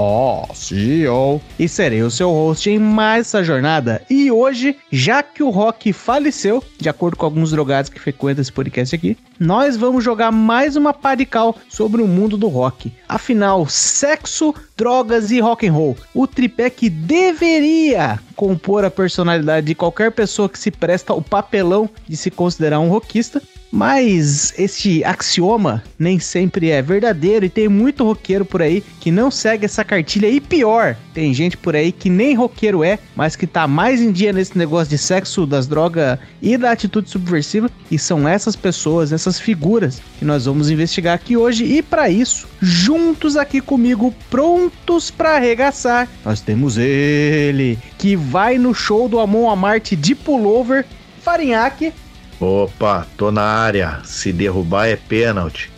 Ó, oh, CEO. E serei o seu host em mais essa jornada. E hoje, já que o Rock faleceu, de acordo com alguns drogados que frequentam esse podcast aqui, nós vamos jogar mais uma parical sobre o mundo do rock. Afinal, sexo, drogas e rock and roll, o tripé que deveria compor a personalidade de qualquer pessoa que se presta o papelão de se considerar um rockista, mas este axioma nem sempre é verdadeiro e tem muito roqueiro por aí que não segue essa cartilha. E pior, tem gente por aí que nem roqueiro é, mas que tá mais em dia nesse negócio de sexo, das drogas e da atitude subversiva. E são essas pessoas, essas figuras que nós vamos investigar aqui hoje. E para isso, juntos aqui comigo, prontos para arregaçar, nós temos ele que vai no show do Amon Amarte de pullover, Farinhaque. Opa, tô na área. Se derrubar é pênalti.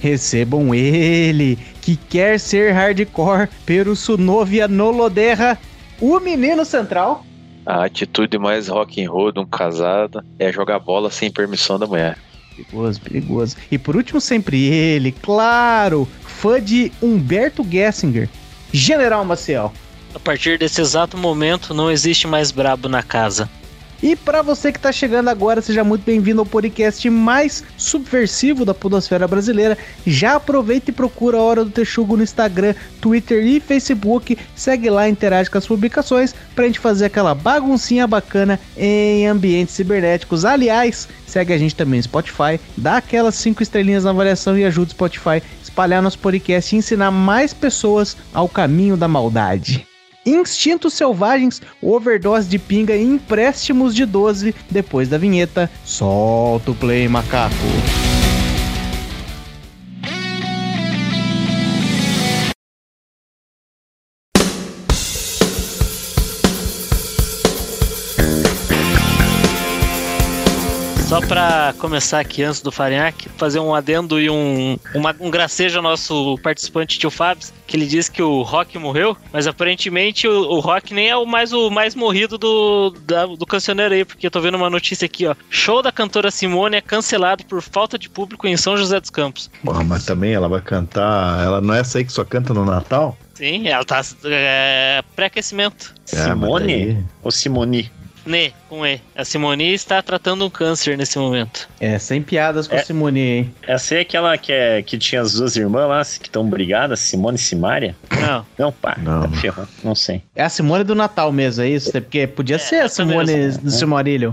Recebam ele, que quer ser hardcore, pero su novia no lo derra, o menino central. A atitude mais rock and roll de um casado é jogar bola sem permissão da mulher. Perigoso, perigoso. E por último, sempre ele, claro, fã de Humberto Gessinger, General Maciel. A partir desse exato momento, não existe mais brabo na casa. E para você que está chegando agora, seja muito bem-vindo ao podcast mais subversivo da podosfera brasileira. Já aproveita e procura a Hora do Texugo no Instagram, Twitter e Facebook. Segue lá, interage com as publicações para a gente fazer aquela baguncinha bacana em ambientes cibernéticos. Aliás, segue a gente também no Spotify, dá aquelas cinco estrelinhas na avaliação e ajuda o Spotify a espalhar nosso podcast e ensinar mais pessoas ao caminho da maldade. Instintos Selvagens, overdose de pinga e empréstimos de 12. Depois da vinheta, solta o play, macaco. Só para começar aqui antes do Farinhaque, fazer um adendo e um, uma, um gracejo ao nosso participante tio Fábio, que ele disse que o Rock morreu, mas aparentemente o, o Rock nem é o mais, o mais morrido do, da, do cancioneiro aí, porque eu tô vendo uma notícia aqui, ó. Show da cantora Simone é cancelado por falta de público em São José dos Campos. Porra, mas também ela vai cantar. Ela não é essa aí que só canta no Natal? Sim, ela tá é, pré-aquecimento. É, Simone ou Simoni? Ne, com E. A Simone está tratando um câncer nesse momento. É, sem piadas com É. Simone, hein? Essa aí é aquela que, é, que tinha as duas irmãs lá, que estão brigadas, Simone e Simária? Não. Não, pá, Não. tá ferrando, não sei. É a Simone do Natal mesmo, é isso? É Porque podia ser a Simone mesmo, do Silmarillion.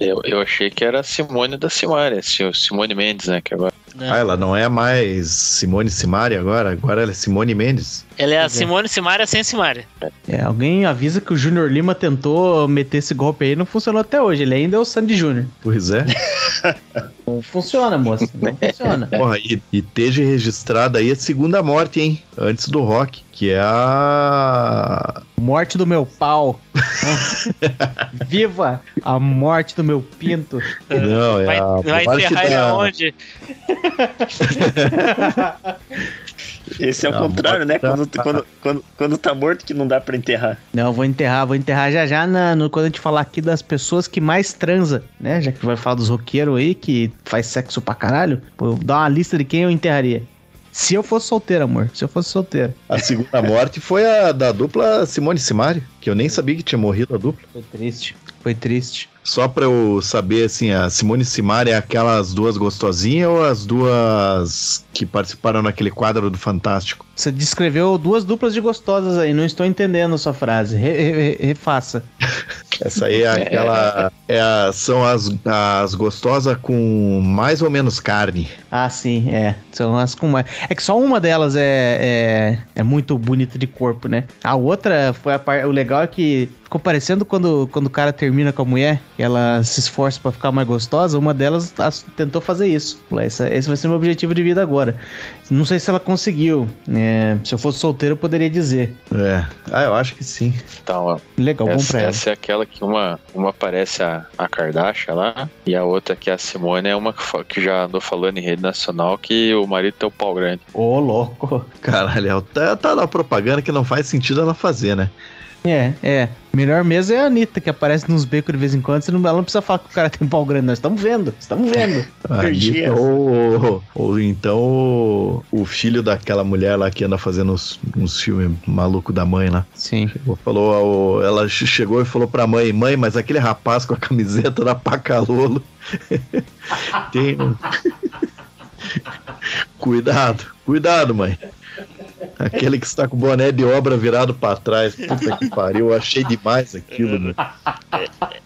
Eu, eu achei que era a Simone da Simária, Si- Simone Mendes, né? Que agora. não. Ah, ela não é mais Simone Simari agora? Agora ela é Simone Mendes. Ela é a é. Simone Simária sem Simária. É, alguém avisa que o Júnior Lima tentou meter esse golpe aí e não funcionou até hoje. Ele ainda é o Sandy Júnior. Pois é. Não funciona, moça. Não funciona. Porra, e, e esteja registrada aí a segunda morte, hein? Antes do rock, que é a. Morte do meu pau. Viva a morte do meu pinto. Não, é Vai, a. vai encerrar ele da- aonde? Esse é o contrário, né? Quando, quando, quando, quando tá morto que não dá pra enterrar. Não, vou enterrar, vou enterrar já já na, no, quando a gente falar aqui das pessoas que mais transa, né? Já que vai falar dos roqueiros aí que faz sexo pra caralho, vou dar uma lista de quem eu enterraria. Se eu fosse solteiro, amor. Se eu fosse solteiro. A segunda morte foi a da dupla Simone Simari, que eu nem sabia que tinha morrido a dupla. Foi triste. Foi triste. Só pra eu saber, assim, a Simone Simari é aquelas duas gostosinhas ou as duas que participaram naquele quadro do Fantástico? Você descreveu duas duplas de gostosas aí, não estou entendendo a sua frase. Re- re- re- refaça. Essa aí é aquela. É a- são as, as gostosas com mais ou menos carne. Ah, sim, é. São as com mais. É que só uma delas é, é, é muito bonita de corpo, né? A outra foi a parte. O legal é que ficou parecendo quando, quando o cara termina com a mulher, ela se esforça pra ficar mais gostosa. Uma delas as- tentou fazer isso. "Essa- esse vai ser meu objetivo de vida agora. Não sei se ela conseguiu. né? se eu fosse solteiro, eu poderia dizer. É. Ah, eu acho que sim. Então, ó, Legal, bom essa, pra ela. essa é aquela que uma, uma parece a, a Kardashian lá, e a outra que é a Simone é uma que, já andou falando em rede nacional que o marido tem o pau grande. Ô, louco. Caralho, tá, tá na propaganda que não faz sentido ela fazer, né? É, é. Melhor mesmo é a Anitta, que aparece nos becos de vez em quando. Você não, ela não precisa falar que o cara tem um pau grande. Nós estamos vendo, estamos vendo. Aí, Perdi ou, ou então o, o filho daquela mulher lá que anda fazendo uns, uns filmes maluco da mãe lá. Sim. Falou, ao- ela che- chegou e falou pra mãe, mãe, mas aquele rapaz com a camiseta da Pacalolo tem. um- cuidado, cuidado, mãe. Aquele que está com o boné de obra virado pra trás. Puta que pariu, eu achei demais aquilo, meu.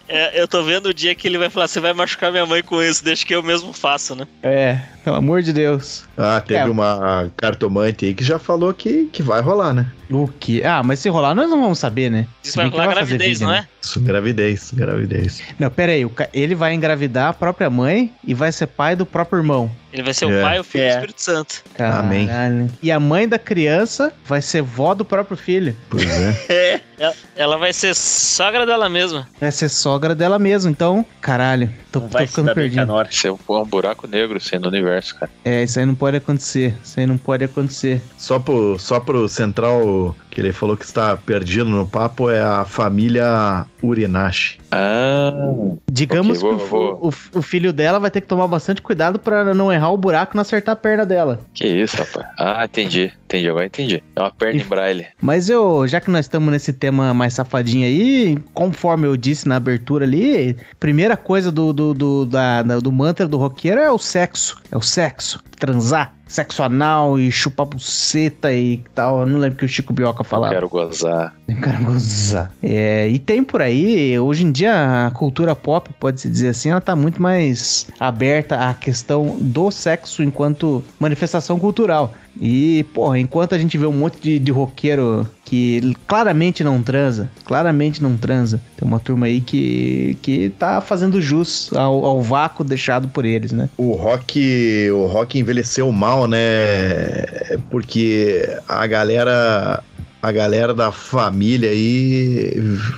É, eu tô vendo o dia que ele vai falar: você vai machucar minha mãe com isso, deixa que eu mesmo faço, né? É, pelo amor de Deus. Ah, teve É. uma cartomante aí que já falou que, que vai rolar, né? O que? Ah, mas se rolar, nós não vamos saber, né? Isso vai rolar gravidez, vídeo, não né? é? Isso, gravidez, gravidez. Não, pera aí. Ele vai engravidar a própria mãe e vai ser pai do próprio irmão. Ele vai ser o É. pai, o filho e É. o Espírito Santo. Amém. Caralho. E a mãe da criança vai ser vó do próprio filho. Pois é. É. Ela, vai ser sogra dela mesma. Vai ser sogra dela mesmo. Então, caralho. Tô, Não tô ficando perdido. Isso é um, um buraco negro sendo universo, cara. É, isso aí não pode acontecer. Isso aí não pode acontecer. Só pro, só pro central que ele falou que está perdido no papo é a família Urinashi. Ah, Digamos Ok, vou- que o, vou- o- o filho dela vai ter que tomar bastante cuidado pra não errar o buraco e não acertar a perna dela. que isso, rapaz. Ah, entendi. Entendi, agora entendi. É uma perna em braille. Mas eu, já que nós estamos nesse tema mais safadinho aí, conforme eu disse na abertura ali, primeira coisa do, do, do, da- do mantra do roqueiro é o sexo. É o sexo. Transar. Sexo anal e chupar buceta e tal. Eu não lembro o que o Chico Bioca falava. Quero gozar. Eu quero gozar. É, e tem por aí, hoje em dia, a cultura pop, pode-se dizer assim, ela tá muito mais aberta à questão do sexo enquanto manifestação cultural. E, porra, enquanto a gente vê um monte de, de roqueiro que claramente não transa, claramente não transa, tem uma turma aí que, que tá fazendo jus ao, ao vácuo deixado por eles, né? O rock, o rock envelheceu mal, né? Porque a galera, a galera da família aí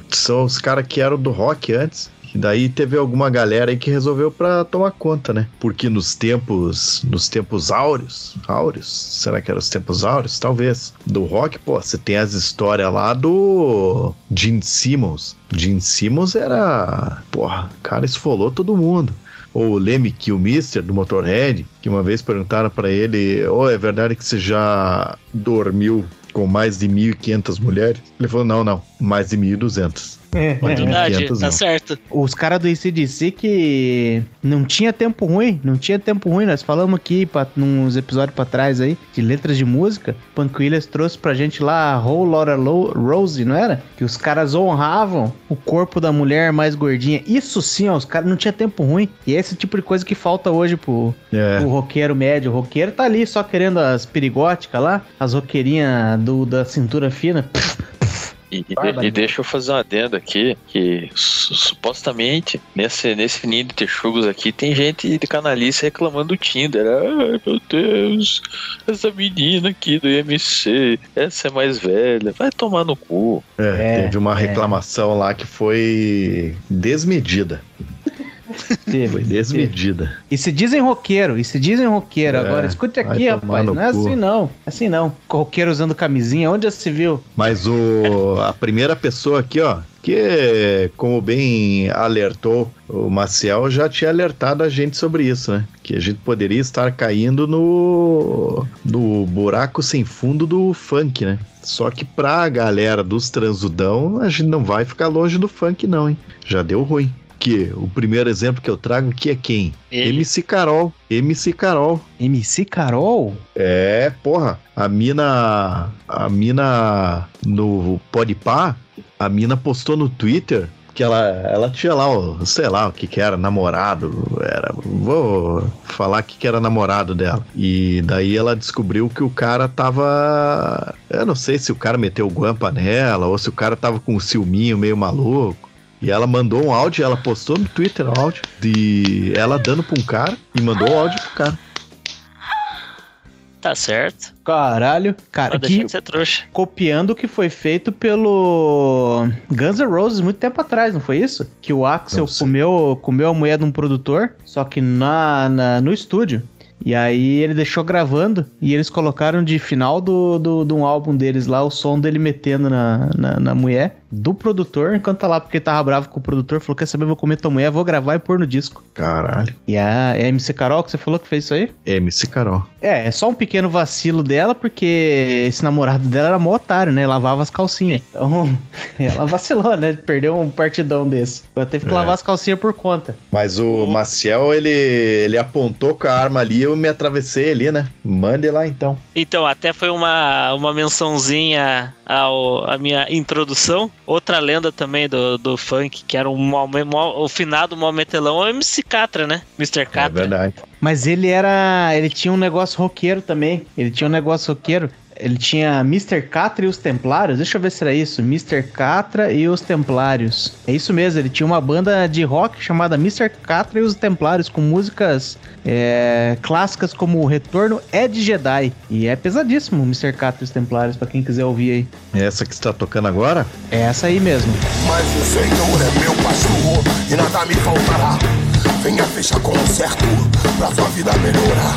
são os caras que eram do rock antes. E daí teve alguma galera aí que resolveu pra tomar conta, né? Porque nos tempos, nos tempos áureos, áureos, será que eram os tempos áureos? Talvez. Do rock, pô, você tem as histórias lá do Gene Simmons. Gene Simmons era, porra, cara esfolou todo mundo ou o Lemmy Kilmister do Motorhead, que uma vez perguntaram pra ele: "Ô, é verdade que você já dormiu com mais de 1500 mulheres?" Ele falou: "Não, não, mais de 1200." De Verdade, 1500 tá não. certo. Os caras do ICDC que não tinha tempo ruim, não tinha tempo ruim. Nós falamos aqui pra, nos episódios pra trás aí, de letras de música. Punk Williams trouxe pra gente lá a Whole Lotta Lo- Rose, não era? Que os caras honravam o corpo da mulher mais gordinha. Isso sim, ó, os caras não tinha tempo ruim. E é esse tipo de coisa que falta hoje pro, É. o roqueiro médio. O roqueiro tá ali só querendo as perigóticas lá, as roqueirinhas do, da cintura fina. E, e- e deixa eu fazer um adendo aqui, que su- supostamente nesse, nesse ninho de texugos aqui tem gente de canalice reclamando do Tinder. Ai meu Deus, essa menina aqui do IMC, essa é mais velha, vai tomar no cu. É, É, teve uma é. reclamação lá que foi desmedida. Foi desmedida. E se dizem roqueiro, e se dizem roqueiro. É, Agora, escute aqui, rapaz. Não é cu. assim não. É assim não. Roqueiro usando camisinha, onde já se viu? Mas o, a primeira pessoa aqui, ó, que como bem alertou o Maciel, já tinha alertado a gente sobre isso, né? Que a gente poderia estar caindo no, no buraco sem fundo do funk, né? Só que pra galera dos transudão, a gente não vai ficar longe do funk, não, hein? Já deu ruim. Que o primeiro exemplo que eu trago aqui é quem? Ele. MC Carol. MC Carol. MC Carol? É, porra, a mina. A mina no Podpah, a mina postou no Twitter que ela, ela tinha lá, o, sei lá o que que era, namorado, era, vou falar que que era namorado dela. E daí ela descobriu que o cara tava, eu não sei se o cara meteu guampa nela ou se o cara tava com um ciúminho meio maluco. E ela mandou um áudio, ela postou no Twitter um áudio de ela dando pra um cara e mandou o áudio pro cara. Tá certo. Caralho, cara, deixa que de ser trouxa. copiando o que foi feito pelo Guns N' Roses muito tempo atrás, não foi isso? Que o Axel comeu, comeu a mulher de um produtor, só que na, na- no estúdio. E aí ele deixou gravando e eles colocaram de final do, do, de um álbum deles lá o som dele metendo na, na, na mulher do produtor, enquanto tá lá, porque tava bravo com o produtor, falou: Quer saber, eu vou comer tua mulher, vou gravar e pôr no disco. Caralho. E a é a MC Carol que você falou que fez isso aí? MC Carol. É, é só um pequeno vacilo dela, porque esse namorado dela era mó otário, né? Lavava as calcinhas. Então, ela vacilou, né? Perdeu um partidão desse. Ela teve que É. lavar as calcinhas por conta. Mas o Maciel, ele, ele apontou com a arma ali, eu me atravessei ali, né? Mande lá então. Então, até foi uma, uma mençãozinha ao a minha introdução. Outra lenda também do, do funk, que era um, mo- mo- o finado Momentelão, é o MC Catra, né? Mr. É Catra. verdade. Mas ele era. Ele tinha um negócio roqueiro também. Ele tinha um negócio roqueiro. Ele tinha Mr. Catra e os Templários. Deixa eu ver se era isso. Mr. Catra e os Templários. É isso mesmo. Ele tinha uma banda de rock chamada Mr. Catra e os Templários, com músicas é, clássicas como O Retorno é de Jedi. E é pesadíssimo o Mr. Catra e os Templários, pra quem quiser ouvir aí. Essa que está tocando agora? É essa aí mesmo. Mas o Senhor é meu pastor e nada me faltará. Venha fechar concerto pra sua vida melhorar.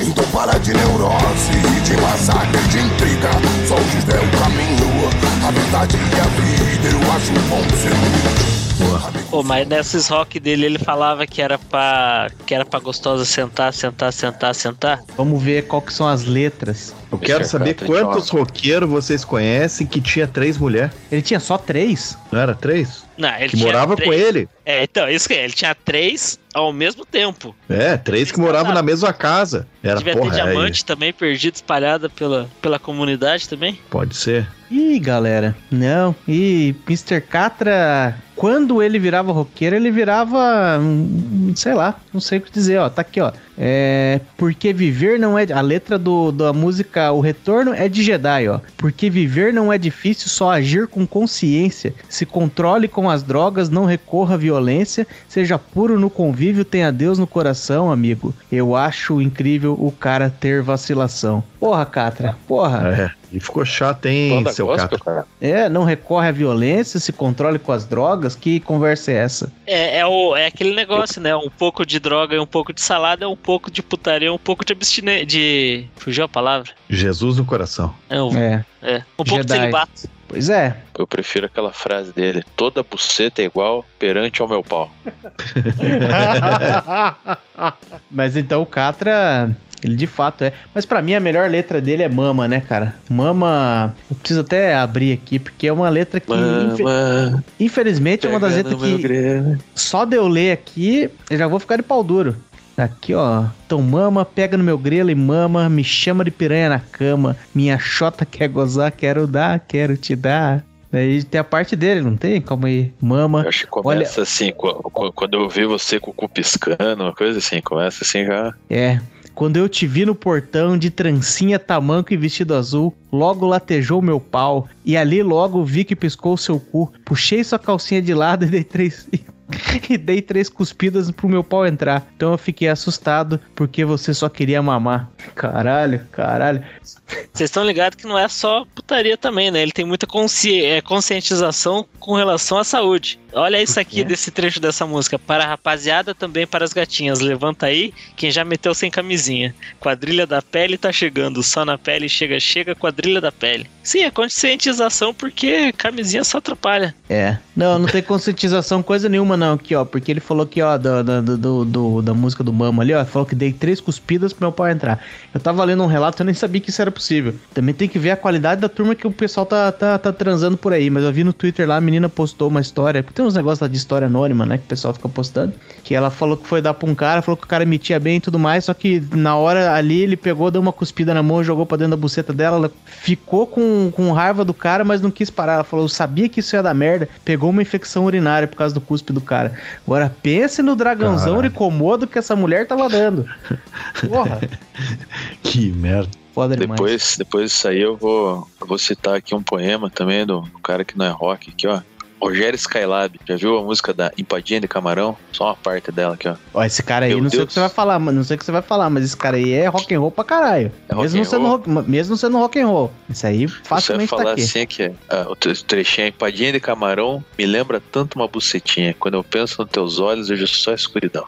Então para de neurose de massacre de intriga. Só o justo é o caminho, a verdade e a vida. Eu acho bom ser humilde. Pô, mas nesses rock dele ele falava que era pra, que era pra gostosa sentar, sentar, sentar, sentar. Vamos ver qual que são as letras. Eu quero Mr. saber Catra, quantos roqueiros vocês conhecem que tinha três mulheres. Ele tinha só três? Não era três? Não, ele Que tinha morava três- com ele. É, então, isso que é, ele tinha três ao mesmo tempo. É, três que moravam na mesma casa. Era Devia porra, ter é, diamante também perdido, espalhada pela, pela comunidade também. pode ser. Ih, galera, não. E Mr. Catra, quando ele virava roqueiro, ele virava, hum, sei lá, não sei o que dizer, ó. Tá aqui, ó. É, porque viver não é. A letra do, da música O Retorno é de Jedi, ó. Porque viver não é difícil, só agir com consciência. Se controle com as drogas, não recorra à violência. Seja puro no convívio, tenha Deus no coração, amigo. Eu acho incrível o cara ter vacilação. Porra, Catra, porra. É. E ficou chato, hein, Banda seu gospel, Catra? cara. É, não recorre à violência, se controle com as drogas. Que conversa é essa? É, é, o, é aquele negócio, né? Um pouco de droga e um pouco de salada, é um pouco de putaria, um pouco de abstinência. De. Fugiu a palavra? Jesus no coração. É, um, É, é. um pouco de Jedi. celibato. pois é. Eu prefiro aquela frase dele: toda buceta é igual perante ao meu pau. Mas então o Catra, ele de fato é. Mas pra mim a melhor letra dele é Mama, né, cara? Mama. Eu preciso até abrir aqui, porque é uma letra que. Mama, Infelizmente é uma das letras que. grelo. Só de eu ler aqui, eu já vou ficar de pau duro. Aqui, ó. Então, mama, pega no meu grelo e mama, me chama de piranha na cama. Minha chota quer gozar, quero dar, quero te dar. Daí tem a parte dele, não tem? Calma aí. Mama. Eu acho que começa assim, qu- qu- quando eu vi você com o cu piscando, uma coisa assim, começa assim já. É. Quando eu te vi no portão de trancinha, tamanco e vestido azul, logo latejou meu pau. E ali logo vi que piscou seu cu. Puxei sua calcinha de lado e dei três. e dei três cuspidas pro meu pau entrar. Então eu fiquei assustado porque você só queria mamar. Caralho, caralho. Vocês estão ligados que não é só putaria também, né? Ele tem muita consci- é, conscientização com relação à saúde. Olha isso aqui desse trecho dessa música. Para a rapaziada, também para as gatinhas. Levanta aí quem já meteu sem camisinha. Quadrilha da pele tá chegando. Só na pele chega, chega, quadrilha da pele. Sim, é conscientização porque camisinha só atrapalha. É. Não, não tem conscientização coisa nenhuma, não, aqui, ó. Porque ele falou aqui, ó, da, da, do, do- da música do Mama ali, ó. Falou que dei três cuspidas pro meu pau entrar. Eu tava lendo um relato, eu nem sabia que isso era possível. Também tem que ver a qualidade da turma que o pessoal tá, tá, tá transando por aí. Mas eu vi no Twitter lá, a menina postou uma história. Tem uns negócios lá de história anônima, né? Que o pessoal fica postando. Que ela falou que foi dar pra um cara, falou que o cara emitia bem e tudo mais. Só que na hora ali ele pegou, deu uma cuspida na mão, jogou pra dentro da buceta dela. Ela ficou com, com raiva do cara, mas não quis parar. Ela falou, eu sabia que isso ia dar merda. Pegou uma infecção urinária por causa do cuspe do cara. Agora pense no dragãozão Caralho. de comodo que essa mulher tava dando. Porra, Que merda. Foda demais. Depois, depois disso aí eu vou, eu vou citar aqui um poema também do, do cara que não é rock aqui, ó. Rogério Skylab. Já viu a música da Empadinha de Camarão? Só uma parte dela aqui, ó. Ó, esse cara aí, Meu não sei o Deus. que você vai falar, mas não sei o que você vai falar, mas esse cara aí é rock and roll pra caralho. É mesmo, and sendo rock, mesmo sendo rock and roll. Isso aí Você vai facilmente tá falar aqui. assim que ah, o tre- trechinho Empadinha de Camarão me lembra tanto uma bucetinha. Quando eu penso nos teus olhos, vejo só escuridão.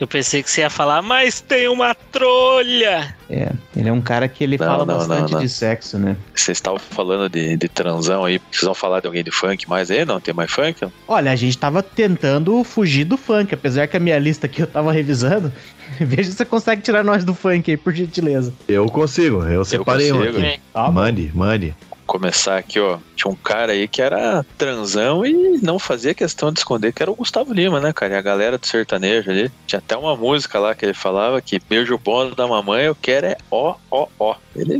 Eu pensei que você ia falar, mas tem uma trolha! É, ele é um cara que ele Não, fala não, bastante não, não. de sexo, né? Vocês estavam falando de, de transão aí. Vocês vão falar de alguém de funk mais aí? Não tem mais funk? Olha, a gente tava tentando fugir do funk, apesar que a minha lista aqui eu tava revisando. Veja se você consegue tirar nós do funk aí, por gentileza. Eu consigo, eu separei um consigo. aqui. Bem, Tá. Mande, mande. Começar aqui, ó. Tinha um cara aí que era transão e não fazia questão de esconder que era o Gustavo Lima, né, cara? E a galera do sertanejo ali. Tinha até uma música lá que ele falava que beijo bom da mamãe eu quero é ó, ó, ó. Ele,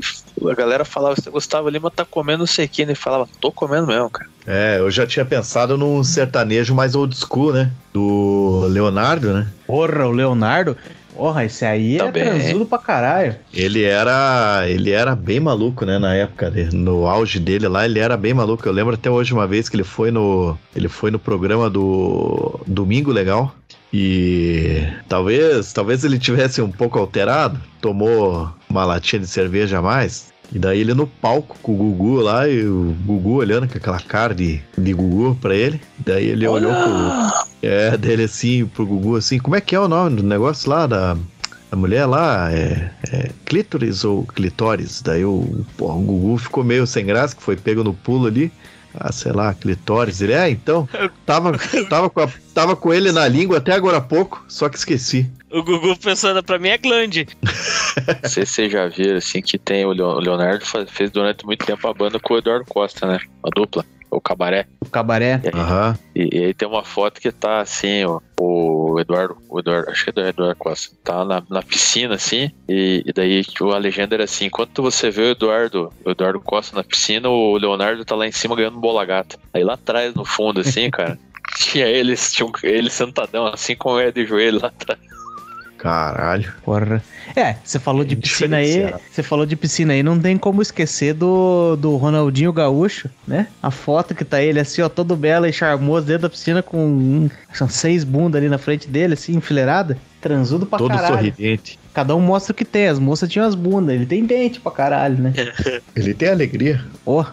a galera falava, "Esse Gustavo Lima tá comendo não sei o que. Ele falava, tô comendo mesmo, cara. É, eu já tinha pensado num sertanejo mais old school, né? Do Leonardo, né? Porra, o Leonardo. Porra, esse aí Também. é transudo pra caralho. Ele era, ele era bem maluco, né, na época, dele. no auge dele lá, ele era bem maluco. Eu lembro até hoje uma vez que ele foi no, ele foi no programa do Domingo Legal e talvez, talvez ele tivesse um pouco alterado, tomou uma latinha de cerveja a mais. E daí ele no palco com o Gugu lá, e o Gugu olhando com aquela cara de, de Gugu pra ele. Daí ele olhou pro, é, dele assim, pro Gugu assim, como é que é o nome do negócio lá da, mulher lá? É, é clítoris ou clitóris? Daí o, porra, o Gugu ficou meio sem graça, que foi pego no pulo ali. Ah, sei lá, clitóris. Ele, é, então, tava, tava, com a- tava com ele na língua até agora há pouco, só que esqueci. O Gugu pensando pra mim é glande. Não sei se vocês já viram, assim, que tem o Leo- o Leonardo fez durante muito tempo a banda com o Eduardo Costa, né? A dupla, o Cabaré. O cabaré. E aí, Aham. e, e aí tem uma foto que tá assim, ó, o Eduardo, o Eduardo, acho que é do Eduardo Costa, tá na, na piscina, assim, e, e daí a legenda era assim, enquanto você vê o Eduardo, o Eduardo Costa na piscina, o Leonardo tá lá em cima ganhando bola gata. Aí lá atrás, no fundo, assim, cara, tinha eles, tinha um, ele sentadão, assim, com o Ed de joelho lá atrás. Caralho. Porra. É, você falou de É piscina aí. Você falou de piscina aí, não tem como esquecer do, do Ronaldinho Gaúcho, né? A foto que tá ele assim, ó, todo belo e charmoso dentro da piscina com um, são seis bundas ali na frente dele, assim, enfileirada. Transudo pra Todo caralho. sorridente. Cada um mostra o que tem. As moças tinham as bundas. Ele tem dente pra caralho, né? Ele tem alegria. Pô,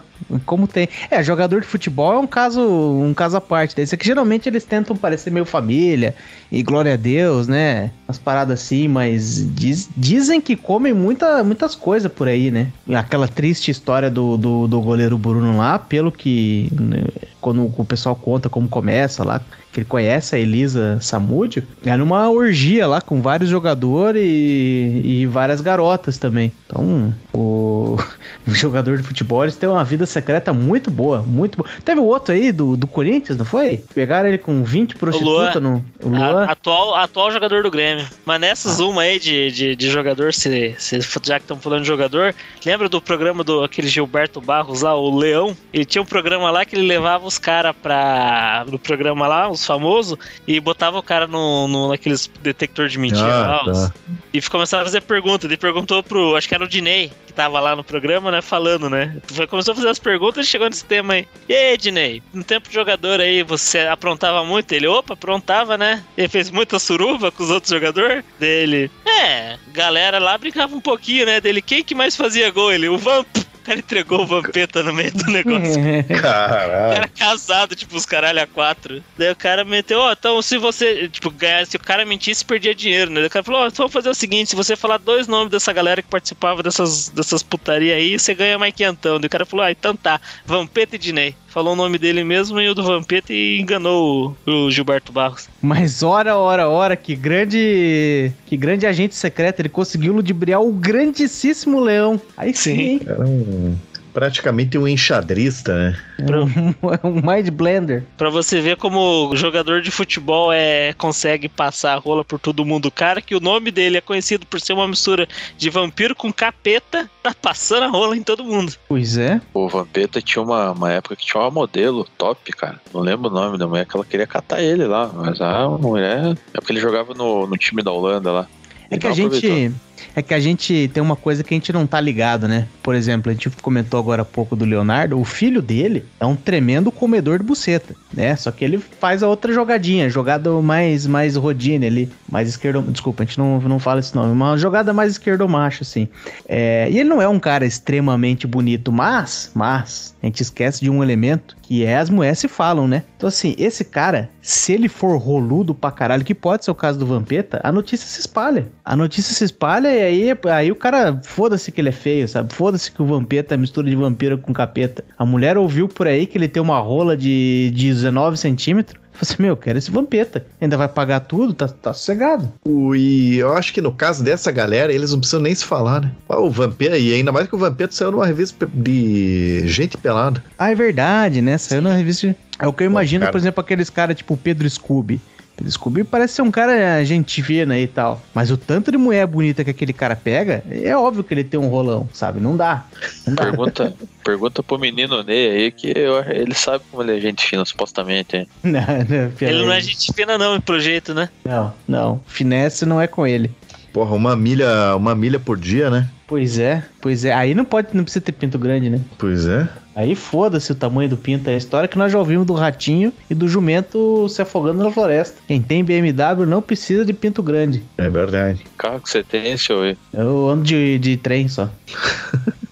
como tem. É, jogador de futebol é um caso, um caso à parte desse. É que geralmente eles tentam parecer meio família e glória a Deus, né? Umas paradas assim, mas diz- dizem que comem muita, muitas coisas por aí, né? Aquela triste história do, do, do goleiro Bruno lá, pelo que. né, quando o pessoal conta como começa lá, que ele conhece a Elisa Samúdio, era uma orgia lá com vários jogadores e, e várias garotas também. Então, o, o jogador de futebol têm uma vida secreta muito boa, muito boa. Teve o outro aí do, do Corinthians, não foi? Pegaram ele com 20 prostitutas no. O Luan. A- atual, atual jogador do Grêmio. Mas nessas uma aí de, de, de jogador, se, se, já que estamos falando de jogador, lembra do programa do aquele Gilberto Barros lá, o Leão? Ele tinha um programa lá que ele levava os caras pra. no programa lá, os famosos, e botava o cara no, no, naqueles detector de mentira Ah, tá. e começava a fazer perguntas. Ele perguntou pro. Acho que era o Dinei, que tava lá no programa, né? Falando, né? Começou a fazer as perguntas e chegou nesse tema aí. E aí, Dinei, no tempo de jogador aí, você aprontava muito? Ele, opa, aprontava, né? Ele fez muita suruba com os outros jogadores? Dele, é, galera lá brincava um pouquinho, né? Dele, quem que mais fazia gol? Ele, o Vamp. O cara entregou o Vampeta no meio do negócio. O Caralho. cara casado, tipo, os caralho a quatro. Daí o cara meteu, ó, então se você, tipo, ganhar, se o cara mentisse, perdia dinheiro, né? Daí o cara falou, ó, então vamos fazer o seguinte, se você falar dois nomes dessa galera que participava dessas, dessas putaria aí, você ganha mais quentão. Daí o cara falou, ah, então tá, Vampeta e Dinei. Falou o nome dele mesmo e o do Vampeta e enganou o, o Gilberto Barros. Mas ora, ora, ora, que grande. Que grande agente secreto. Ele conseguiu ludibriar o grandíssimo leão. Aí sim, Sim. hein? Um, praticamente um enxadrista, né? É um Mind Blender. Pra você ver como o jogador de futebol é consegue passar a rola por todo mundo. O cara que o nome dele é conhecido por ser uma mistura de vampiro com capeta, tá passando a rola em todo mundo. Pois é. O Vampeta tinha uma, uma época que tinha uma modelo top, cara. Não lembro o nome da mulher que ela queria catar ele lá. Mas a mulher. É porque ele jogava no, no time da Holanda lá. É que a não aproveitou. É que a gente tem uma coisa que a gente não tá ligado, né? Por exemplo, a gente comentou agora há pouco do Leonardo, o filho dele é um tremendo comedor de buceta, né? Só que ele faz a outra jogadinha, jogada mais, mais rodine ali, mais esquerdo. Desculpa, a gente não, não fala esse nome, uma jogada mais esquerdo macho, assim. É, e ele não é um cara extremamente bonito, mas, mas, a gente esquece de um elemento que é as mulheres se falam, né? Então, assim, esse cara, se ele for roludo pra caralho, que pode ser o caso do Vampeta, a notícia se espalha. A notícia se espalha e aí, aí o cara, foda-se que ele é feio, sabe? Foda-se que o Vampeta é mistura de vampiro com capeta. A mulher ouviu por aí que ele tem uma rola de, de 19 centímetros. Falei assim, meu, quero esse Vampeta. Ainda vai pagar tudo, tá, tá sossegado. E eu acho que no caso dessa galera, eles não precisam nem se falar, né? O Vampeta, e ainda mais que o Vampeta saiu numa revista de gente pelada. Ah, é verdade, né? Saiu numa revista. É o que eu imagino, por exemplo, aqueles caras tipo Pedro Scooby. Scooby parece ser um cara gente fina e tal. Mas o tanto de mulher bonita que aquele cara pega, é óbvio que ele tem um rolão, sabe? Não dá. Não dá. Pergunta, pergunta pro menino Ney aí que eu- ele sabe como ele é gente fina, supostamente. hein? Não, não, Ele não é gente fina, não, pro jeito, né? Não, não. Finesse não é com ele. Porra, uma milha, uma milha por dia, né? Pois é, pois é. Aí não pode, não precisa ter pinto grande, né? Pois é. Aí foda-se o tamanho do pinto. É a história que nós já ouvimos do ratinho e do jumento se afogando na floresta. Quem tem BMW não precisa de pinto grande. É verdade. Carro que você tem, seu aí. Eu ando de, de trem só.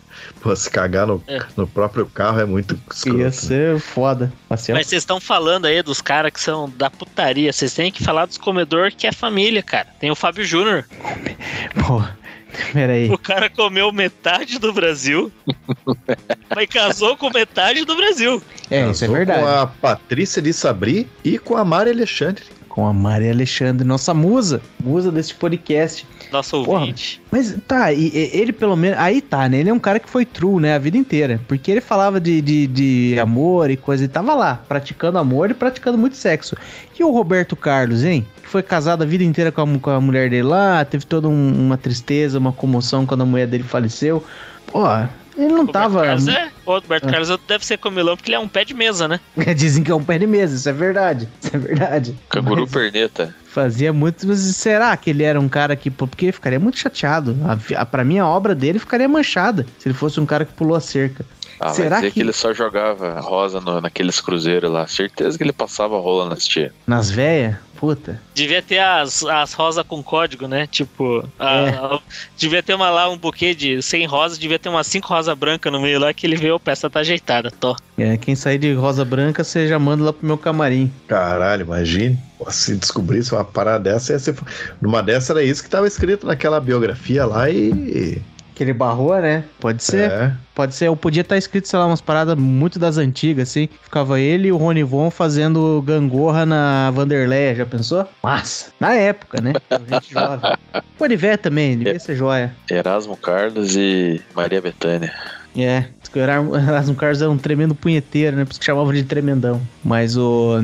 Pô, se cagar no, É. no próprio carro é muito escroto. Ia né? ser foda. Mas Mas vocês estão falando aí dos caras que são da putaria. Vocês têm que falar dos comedor que é família, cara. Tem o Fábio Júnior. Pô, peraí. O cara comeu metade do Brasil. mas casou com metade do Brasil. É, isso é Casou verdade. Com a Patrícia de Sabri e com a Mari Alexandre. Com a Maria Alexandre, nossa musa. Musa desse podcast. Nosso Porra. ouvinte. Mas tá, e, e- ele pelo menos. Aí tá, né? Ele é um cara que foi true, né? A vida inteira. Porque ele falava de, de, de amor e coisa. Ele tava lá, praticando amor e praticando muito sexo. E o Roberto Carlos, hein? Que foi casado a vida inteira com a, com a mulher dele lá. Teve toda um- uma tristeza, uma comoção quando a mulher dele faleceu. Pô, ele não Roberto tava. Carlos é. O Roberto Ah. Carlos deve ser comilão porque ele é um pé de mesa, né? Dizem que é um pé de mesa, isso é verdade. Isso é verdade. Canguru Mas- perneta. Fazia muito. Mas será que ele era um cara que. Porque ficaria muito chateado. A, a, pra mim, a obra dele ficaria manchada se ele fosse um cara que pulou a cerca. Ah, Será vai dizer que... que- ele só jogava rosa no- naqueles cruzeiros lá. Certeza que ele passava rola nas tia. Nas véias? Puta. Devia ter as, as rosas com código, né? Tipo, a- É. a- devia ter uma lá, um buquê de 100 rosas, devia ter umas 5 rosas brancas no meio lá que ele vê, o peça tá ajeitada, tô. É, quem sair de rosa branca, você já manda lá pro meu camarim. Caralho, imagine. Se descobrisse uma parada dessa, ia ser... numa dessa era isso que tava escrito naquela biografia lá e. Que ele barrou, né? Pode ser. É. Pode ser. Ou podia estar escrito, sei lá, umas paradas muito das antigas, assim. Ficava ele e o Rony Von fazendo gangorra na Vanderleia, já pensou? Massa. Na época, né? Gente jovem. Pode ver também, devia ser joia. Erasmo Carlos e Maria Bethânia. É, o Erasmo Erasmo Carlos era um tremendo punheteiro, né? Por isso que chamavam de tremendão. Mas o.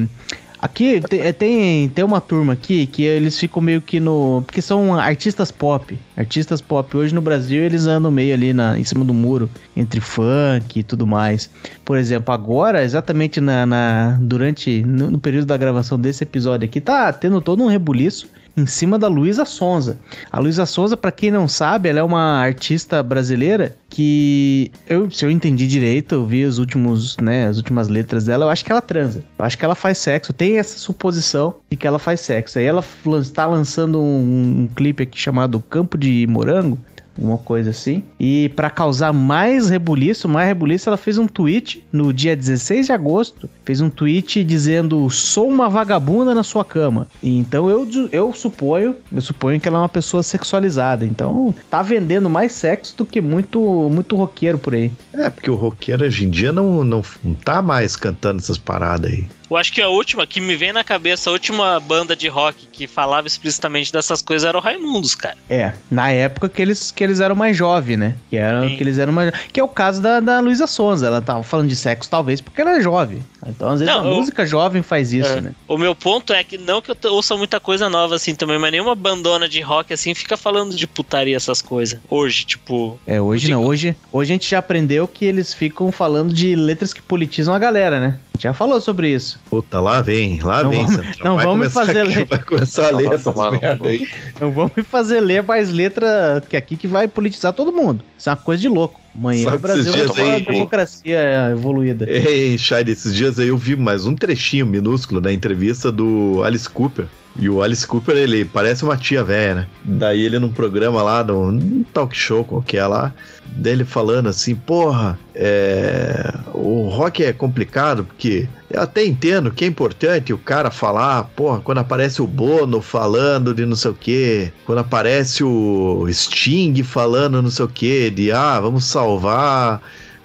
Aqui é, tem, tem uma turma aqui que eles ficam meio que no. Porque são artistas pop. Artistas pop. Hoje no Brasil eles andam meio ali na, em cima do muro, entre funk e tudo mais. Por exemplo, agora, exatamente na, na- durante. No, no período da gravação desse episódio aqui, tá tendo todo um rebuliço em cima da Luísa Sonza. A Luísa Sonza, pra quem não sabe, ela é uma artista brasileira que eu, se eu entendi direito, eu vi os últimos, né, as últimas letras dela, eu acho que ela transa. Eu acho que ela faz sexo. Tem essa suposição de que ela faz sexo. Aí ela está lançando um, um clipe aqui chamado Campo de Morango, uma coisa assim. E pra causar mais rebuliço, mais rebuliço, ela fez um tweet no dia 16 de agosto. Fez um tweet dizendo: "Sou uma vagabunda na sua cama". E então eu eu suponho, eu suponho que ela é uma pessoa sexualizada. Então tá vendendo mais sexo do que muito muito roqueiro por aí. É, porque o roqueiro hoje em dia não, não, não tá mais cantando essas paradas aí. Eu acho que a última que me vem na cabeça, a última banda de rock que falava explicitamente dessas coisas era o Raimundos, cara. É, na época que eles, que eles eram mais jovens, né? Que, eram, Sim. que eles eram mais Que é o caso da, da Luísa Sonza. Ela tava falando de sexo, talvez, porque ela é jovem. Então, às vezes, Não, a eu- música jovem faz isso, É. né? O meu ponto é que não que eu ouça muita coisa nova assim também, mas nenhuma bandona de rock assim fica falando de putaria essas coisas. Hoje, tipo, É, hoje não. Hoje, hoje a gente já aprendeu que eles ficam falando de letras que politizam a galera, né? A gente já falou sobre isso. Puta, lá vem, lá Não vem. vamos- Central. não Vai vamos começar fazer aqui, ler. Vai começar a ler essas tomar merda aí. Não vamos me fazer ler mais letra que aqui que vai politizar todo mundo. Isso é uma coisa de louco. Amanhã Sabe o Brasil vai ter uma democracia evoluída. Ei, Shai, esses dias aí eu vi mais um trechinho minúsculo da entrevista do Alice Cooper. E o Alice Cooper, ele parece uma tia velha, né? Daí ele num programa lá, num, talk show qualquer lá, dele falando assim, porra, é, o rock é complicado porque eu até entendo que é importante o cara falar, porra, quando aparece o Bono falando de não sei o quê, quando aparece o Sting falando não sei o quê, de ah, vamos salvar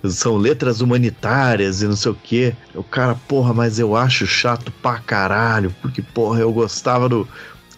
são letras humanitárias e não sei o que. O cara, porra, mas eu acho chato pra caralho, porque, porra, eu gostava do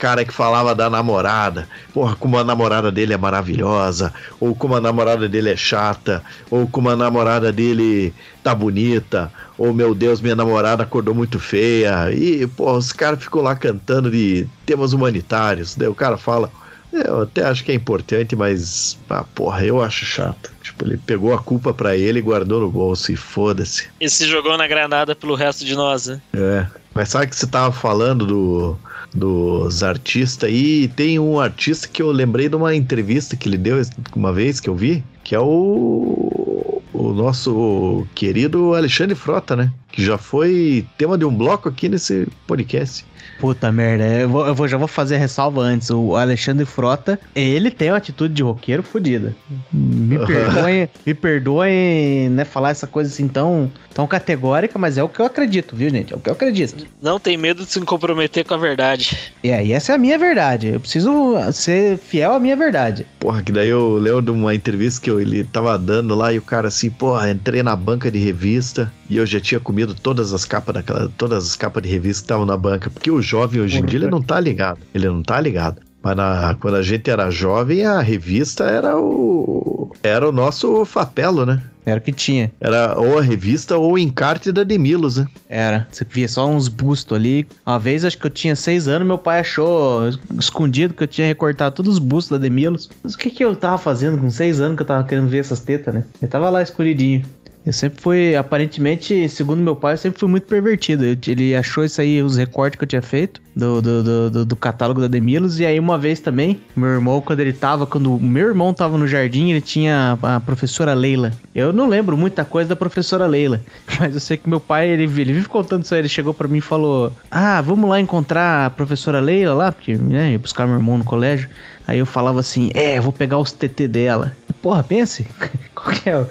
cara que falava da namorada. Porra, como a namorada dele é maravilhosa, ou como a namorada dele é chata, ou como a namorada dele tá bonita, ou meu Deus, minha namorada acordou muito feia. E, porra, os caras ficam lá cantando de temas humanitários. Daí o cara fala. Eu até acho que é importante, mas, ah, porra, eu acho chato. Tipo, ele pegou a culpa pra ele e guardou no bolso e foda-se. E se jogou na granada pelo resto de nós, né? É. Mas sabe que você tava falando do, dos artistas aí? Tem um artista que eu lembrei de uma entrevista que ele deu uma vez que eu vi, que é o, o nosso querido Alexandre Frota, né? Que já foi tema de um bloco aqui nesse podcast. Puta merda, eu, vou, eu vou- já vou fazer a ressalva antes. O Alexandre Frota, ele tem uma atitude de roqueiro fodida. Me perdoem, me perdoem, né, falar essa coisa assim tão, tão categórica, mas é o que eu acredito, viu, gente? É o que eu acredito. Não tem medo de se comprometer com a verdade. E aí, essa é a minha verdade. Eu preciso ser fiel à minha verdade. Porra, que daí eu lembro de uma entrevista que eu, ele tava dando lá e o cara assim, porra, entrei na banca de revista e eu já tinha comido todas as capas daquela, todas as capas de revista que estavam na banca, porque o jovem hoje em dia ele não tá ligado, ele não tá ligado. Mas na- quando a gente era jovem, a revista era o era o nosso fapelo, né? Era o que tinha. Era ou a revista ou o encarte da Demilos, né? Era. Você via só uns bustos ali. Uma vez, acho que eu tinha seis anos, meu pai achou escondido que eu tinha recortado todos os bustos da Demilos. Mas o que que eu tava fazendo com seis anos que eu tava querendo ver essas tetas, né? Eu tava lá escondidinho. Eu sempre fui, aparentemente, segundo meu pai, eu sempre fui muito pervertido. Ele achou isso aí, os recortes que eu tinha feito do, do, do, do- do catálogo da Demilos. E aí, uma vez também, meu irmão, quando ele tava, quando o meu irmão tava no jardim, ele tinha a professora Leila. Eu não lembro muita coisa da professora Leila, mas eu sei que meu pai, ele, ele vive contando isso aí. Ele chegou pra mim e falou: Ah, vamos lá encontrar a professora Leila lá, porque, né, ia buscar meu irmão no colégio. Aí eu falava assim: É, vou pegar os TT dela. Porra, pense. Qual que é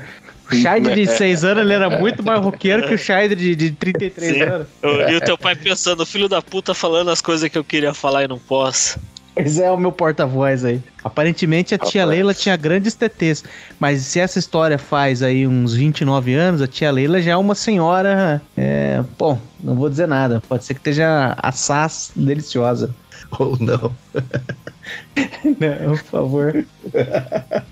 o. Scheid de 6 anos ele era muito mais roqueiro que o Scheid de, de 33 Sim. anos. E o teu pai pensando, filho da puta falando as coisas que eu queria falar e não posso. Esse é o meu porta-voz aí. Aparentemente a tia. Leila tinha grandes TTs, mas se essa história faz aí uns 29 anos, a tia Leila já é uma senhora. É, bom, não vou dizer nada. Pode ser que esteja assaz deliciosa. Ou não. Não, por favor.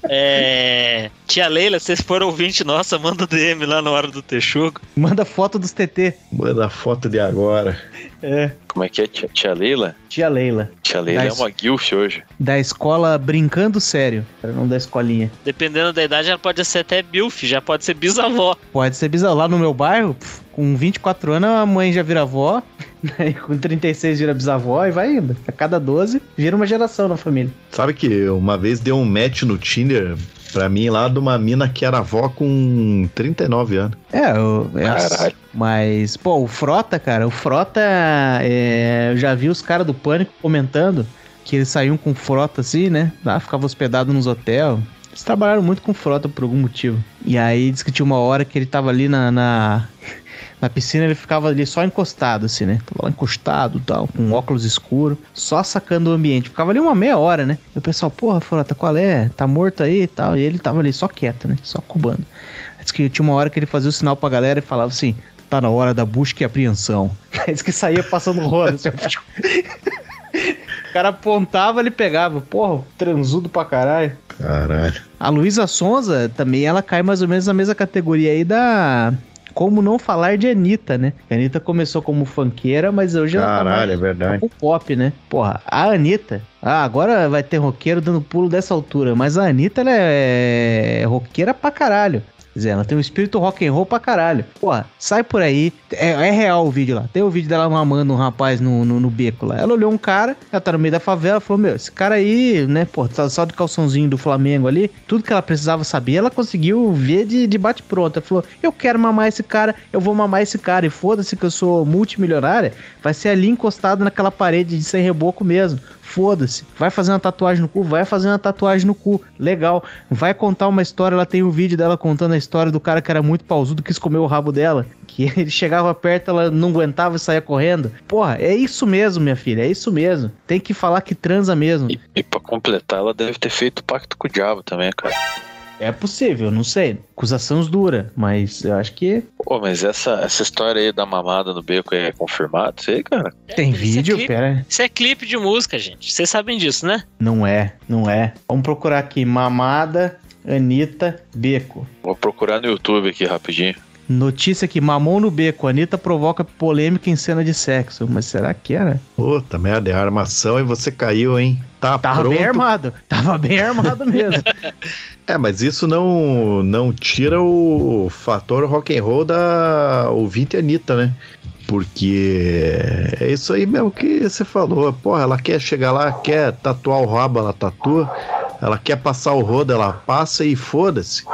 É. Tia Leila, vocês foram ouvinte nossa, manda DM lá na hora do Texugo. Manda foto dos TT. Manda a foto de agora. É, Como é que é, tia, tia Leila? tia Leila. Tia Leila é Nice. uma guilf hoje. Da escola Brincando Sério. Era o nome da escolinha. Dependendo da idade, ela pode ser até Bilf, já pode ser bisavó. Pode ser bizarro. Lá no meu bairro, pf, com 24 anos, a mãe já vira avó. Aí com 36 vira bisavó e vai indo. A cada 12 vira uma geração na família. Sabe que uma vez deu um match no Tinder pra mim lá de uma mina que era avó com 39 anos. É, eu, é, Caralho. mas, pô, o Frota, cara, o Frota, é, eu já vi os caras do Pânico comentando que eles saíam com Frota assim, né? Lá ficava hospedado nos hotéis. Eles trabalharam muito com Frota por algum motivo. E aí diz que tinha uma hora que ele tava ali na, na, na piscina, ele ficava ali só encostado, assim, né? Tava lá encostado e tal, com óculos escuros, só sacando o ambiente. Ficava ali uma meia hora, né? E o pessoal, porra, Frota, qual é? Tá morto aí e tal. E ele tava ali só quieto, né? Só cubando. Diz que tinha uma hora que ele fazia o sinal pra galera e falava assim: tá na hora da busca e apreensão. Diz que saía passando roda. Assim, o cara apontava, ele pegava. Porra, transudo pra caralho. Caralho. A Luísa Sonza também, ela cai mais ou menos na mesma categoria aí da. Como não falar de Anitta, né? A Anitta começou como funkeira, mas hoje ela tá Caralho, mais é verdade. pop, né? Porra, a Anitta. Ah, agora vai ter roqueiro dando pulo dessa altura. Mas a Anitta, ela é roqueira pra caralho. Zé, ela tem um espírito rock and roll pra caralho. Porra, sai por aí. É, é real o vídeo lá. Tem o vídeo dela mamando um rapaz no, no, no, beco lá. Ela olhou um cara, ela tá no meio da favela, falou: Meu, esse cara aí, né, pô, tá só de calçãozinho do Flamengo ali. Tudo que ela precisava saber, ela conseguiu ver de, de bate-pronto. Ela falou: Eu quero mamar esse cara, eu vou mamar esse cara. E foda-se que eu sou multimilionária, vai ser ali encostado naquela parede de sem reboco mesmo. Foda-se. Vai fazer uma tatuagem no cu? Vai fazer uma tatuagem no cu. Legal. Vai contar uma história. Ela tem um vídeo dela contando a história do cara que era muito pausudo, quis comer o rabo dela. Que ele chegava perto, ela não aguentava e saía correndo. Porra, é isso mesmo, minha filha. É isso mesmo. Tem que falar que transa mesmo. E, e pra completar, ela deve ter feito pacto com o diabo também, cara. É possível, não sei. Acusações dura, mas eu acho que. Pô, mas essa, essa história aí da mamada no beco é confirmado, isso aí, cara? Tem vídeo? É clipe, Pera. Isso é clipe de música, gente. Vocês sabem disso, né? Não é, não é. Vamos procurar aqui: mamada, Anitta, beco. Vou procurar no YouTube aqui rapidinho. Notícia que mamou no beco. Anitta provoca polêmica em cena de sexo. Mas será que era? Puta merda, é armação e você caiu, hein? Tá Tava pronto. bem armado. Tava bem armado mesmo. É, mas isso não, não tira o fator rock and roll da ouvinte Anitta, né? Porque é isso aí mesmo que você falou. Porra, ela quer chegar lá, quer tatuar o rabo, ela tatua. Ela quer passar o rodo, ela passa e foda-se.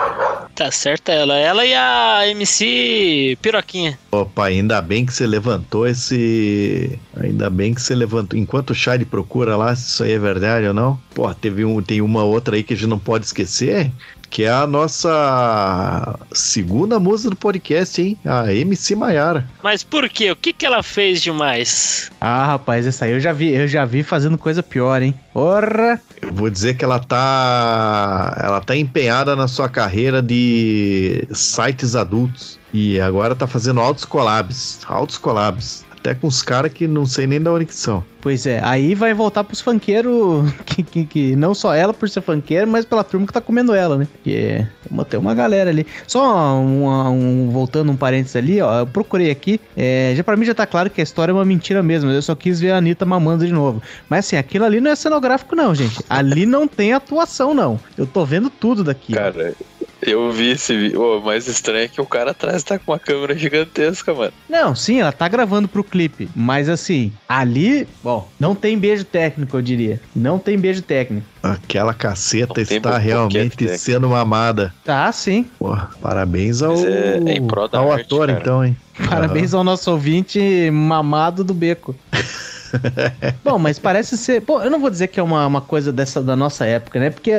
Tá certa ela. Ela e a MC Piroquinha. Opa, ainda bem que você levantou esse. Ainda bem que você levantou. Enquanto o Shire procura lá se isso aí é verdade ou não. Pô, teve um, tem uma outra aí que a gente não pode esquecer. Que é a nossa segunda música do podcast, hein? A MC Maiara. Mas por quê? O que, que ela fez demais? Ah, rapaz, essa aí eu já vi, eu já vi fazendo coisa pior, hein? Porra! Eu vou dizer que ela tá. Ela tá empenhada na sua carreira de sites adultos. E agora tá fazendo altos collabs. Altos collabs. Até com os caras que não sei nem da onde que são. Pois é, aí vai voltar pros funkeiros, que, que, que, não só ela por ser funkeira, mas pela turma que tá comendo ela, né? Porque tem uma galera ali. Só um, um, voltando um parênteses ali, ó, eu procurei aqui, é, já para mim já tá claro que a história é uma mentira mesmo, eu só quis ver a Anitta mamando de novo. Mas assim, aquilo ali não é cenográfico não, gente. Ali não tem atuação não. Eu tô vendo tudo daqui. Cara, eu vi esse vídeo. O mais estranho é que o cara atrás tá com uma câmera gigantesca, mano. Não, sim, ela tá gravando pro clipe. Mas assim, ali, bom, não tem beijo técnico, eu diria. Não tem beijo técnico. Aquela caceta está realmente sendo mamada. Tá, sim. Porra, parabéns ao, é, é ao arte, ator, cara. então, hein? Parabéns uhum. ao nosso ouvinte mamado do beco. Bom, mas parece ser. Pô, eu não vou dizer que é uma, uma coisa dessa da nossa época, né? Porque.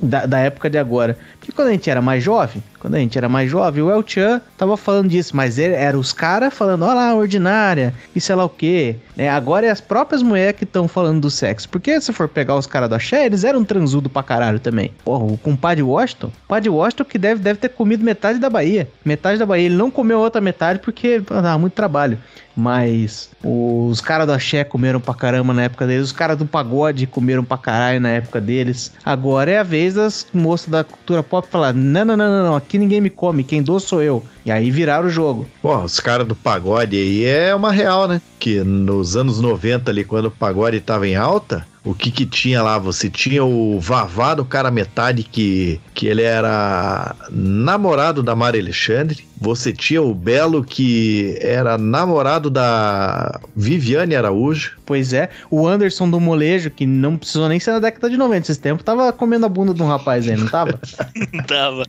Da, da época de agora. Porque quando a gente era mais jovem, quando a gente era mais jovem, o El Chan tava falando disso, mas ele, era os caras falando, olha lá, ordinária, e sei lá o quê. É, agora é as próprias mulheres que estão falando do sexo. Porque se for pegar os caras do Axé, eles eram transudo pra caralho também. Porra, o compadre Washington, o padre Washington que deve, deve ter comido metade da Bahia. Metade da Bahia. Ele não comeu outra metade porque dava muito trabalho. Mas os caras do Axé comeram pra caramba na época deles, os caras do pagode comeram pra caralho na época deles. Agora é a vez das moças da cultura pop falar: não, não, não, não, não, aqui ninguém me come, quem dou sou eu. E aí viraram o jogo. Pô, os caras do pagode aí é uma real, né? Que nos anos 90 ali, quando o pagode tava em alta, o que que tinha lá? Você tinha o Vavá do cara metade que, que ele era namorado da Mari Alexandre. Você tinha o Belo que era namorado da Viviane Araújo. Pois é, o Anderson do molejo, que não precisou nem ser na década de 90 esse tempo, tava comendo a bunda de um rapaz aí, não tava? tava.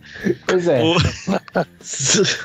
Pois é. O...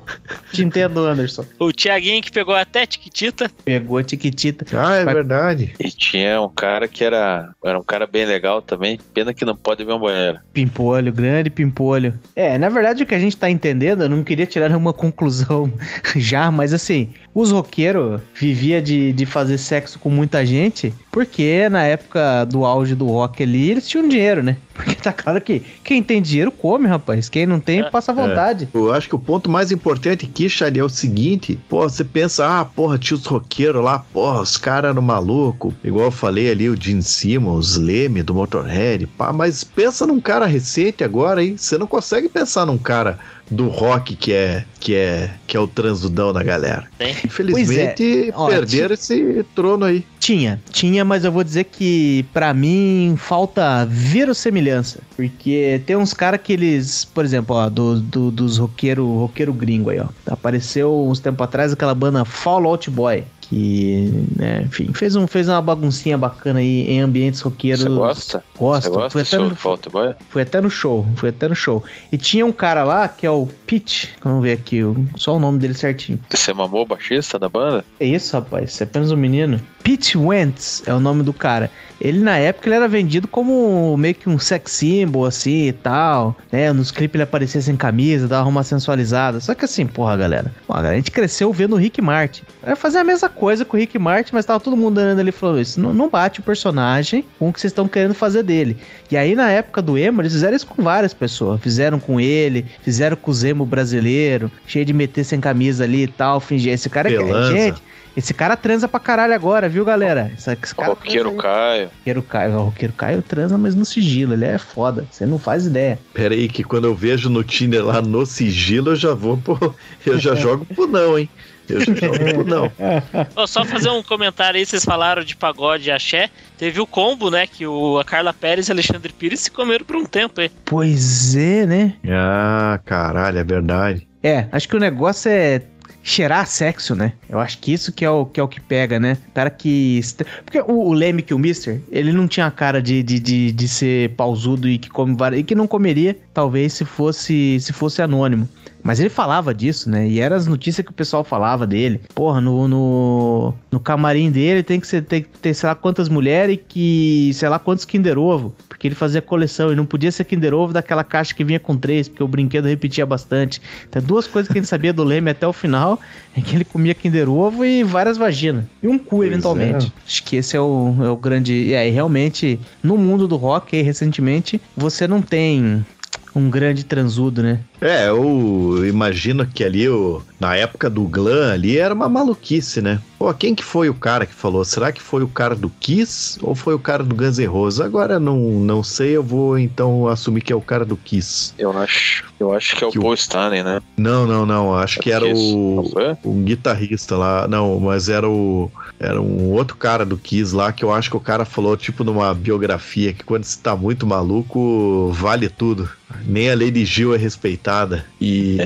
Te entendo, Anderson. O Tiaguinho que pegou até Tiquitita. Pegou a Tiquitita. Ah, é Vai... verdade. E tinha um cara que era, era um cara bem legal também. Pena que não pode ver um banheiro. Pimpolho, grande pimpolho. É, na verdade o que a gente tá entendendo, eu não queria tirar nenhuma conclusão já, mas assim, os roqueiros vivia de, de fazer sexo com muita gente, porque na época do auge do rock ali, eles tinham dinheiro, né? Porque tá claro que quem tem dinheiro come, rapaz. Quem não tem, passa vontade. É. Eu acho que o ponto mais importante aqui, Charlie, é o seguinte: pô, você pensa, ah, porra, tinha os roqueiros lá, porra, os caras eram malucos. Igual eu falei ali, o Gene Simmons, Leme do Motorhead, pá, mas pensa num cara recente agora, hein? Você não consegue pensar num cara do rock que é que é que é o transudão da galera. Sim. Infelizmente é. Ó, perderam esse trono aí. Tinha, tinha, mas eu vou dizer que para mim falta verossemelhança. Porque tem uns caras que eles, por exemplo, ó, do, do, dos roqueiro, roqueiro gringo aí, ó. Apareceu uns tempo atrás aquela banda Fall Out Boy que, né, enfim, fez, um, fez uma baguncinha bacana aí em ambientes roqueiros. Você gosta? Gosto. Você gosta foi, até no, Fault Boy? foi até no show, foi até no show. E tinha um cara lá que é o Pete, vamos ver aqui, só o nome dele certinho. Você mamou o baixista da banda? É isso, rapaz, você é apenas um menino. Pete Wentz é o nome do cara. Ele, na época, ele era vendido como meio que um sex symbol, assim, e tal, né? Nos clipes ele aparecia sem camisa, dava uma sensualizada. Só que assim, porra, galera, porra, a gente cresceu vendo o Rick Martin. Vai fazer a mesma coisa com o Rick Martin, mas tava todo mundo andando ali e falou isso. Não, não bate o personagem com o que vocês estão querendo fazer dele. E aí, na época do emo, eles fizeram isso com várias pessoas. Fizeram com ele, fizeram com o Zemo brasileiro, cheio de meter sem camisa ali e tal, fingir. Esse cara é... Pelanza. Gente, esse cara transa pra caralho agora, viu, galera? Esse, esse cara Roqueiro. Caio. Roqueiro Caio. O Roqueiro Caio transa, mas no sigilo. Ele é foda. Você não faz ideia. Pera aí, que quando eu vejo no Tinder lá no sigilo, eu já vou pro. Eu já jogo pro não, hein? Eu já jogo pro não. Ó, só fazer um comentário aí, vocês falaram de pagode e axé. Teve o combo, né? Que o, a Carla Pérez e Alexandre Pires se comeram por um tempo aí. Pois é, né? Ah, caralho, é verdade. É, acho que o negócio é cheirar sexo, né? Eu acho que isso que é o que, é o que pega, né? Cara que. Porque o, o Leme, que o Mister, ele não tinha a cara de, de, de, de ser pausudo e que come. E que não comeria, talvez, se fosse, se fosse anônimo. Mas ele falava disso, né? E eram as notícias que o pessoal falava dele. Porra, no, no, no camarim dele tem que, ser, tem que ter sei lá quantas mulheres e que sei lá quantos Kinder Ovo. Porque ele fazia coleção e não podia ser Kinder Ovo daquela caixa que vinha com três, porque o brinquedo repetia bastante. Então, duas coisas que a gente sabia do Leme até o final é que ele comia Kinder Ovo e várias vaginas. E um cu, eventualmente. Acho que esse é o, é o grande. E aí, realmente, no mundo do rock, aí, recentemente, você não tem um grande transudo, né? É, eu imagino que ali, o, na época do Glam ali, era uma maluquice, né? Pô, quem que foi o cara que falou? Será que foi o cara do Kiss ou foi o cara do Guns N' Roses? Agora não, não sei, eu vou então assumir que é o cara do Kiss. Eu acho, eu acho que é o Que o- Paul Stanley, né? Não, não, não, acho que era Kiss, o, um guitarrista lá. Não, mas era o era um outro cara do Kiss lá que eu acho que o cara falou tipo numa biografia que quando você tá muito maluco, vale tudo. Nem a Lady Gil é respeitada. E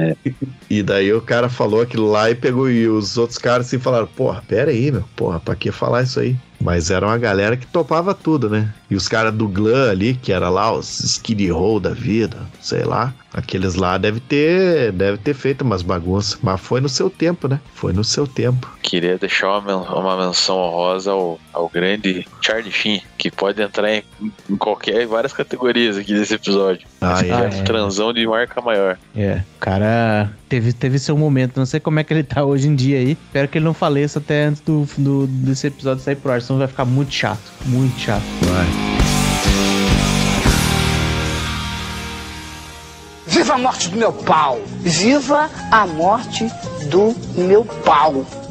e daí o cara falou aquilo lá e pegou e os outros caras assim falaram: "Porra, pera aí, meu. Porra, pra que falar isso aí?" Mas era uma galera que topava tudo, né? E os caras do Glam ali, que era lá os Skid Row da vida, sei lá. Aqueles lá deve ter, deve ter feito umas bagunças. Mas foi no seu tempo, né? Foi no seu tempo. Queria deixar uma, men- uma menção honrosa ao, ao grande Charlie Sheen, que pode entrar em, em qualquer, em várias categorias aqui desse episódio. Ah, é. Ah, é. Transão de marca maior. É, o cara teve, teve seu momento. Não sei como é que ele tá hoje em dia aí. Espero que ele não faleça até antes do, do- desse episódio sair pro ar, senão vai ficar muito chato. Muito chato. Vai. Viva a morte do meu pau! Viva a morte do meu pau!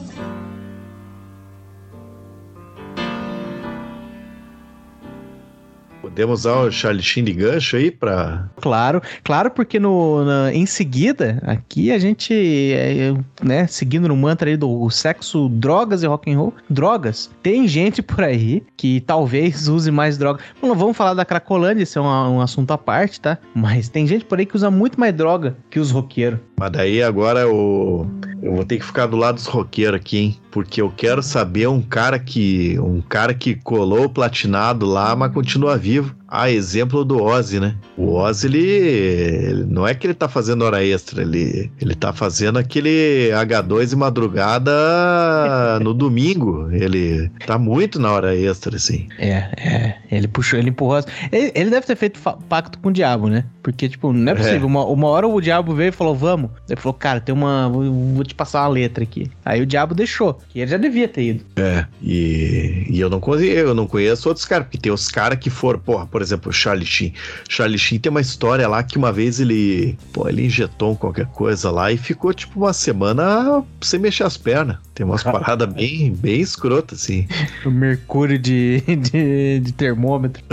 Podemos usar o Charlie Sheen de gancho aí pra. Claro, claro, porque no, na- em seguida, aqui a gente, é, né, seguindo no mantra aí do sexo, drogas e rock and roll, drogas. Tem gente por aí que talvez use mais droga. Não vamos falar da Cracolândia, isso é um, um assunto à parte, tá? Mas tem gente por aí que usa muito mais droga que os roqueiros. Mas daí agora eu, eu vou ter que ficar do lado dos roqueiros aqui, hein? Porque eu quero saber um cara que. Um cara que colou o platinado lá, mas continua vivo. A exemplo do Ozzy, né? O Ozzy, ele, ele- Não é que ele tá fazendo hora extra, ele, ele tá fazendo aquele H2 de madrugada no domingo. Ele tá muito na hora extra, assim. É, é. Ele puxou, ele empurrou. Ele, ele deve ter feito pacto com o diabo, né? Porque, tipo, não é possível. Uma, uma hora o diabo veio e falou, vamos. Ele falou, cara, tem uma. Vou, vou te passar uma letra aqui. Aí o diabo deixou. Que ele já devia ter ido. É, e, e eu não conheço, eu não conheço outros caras, porque tem os caras que foram, porra, por exemplo, Charlie Sheen. Charlie Sheen tem uma história lá que uma vez ele, pô, ele injetou qualquer coisa lá e ficou tipo uma semana sem mexer as pernas. Tem umas paradas bem, bem escrotas, assim. O mercúrio de, de, de termômetro.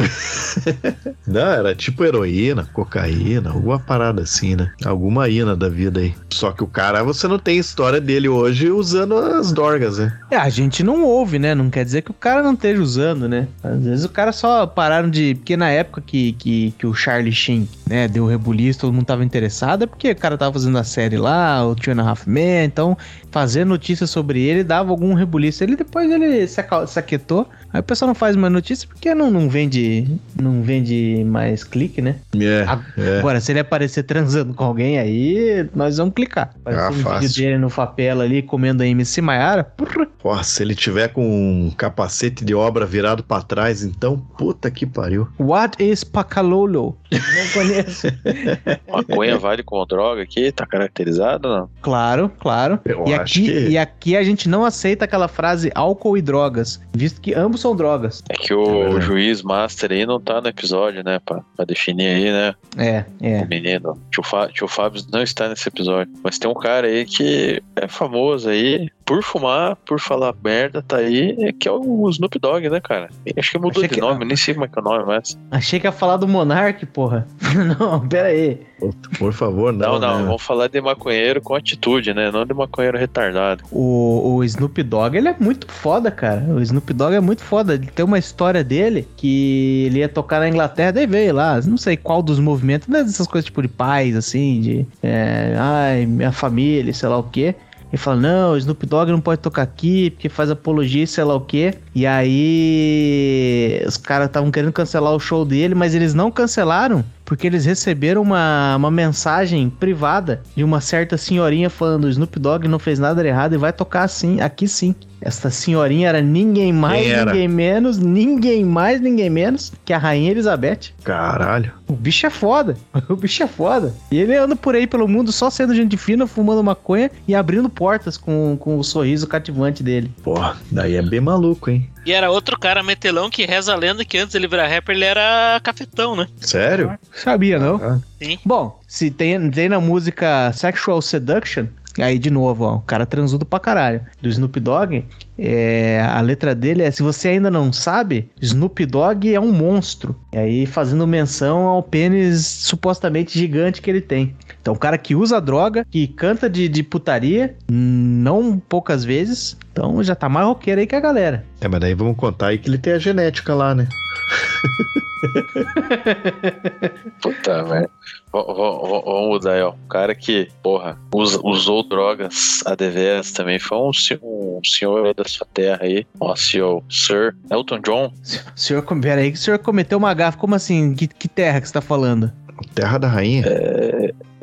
Não, era tipo heroína, cocaína, alguma parada assim, né? Alguma ina da vida aí. Só que o cara, você não tem história dele hoje usando as dorgas, né? É, a gente não ouve, né? Não quer dizer que o cara não esteja usando, né? Às vezes o cara só pararam de. Porque na época que, que, que o Charlie Sheen, né, deu rebuliço, todo mundo tava interessado, é porque o cara tava fazendo a série lá, o Two and a Half Men, então fazer notícia sobre ele dava algum rebuliço. Ele depois ele se, aquietou. Aí o pessoal não faz mais notícia porque não, não vende não vende mais clique, né? É, é. Agora, se ele aparecer transando com alguém, aí nós vamos clicar. Aparecer Ah, um fácil. vídeo dele no Favela ali, comendo a MC Maiara, porra, Porra, se ele tiver com um capacete de obra virado pra trás, então, puta que pariu. what is Pacalolo? Não conheço. Maconha vale como droga aqui? Tá caracterizado ou não? claro, claro. Eu e, acho aqui, que- e aqui a gente não aceita aquela frase álcool e drogas, visto que ambos são drogas. É que É o verdade. juiz master aí não tá no episódio, né? Pra, pra definir aí, né? É, é. O menino. Tio, Fá, tio Fábio não está nesse episódio. Mas tem um cara aí que é famoso aí. Por fumar, por falar merda, tá aí, é que é o Snoop Dogg, né, cara? Acho que mudou Achei de que- nome, nem sei como é que é o nome mais. Achei que ia falar do Monark, porra. não, pera aí. Por favor, Não, não. não, né? vamos falar de maconheiro com atitude, né? Não de maconheiro retardado. O, o Snoop Dogg, ele é muito foda, cara. O Snoop Dogg é muito foda. Ele tem uma história dele que ele ia tocar na Inglaterra, daí veio lá, não sei qual dos movimentos, né, dessas coisas tipo de paz, assim, de. é, ai, minha família, sei lá o quê. Ele fala, não, Snoop Dogg não pode tocar aqui, porque faz apologia, sei lá o quê. E aí, os caras estavam querendo cancelar o show dele, mas eles não cancelaram, porque eles receberam uma, uma mensagem privada de uma certa senhorinha falando: o Snoop Dogg não fez nada errado e vai tocar assim, aqui sim. Essa senhorinha era ninguém mais, era? ninguém menos, ninguém mais, ninguém menos que a Rainha Elizabeth. Caralho. O bicho é foda. O bicho é foda. E ele anda por aí pelo mundo só sendo gente fina, fumando maconha e abrindo portas com, com o sorriso cativante dele. Porra, daí é bem maluco, hein? E era outro cara metelão que reza a lenda que antes ele virar rapper, ele era cafetão, né? Sério? Sabia, não? Ah. Sim. Bom, se tem, tem na música Sexual Seduction, aí de novo, ó, o cara transudo pra caralho, do Snoop Dogg, é, a letra dele é, se você ainda não sabe, Snoop Dogg é um monstro. E aí fazendo menção ao pênis supostamente gigante que ele tem. Então, o cara que usa droga, que canta de, de putaria, não poucas vezes, então já tá mais roqueiro aí que a galera. É, mas daí vamos contar aí que ele tem a genética lá, né? Puta merda. V- v- v- Vamos mudar aí, ó. O cara que, porra, usa- usou drogas a deveras também foi um, um senhor aí da sua terra aí. Ó, senhor Sir Elton John. O senhor, pera aí, que o senhor cometeu uma gafa. Como assim? Que, que terra que você tá falando? Terra da rainha.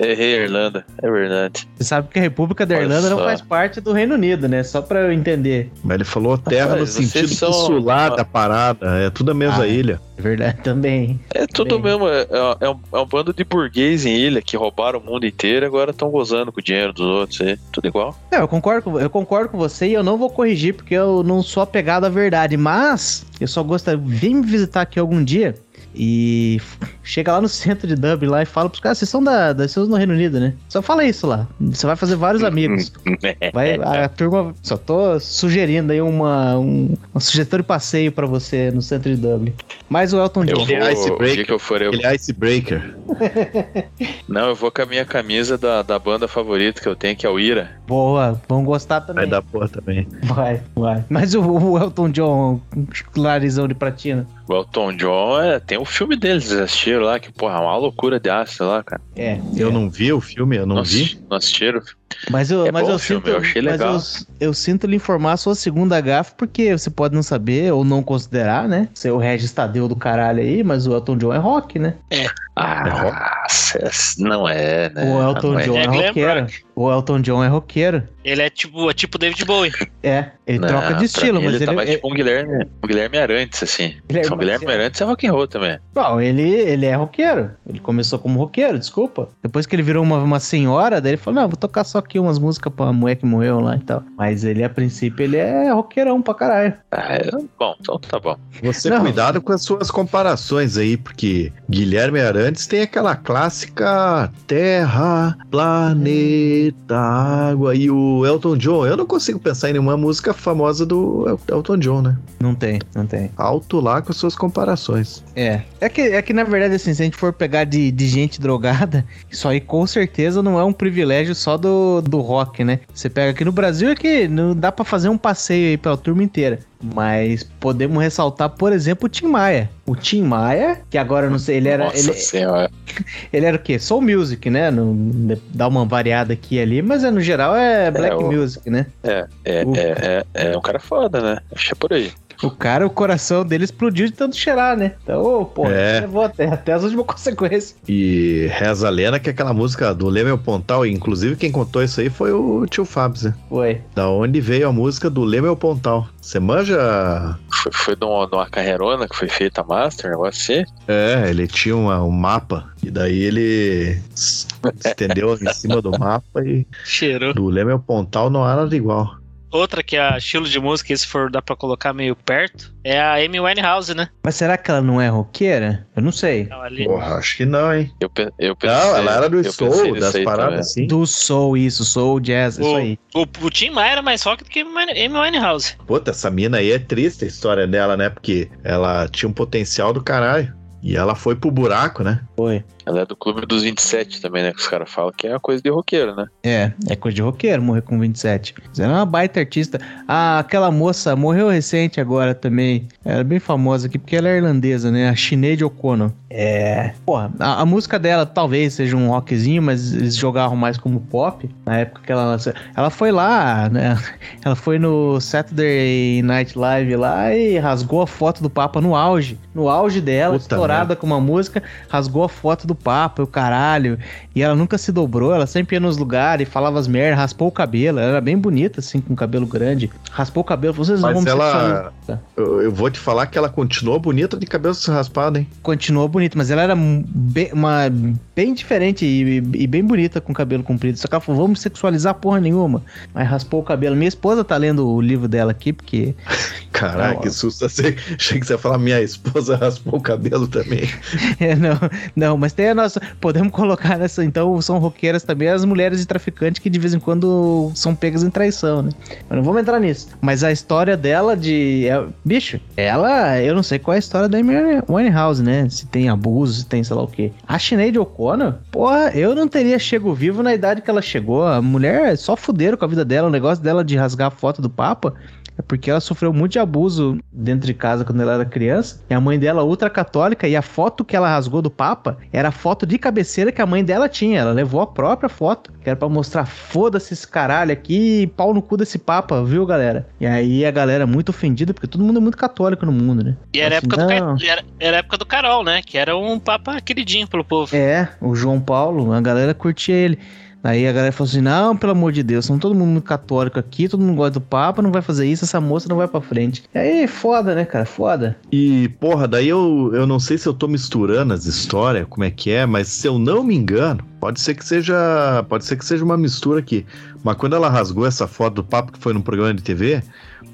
Errei, Irlanda. É verdade. Você sabe que a República da Olha Irlanda não faz parte do Reino Unido, né? Só pra eu entender. Mas ele falou terra no Rapaz, vocês sentido são- insular da parada. É tudo a mesma Ah, ilha. É verdade também. É tudo Bem. mesmo. É, é um, é um bando de burguês em ilha que roubaram o mundo inteiro e agora estão gozando com o dinheiro dos outros aí. Tudo igual. Não, eu concordo, com, eu concordo com você e eu não vou corrigir porque eu não sou apegado à verdade. Mas eu só gostaria. Vem me visitar aqui algum dia e chega lá no centro de Dublin lá e fala pros caras, vocês são da, da vocês são no Reino Unido, né? Só fala isso lá. Você vai fazer vários amigos. Vai, a turma. Só tô sugerindo aí uma, um, uma sugestão de passeio pra você no centro de Dublin. Mais o Elton John. vou, Ele é o icebreaker. dia que eu for, eu, Ele é icebreaker. não, eu vou com a minha camisa da, da banda favorita que eu tenho, que é o Ira. Boa, vão gostar também. Vai dar porra também. Vai, vai. Mas o, o Elton John, um larizão de platina. O Elton John, é, tem o filme deles, vocês assistiram lá, que porra, é uma loucura de ácido lá, cara. É. Eu é. não vi o filme, eu não Não vi. assisti- Não assistiram? Mas eu, É mas bom eu o filme, sinto, eu achei mas legal. eu, eu sinto lhe informar a sua segunda gafe, porque você pode não saber ou não considerar, né? Ser o Regis Tadeu do caralho aí, mas o Elton John é rock, né? Ah, cês- não é, né? O Elton Não é. John é, É roqueiro. O Elton John é roqueiro. Ele é tipo, é tipo David Bowie. É, ele Não, troca de estilo, mim mas ele ele, tá mais é- tipo um Guilherme, um Guilherme Arantes, assim. Guilherme São Guilherme Arantes. Arantes é rock and roll também. Bom, ele, ele é roqueiro. Ele começou como roqueiro, desculpa. Depois que ele virou uma, uma senhora, daí ele falou: não, vou tocar só aqui umas músicas pra mulher que morreu lá e tal. Mas ele, a princípio, ele é roqueirão pra caralho. Ah, é, bom, então tá bom. Você Não. cuidado com as suas comparações aí, porque Guilherme Arantes tem aquela clássica Terra, Planeta, Água e o Elton John. Eu não consigo pensar em nenhuma música famosa do El- Elton John, né? Não tem, não tem. Alto lá com as suas comparações. É. É que, é que na verdade, assim, se a gente for pegar de, de gente drogada, isso aí com certeza não é um privilégio só do, do rock, né? Você pega aqui no Brasil é que não dá pra fazer um passeio aí pela turma inteira. Mas podemos ressaltar, por exemplo, o Tim Maia. O Tim Maia, que agora não sei, ele era. Nossa Ele, senhora. ele era o quê? Soul Music, né? No, dá uma variada aqui e ali, mas é, no geral é Black o- Music, né? É, é, O- é, é, é um cara foda, né? Acho que é por aí. O cara, o coração dele explodiu de tanto cheirar, né? Então, pô, É. levou até, até as últimas consequências. E Reza a Lena, que é aquela música do Leme Pontal, e inclusive quem contou isso aí foi o tio Fábio, né? Foi. Da onde veio a música do Leme Pontal. Você manja? Foi, foi de uma, de uma carreirona que foi feita a Master, um negócio assim. É, ele tinha uma- um mapa, e daí ele estendeu em cima do mapa e Cheirou. do Leme Pontal não há nada igual. Outra que é estilo de música, e se for dar pra colocar meio perto, é a Amy Winehouse, né? Mas será que ela não é roqueira? Eu não sei. Ali. Porra, acho que não, hein? Eu, pe- eu pensei, Não, ela era do soul, das paradas assim. Do soul, isso, soul, jazz, isso O, aí. o, o Tim Maia era mais rock do que Amy Winehouse. Puta, essa mina aí é triste a história dela, né? Porque ela tinha um potencial do caralho. E ela foi pro buraco, né? Foi. Ela é do Clube dos 27 também, né? Que os caras falam que é uma coisa de roqueiro, né? É, é coisa de roqueiro morrer com 27. Mas ela é uma baita artista. Ah, aquela moça morreu recente agora também. Ela é bem famosa aqui porque ela é irlandesa, né? A Sinead O'Connor. É. Porra, a, a música dela talvez seja um rockzinho, mas eles jogavam mais como pop na época que ela lançou. Ela foi lá, né? Ela foi no Saturday Night Live lá e rasgou a foto do Papa no auge. No auge dela, Puta estourada com uma música, rasgou a foto do Papa e o caralho. E ela nunca se dobrou, ela sempre ia nos lugares, falava as merdas, raspou o cabelo. Ela era bem bonita, assim, com cabelo grande. Raspou o cabelo, vocês Mas vão ela- Eu, eu vou te falar que ela continuou bonita de cabelo raspado, hein? Continuou bonita, mas ela era bem, uma, bem diferente e, e bem bonita com cabelo comprido. Só que ela falou, vamos sexualizar porra nenhuma. Mas raspou o cabelo. Minha esposa tá lendo o livro dela aqui, porque Caralho, Não, que susto. Achei que você ia falar minha esposa raspou o cabelo também. É, não, não, mas tem a nossa. Podemos colocar nessa. Então, são roqueiras também as mulheres de traficante que de vez em quando são pegas em traição, né? Mas não vamos entrar nisso. Mas a história dela de. é- bicho, ela. Eu não sei qual é a história da Amy Winehouse, né? Se tem abuso, se tem sei lá o quê. A Sinead O'Connor, porra, eu não teria chego vivo na idade que ela chegou. A mulher só fuderam com a vida dela. O negócio dela de rasgar a foto do Papa. É porque ela sofreu muito de abuso dentro de casa quando ela era criança. E a mãe dela, ultra católica, e a foto que ela rasgou do Papa era a foto de cabeceira que a mãe dela tinha. Ela levou a própria foto, que era pra mostrar: foda-se esse caralho aqui, pau no cu desse Papa, viu, galera? E aí a galera muito ofendida, porque todo mundo é muito católico no mundo, né? E era Assim, época, do, não. Era, era a época do Carol, né? Que era um papa queridinho pelo povo. É, o João Paulo, a galera curtia ele. Aí a galera falou assim: não, pelo amor de Deus, são todo mundo católico aqui, todo mundo gosta do Papa, não vai fazer isso, essa moça não vai pra frente. E aí, foda, né, cara? Foda. E, porra, daí eu, eu não sei se eu tô misturando as histórias, como é que é, mas se eu não me engano, pode ser que seja. Pode ser que seja uma mistura aqui. Mas quando ela rasgou essa foto do papo que foi num programa de TV,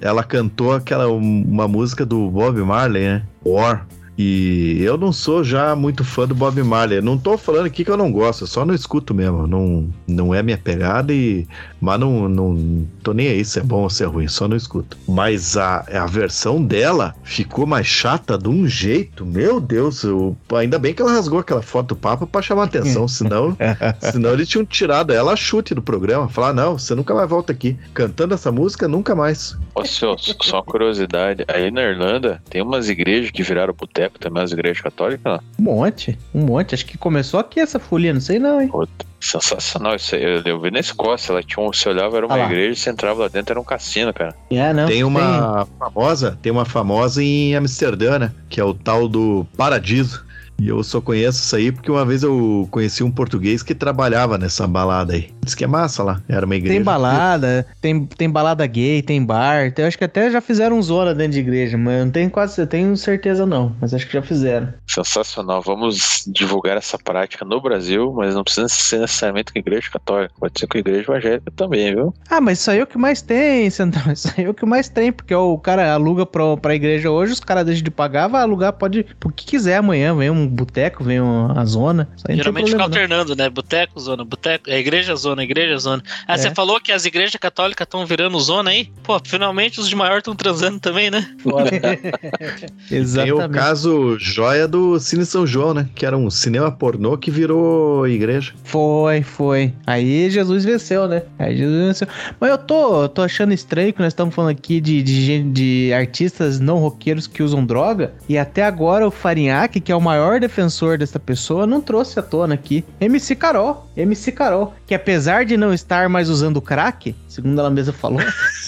ela cantou aquela uma música do Bob Marley, né? War. E eu não sou já muito fã do Bob Marley. Não tô falando aqui que eu não gosto, eu só não escuto mesmo. Não, não é minha pegada e. Mas não, não tô nem aí se é bom ou se é ruim, só não escuto. Mas a, a versão dela ficou mais chata de um jeito. Meu Deus, eu, ainda bem que ela rasgou aquela foto do Papa pra chamar atenção, senão, senão eles tinham tirado ela a chute do programa. Falar, não, você nunca mais volta aqui. Cantando essa música, nunca mais. Ó, só, só uma curiosidade. Aí na Irlanda tem umas igrejas que viraram boteco também, as igrejas católicas, né? Um monte, um monte. Acho que começou aqui essa folia, não sei não, hein? Puta, sensacional isso aí. Eu, eu vi na Escócia, ela tinha um, você olhava, era uma Ah igreja, você entrava lá dentro, era um cassino, cara. É, não. Tem uma famosa, tem uma famosa em Amsterdã, né? Que é o tal do Paradiso. E eu só conheço isso aí porque uma vez eu conheci um português que trabalhava nessa balada aí. Diz que é massa lá. Era uma igreja. Tem balada, tem, tem balada gay, tem bar. Tem, acho que até já fizeram zona dentro de igreja, mas eu não tenho quase, eu tenho certeza não. Mas acho que já fizeram. Sensacional. Vamos divulgar essa prática no Brasil, mas não precisa ser necessariamente com a igreja católica. Pode ser com a igreja evangélica também, viu? Ah, mas isso aí é o que mais tem, Central. Isso aí é o que mais tem, porque o cara aluga pra, pra igreja hoje, os caras deixam de pagar, vai alugar, pode o que quiser amanhã. Vem um boteco, vem uma zona. Geralmente fica problema, não. alternando, né? Boteco, zona, boteco, é igreja, zona, igreja, zona. Ah, É. você falou que as igrejas católicas estão virando zona aí? Pô, finalmente os de maior estão transando também, né? Tem o Exatamente. caso joia do Cine São João, né? Que era um cinema pornô que virou igreja. Foi, foi. Aí Jesus venceu, né? Aí Jesus venceu. Mas eu tô, eu tô achando estranho que nós estamos falando aqui de, de, de artistas não roqueiros que usam droga. E até agora o Farinhaque, que é o maior defensor dessa pessoa, não trouxe à tona aqui. MC Carol. MC Carol. Que apesar de não estar mais usando crack, segundo ela mesma falou,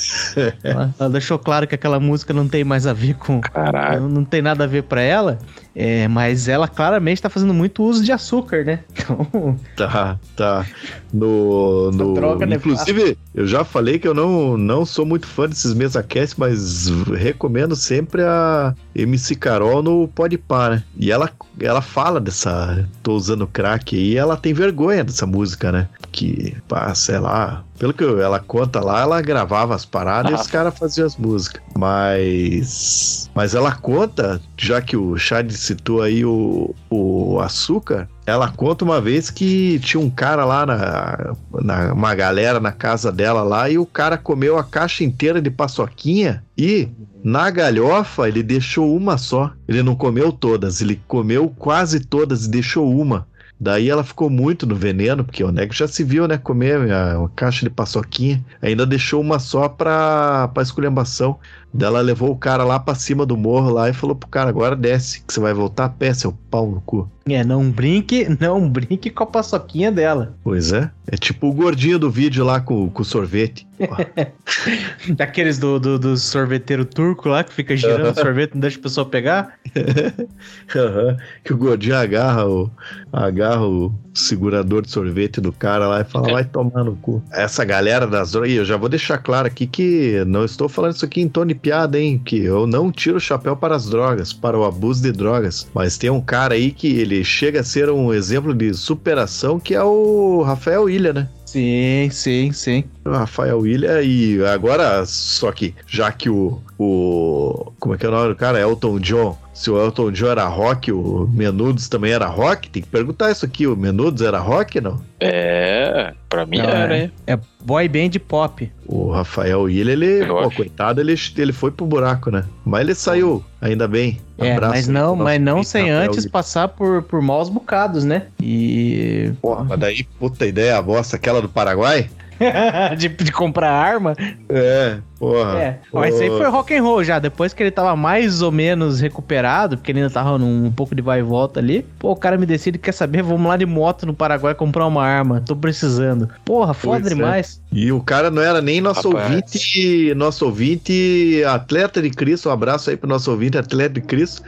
ela, ela deixou claro que aquela música não tem mais a ver com. Caralho. Não, não tem nada a ver pra ela. É, mas ela claramente tá fazendo muito uso de açúcar, né? Então. Tá, tá. No. no droga, né? inclusive, eu já falei que eu não, não sou muito fã desses mesa cast, mas recomendo sempre a MC Carol no Podpah, né? E ela, ela fala dessa. Tô usando crack aí, e ela tem vergonha dessa música, né? Que, pá, sei lá. Pelo que ela conta lá, ela gravava as paradas e Ah. os caras faziam as músicas. Mas. Mas ela conta, já que o Chad citou aí o, o açúcar, ela conta uma vez que tinha um cara lá na, na uma galera na casa dela lá e o cara comeu a caixa inteira de paçoquinha e na galhofa ele deixou uma só. Ele não comeu todas, ele comeu quase todas e deixou uma. Daí ela ficou muito no veneno, porque o nego já se viu, né? Comer a, a caixa de paçoquinha. Ainda deixou uma só pra, pra esculhambação. Daí ela levou o cara lá pra cima do morro lá e falou pro cara: agora desce, que você vai voltar a pé, seu pau no cu. É, não brinque, não brinque com a paçoquinha dela. Pois é. É tipo o gordinho do vídeo lá com, com o sorvete. Daqueles do, do, do sorveteiro turco lá que fica girando o sorvete, não deixa a pessoa pegar. Aham. que o gordinho agarra o, agarra o segurador de sorvete do cara lá e fala, vai tomar no cu. Essa galera das drogas, eu já vou deixar claro aqui que não estou falando isso aqui em de piada, hein? Que eu não tiro o chapéu para as drogas, para o abuso de drogas. Mas tem um cara aí que ele chega a ser um exemplo de superação, que é o Rafael Ilha, né? Sim, sim, sim. Rafael William e agora, só que já que o, o. Como é que é o nome do cara? Elton John. Se o Elton John era rock, o Menudos também era rock? Tem que perguntar isso aqui. O Menudos era rock não? É, pra mim Não, era, é. hein? É boy band pop. O Rafael William, ele, pô, coitado, ele, ele foi pro buraco, né? Mas ele saiu, ainda bem. É, Abraço mas não, mas não sem Rafael antes William. passar por, por maus bocados, né? E. Porra, mas daí, puta ideia, a bosta aquela do Paraguai? de, de comprar arma. É, porra. É, mas isso aí foi rock and roll já. Depois que ele tava mais ou menos recuperado, porque ele ainda tava num um pouco de vai e volta ali. Pô, o cara me decide, quer saber? Vamos lá de moto no Paraguai comprar uma arma. Tô precisando. Porra, foda Pois é. demais. E o cara não era nem nosso Rapaz. ouvinte, nosso ouvinte atleta de Cristo. Um abraço aí pro nosso ouvinte atleta de Cristo,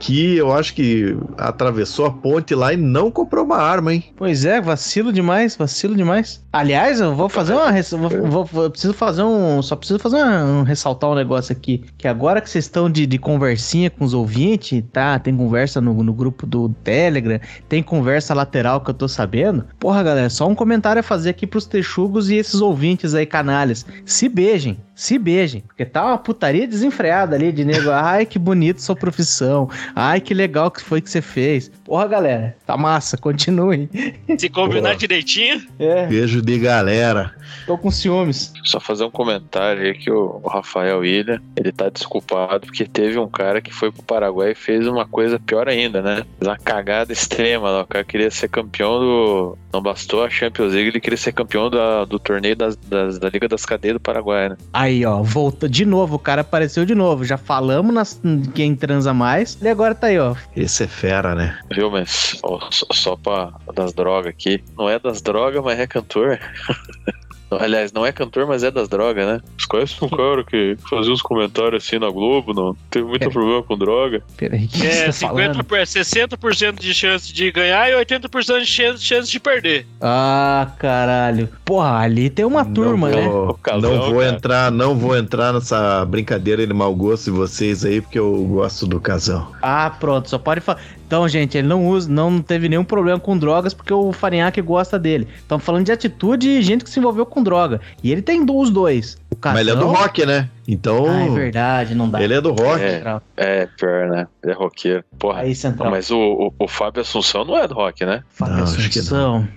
que eu acho que atravessou a ponte lá e não comprou uma arma, hein? Pois é, vacilo demais, vacilo demais. Aliás, eu vou fazer uma. res- Vou, vou- eu preciso fazer um. Só preciso fazer uma- um ressaltar um negócio aqui. Que agora que vocês estão de, de conversinha com os ouvintes, tá? Tem conversa no, no grupo do Telegram, tem conversa lateral que eu tô sabendo. Porra, galera, só um comentário a fazer aqui pros texugos e esses ouvintes aí, canalhas. Se beijem, se beijem. Porque tá uma putaria desenfreada ali de nego. Ai, que bonito sua profissão. Ai, que legal que foi que você fez. Porra, galera, tá massa, continuem. Se combinar Boa. direitinho, É, Beijo de galera. tô com ciúmes. Só fazer um comentário aí que o, Rafael Ilha, ele tá desculpado porque teve um cara que foi pro Paraguai e fez uma coisa pior ainda, né? Fez uma cagada extrema lá. O cara queria ser campeão do. Não bastou a Champions League, ele queria ser campeão da- do torneio das, das- da Liga das Cadeias do Paraguai, né? Aí, ó, voltou de novo, o cara apareceu de novo. Já falamos nas, quem transa mais. E agora tá aí, ó. Esse é fera, né? Viu, mas ó, só, só pra das drogas aqui. Não é das drogas, mas é cantor. Aliás, não é cantor, mas é das drogas, né? Os conhece um cara que fazia uns comentários assim na Globo, não teve muito É. problema com droga. Peraí, que É, você tá 50 falando? por, 60% de chance de ganhar e 80% de chance, chance de perder. Ah, caralho. Porra, ali tem uma turma, não né? vou, casal, não vou cara. entrar, não vou entrar nessa brincadeira de mau gosto de vocês aí, porque eu gosto do casal. Ah, pronto, só pode falar. Então, gente, ele não usa, não teve nenhum problema com drogas porque o Farinhaque gosta dele. Estamos falando de atitude e gente que se envolveu com droga. E ele tem os dois. O. Mas ele é do rock, né? Então, Ah, é verdade, não dá. ele é do rock. É. É, pior, né? Ele é roqueiro. Porra. Aí, Não, Central. mas o, o, o Fábio Assunção não é do rock, né? Fábio Não, acho que Assunção.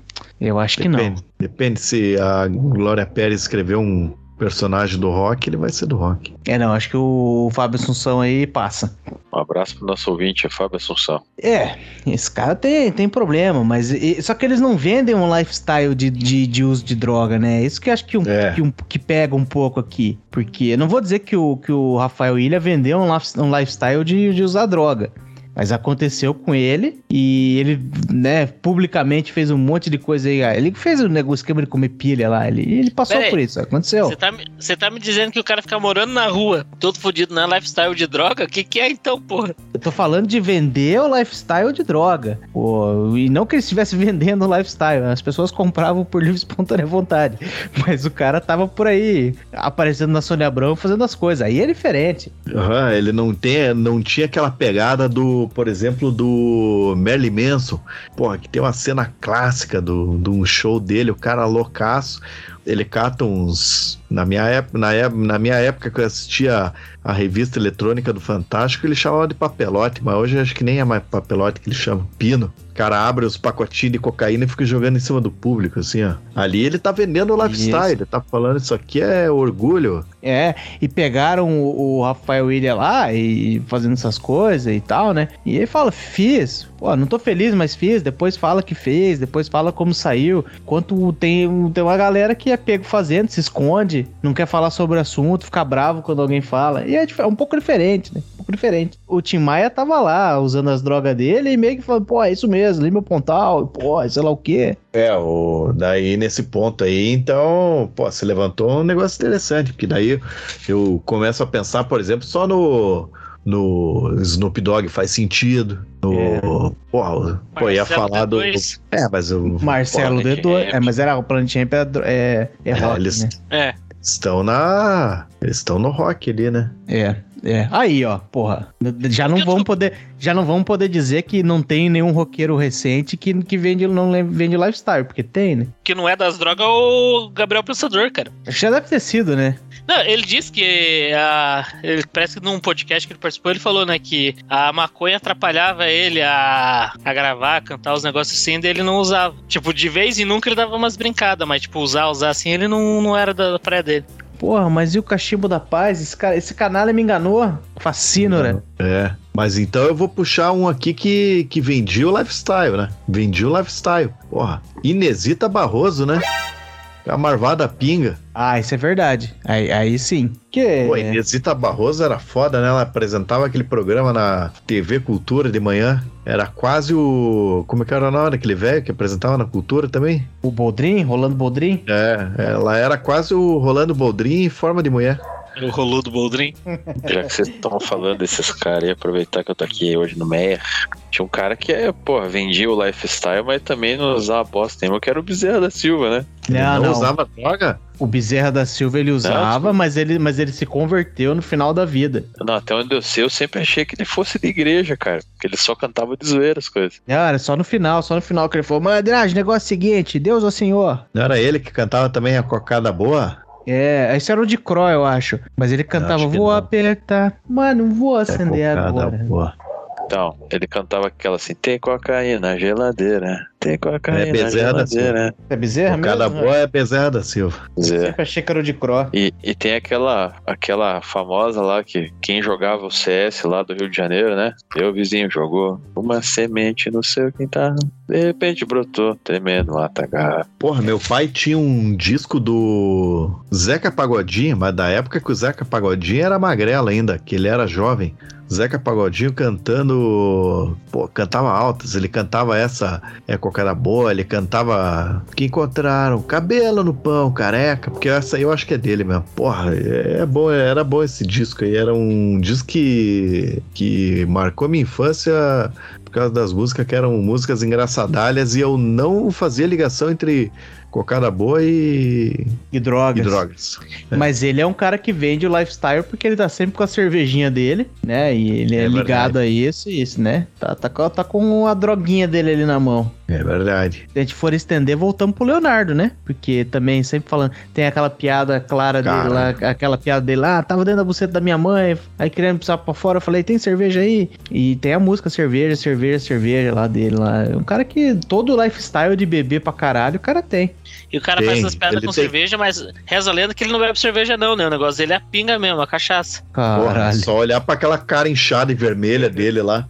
Eu acho que não. Depende, depende se a Glória Pérez escreveu um personagem do rock, ele vai ser do rock. É, não, acho que o Fábio Assunção aí passa. Um abraço pro nosso ouvinte, Fábio Assunção. É, esse cara tem, tem problema, mas. e- só que eles não vendem um lifestyle de, de, de uso de droga, né? Isso que acho que, um, É. que, um- que pega um pouco aqui. Porque eu não vou dizer que o, que o Rafael Ilha vendeu um, um lifestyle de, de usar droga. Mas aconteceu com ele e ele, né, publicamente fez um monte de coisa aí. Ele fez o negócio esquema de comer pilha lá. Ele, ele passou Peraí. por isso, aconteceu. Você tá, tá me dizendo que o cara fica morando na rua, todo fodido na lifestyle de droga? O que, que é então, porra? Eu tô falando de vender o lifestyle de droga. Pô, e não que ele estivesse vendendo o lifestyle. As pessoas compravam por livre e espontânea vontade. Mas o cara tava por aí, aparecendo na Sônia Abrão, fazendo as coisas. Aí é diferente. Aham, ele não, tem, não tinha aquela pegada do, por exemplo, do Merlin Manson. Porra, que tem uma cena clássica do- de um show dele, o cara loucaço. Ele cata uns. Na minha, época, na, na minha época que eu assistia a revista eletrônica do Fantástico, ele chamava de papelote, mas hoje acho que nem é mais papelote que ele chama, pino. O cara abre os pacotinhos de cocaína e fica jogando em cima do público, assim, ó. Ali ele tá vendendo o lifestyle, Isso. tá falando isso aqui é orgulho. É, e pegaram o, o Rafael Ilha lá e fazendo essas coisas e tal, né? E ele fala, fiz. Pô, não tô feliz, mas fiz. Depois fala que fez, depois fala como saiu. Enquanto tem, tem uma galera que é pego fazendo, se esconde, não quer falar sobre o assunto, fica bravo quando alguém fala. E é, é um pouco diferente, né? Um pouco diferente. O Tim Maia tava lá usando as drogas dele e meio que falou, pô, é isso mesmo, li meu pontal, pô, sei lá o quê. É, o, daí nesse ponto aí, então, pô, você levantou um negócio interessante, porque daí eu começo a pensar, por exemplo, só no, no Snoop Dogg faz sentido. No, É. porra, pô, ia falar do. D2. É, mas o. Marcelo Planet D2. Ramp. É, mas era o Planet Ramp é, dro- é, é É, rock, eles- né? É. Estão na. Eles estão no rock ali, né? É, é. Aí, ó, porra. Já não vão poder, já não vão poder dizer que não tem nenhum roqueiro recente que, que vende, não vende lifestyle, porque tem, né? Que não é das drogas o Gabriel Pensador, cara. Acho que Já deve ter sido, né? Não, ele disse que a, ele parece que num podcast que ele participou, ele falou, né, que a maconha atrapalhava ele a, a gravar, cantar os negócios assim, daí ele não usava. Tipo, de vez em nunca ele dava umas brincadas, mas tipo, usar, usar assim, ele não, não era da praia dele. Porra, mas e o cachimbo da paz? Esse, cara, esse canalha me enganou. Fascino, né? É. Mas então eu vou puxar um aqui que, que vendia o lifestyle, né? Vendia o lifestyle. Porra. Inesita Barroso, né? A marvada pinga. Ah, isso é verdade. Aí, aí sim. Que Pô, a Inesita Barroso era foda, né? Ela apresentava aquele programa na TV Cultura de manhã. Era quase o. Como é que era o nome daquele velho que apresentava na Cultura também? o Boldrin, Rolando Boldrin. É, ela era quase o Rolando Boldrin em forma de mulher. O Roludo Boldrin. Já que vocês estão falando desses caras aí, aproveitar que eu tô aqui hoje no Meia. Tinha um cara que, é, porra, vendia o lifestyle, mas também não usava bosta nenhuma, que era o Bezerra da Silva, né? Não, não, não. usava droga? O Bezerra da Silva ele usava, mas ele, mas ele se converteu no final da vida. Não, até onde eu sei, eu sempre achei que ele fosse de igreja, cara. Que ele só cantava de zoeira as coisas. Não, era só no final, só no final que ele falou: Malandragem, negócio é o seguinte, Deus é o Senhor. Não era ele que cantava também a cocada boa? É, esse era o de Cro, eu acho. Mas ele cantava, acho vou não. apertar, mas não vou acender é agora. boa. Então, ele cantava aquela assim: tem cocaína na geladeira, tem cocaína É na Bezerra da geladeira. É Bezerra mesmo? boa é Bezerra da Silva. Zé. Sempre achei que era o de Cro. E, e tem aquela, aquela famosa lá que quem jogava o CS lá do Rio de Janeiro, né? Meu vizinho jogou uma semente no seu quintal. De repente brotou, tremendo lá, tá Porra, meu pai tinha um disco do Zeca Pagodinho, mas da época que o Zeca Pagodinho era magrelo ainda, que ele era jovem. Zeca Pagodinho cantando. Pô, cantava altas. Ele cantava essa é cocada boa, ele cantava. Que encontraram cabelo no pão, careca. Porque essa aí eu acho que é dele mesmo. Porra, é bom, era bom esse disco aí. Era um disco que, que marcou minha infância por causa das músicas que eram músicas engraçadalhas e eu não fazia ligação entre cocada boa e, E drogas. e drogas. Mas ele é um cara que vende o lifestyle porque ele tá sempre com a cervejinha dele, né? E ele é, É ligado a isso e isso, né? Tá, tá, tá com a droguinha dele ali na mão. É verdade. Se a gente for estender, voltamos pro Leonardo, né? Porque também, sempre falando, tem aquela piada clara dele Cara. lá, aquela piada dele lá, ah, tava dentro da buceta da minha mãe, aí querendo precisar pra fora, eu falei, tem cerveja aí? E tem a música cerveja, cerveja, cerveja lá dele lá. É um cara que todo o lifestyle de beber pra caralho, o cara tem. E o cara Tem, faz essas piadas com tem. cerveja, mas reza a lenda que ele não bebe cerveja, não, né? O negócio dele é a pinga mesmo, a cachaça. Porra, Caralho. só olhar pra aquela cara inchada e vermelha dele lá.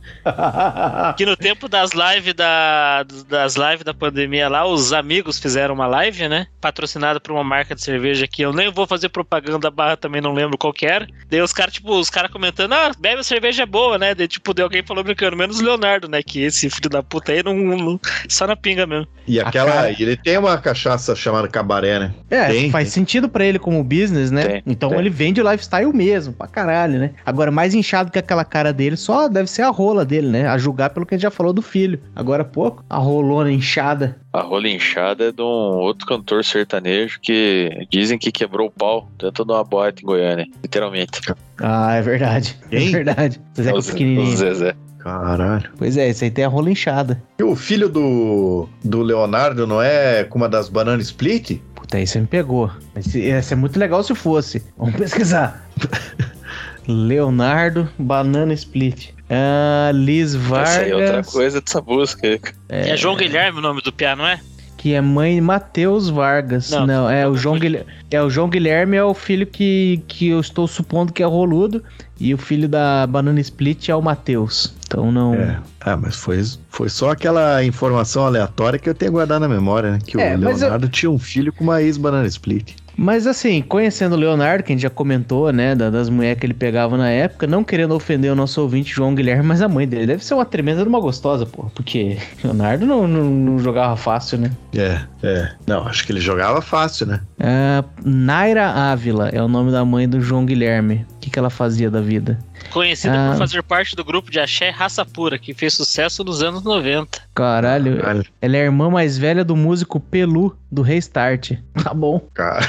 Que no tempo das lives da, das lives da pandemia lá, os amigos fizeram uma live, né? Patrocinada por uma marca de cerveja que eu nem vou fazer propaganda barra, também não lembro qual que era. Daí os caras, tipo, os caras comentando, ah, bebe a cerveja boa, né? Daí, tipo, deu alguém falou brincando, menos o Leonardo, né? Que esse filho da puta aí não, não- só na pinga mesmo. E aquela. cara- Ele tem uma cachaça chamada cabaré, né? É, Tem, faz tem. sentido pra ele como business, né? Tem, então tem. ele vende o lifestyle mesmo, pra caralho, né? Agora, mais inchado que aquela cara dele, só deve ser a rola dele, né? A julgar pelo que a gente já falou do filho. Agora, pô, a rolona inchada. A rola inchada é de um outro cantor sertanejo que dizem que quebrou o pau dentro de uma boate em Goiânia, literalmente. Ah, é verdade. Quem? É verdade. Zé O é o pequenininho. Zezé. Caralho. Pois é, esse aí tem a rola inchada. E o filho do, do Leonardo não é com uma das bananas split? Puta, aí você me pegou. Esse- Ia ser muito legal se fosse. Vamos pesquisar. Leonardo Banana Split. Ah, Liz Essa aí é outra Vargas, coisa dessa música. aí. É, João Guilherme o nome do piá, não é? que é mãe Matheus Vargas. Não, Não, é, o não João confunde. Guilherme, é o João Guilherme é o filho que, que eu estou supondo que é roludo e o filho da Banana Split é o Matheus. Então não. É. Ah, mas foi, foi só aquela informação aleatória que eu tenho guardado na memória, né? Que É, o mas eu- Leonardo tinha um filho com uma ex-banana split. Mas assim, conhecendo o Leonardo, que a gente já comentou, né, da- das mulheres que ele pegava na época, não querendo ofender o nosso ouvinte João Guilherme, mas a mãe dele deve ser uma tremenda de uma gostosa, pô. Porque Leonardo não, não, não jogava fácil, né? É, é. Não, acho que ele jogava fácil, né? Ah, Naira Ávila é o nome da mãe do João Guilherme. O que, que ela fazia da vida? Conhecida Ah. por fazer parte do grupo de axé Raça Pura, que fez sucesso nos anos 90. Caralho, Caralho, ela é a irmã mais velha do músico Pelu, do Restart. Tá bom. cara.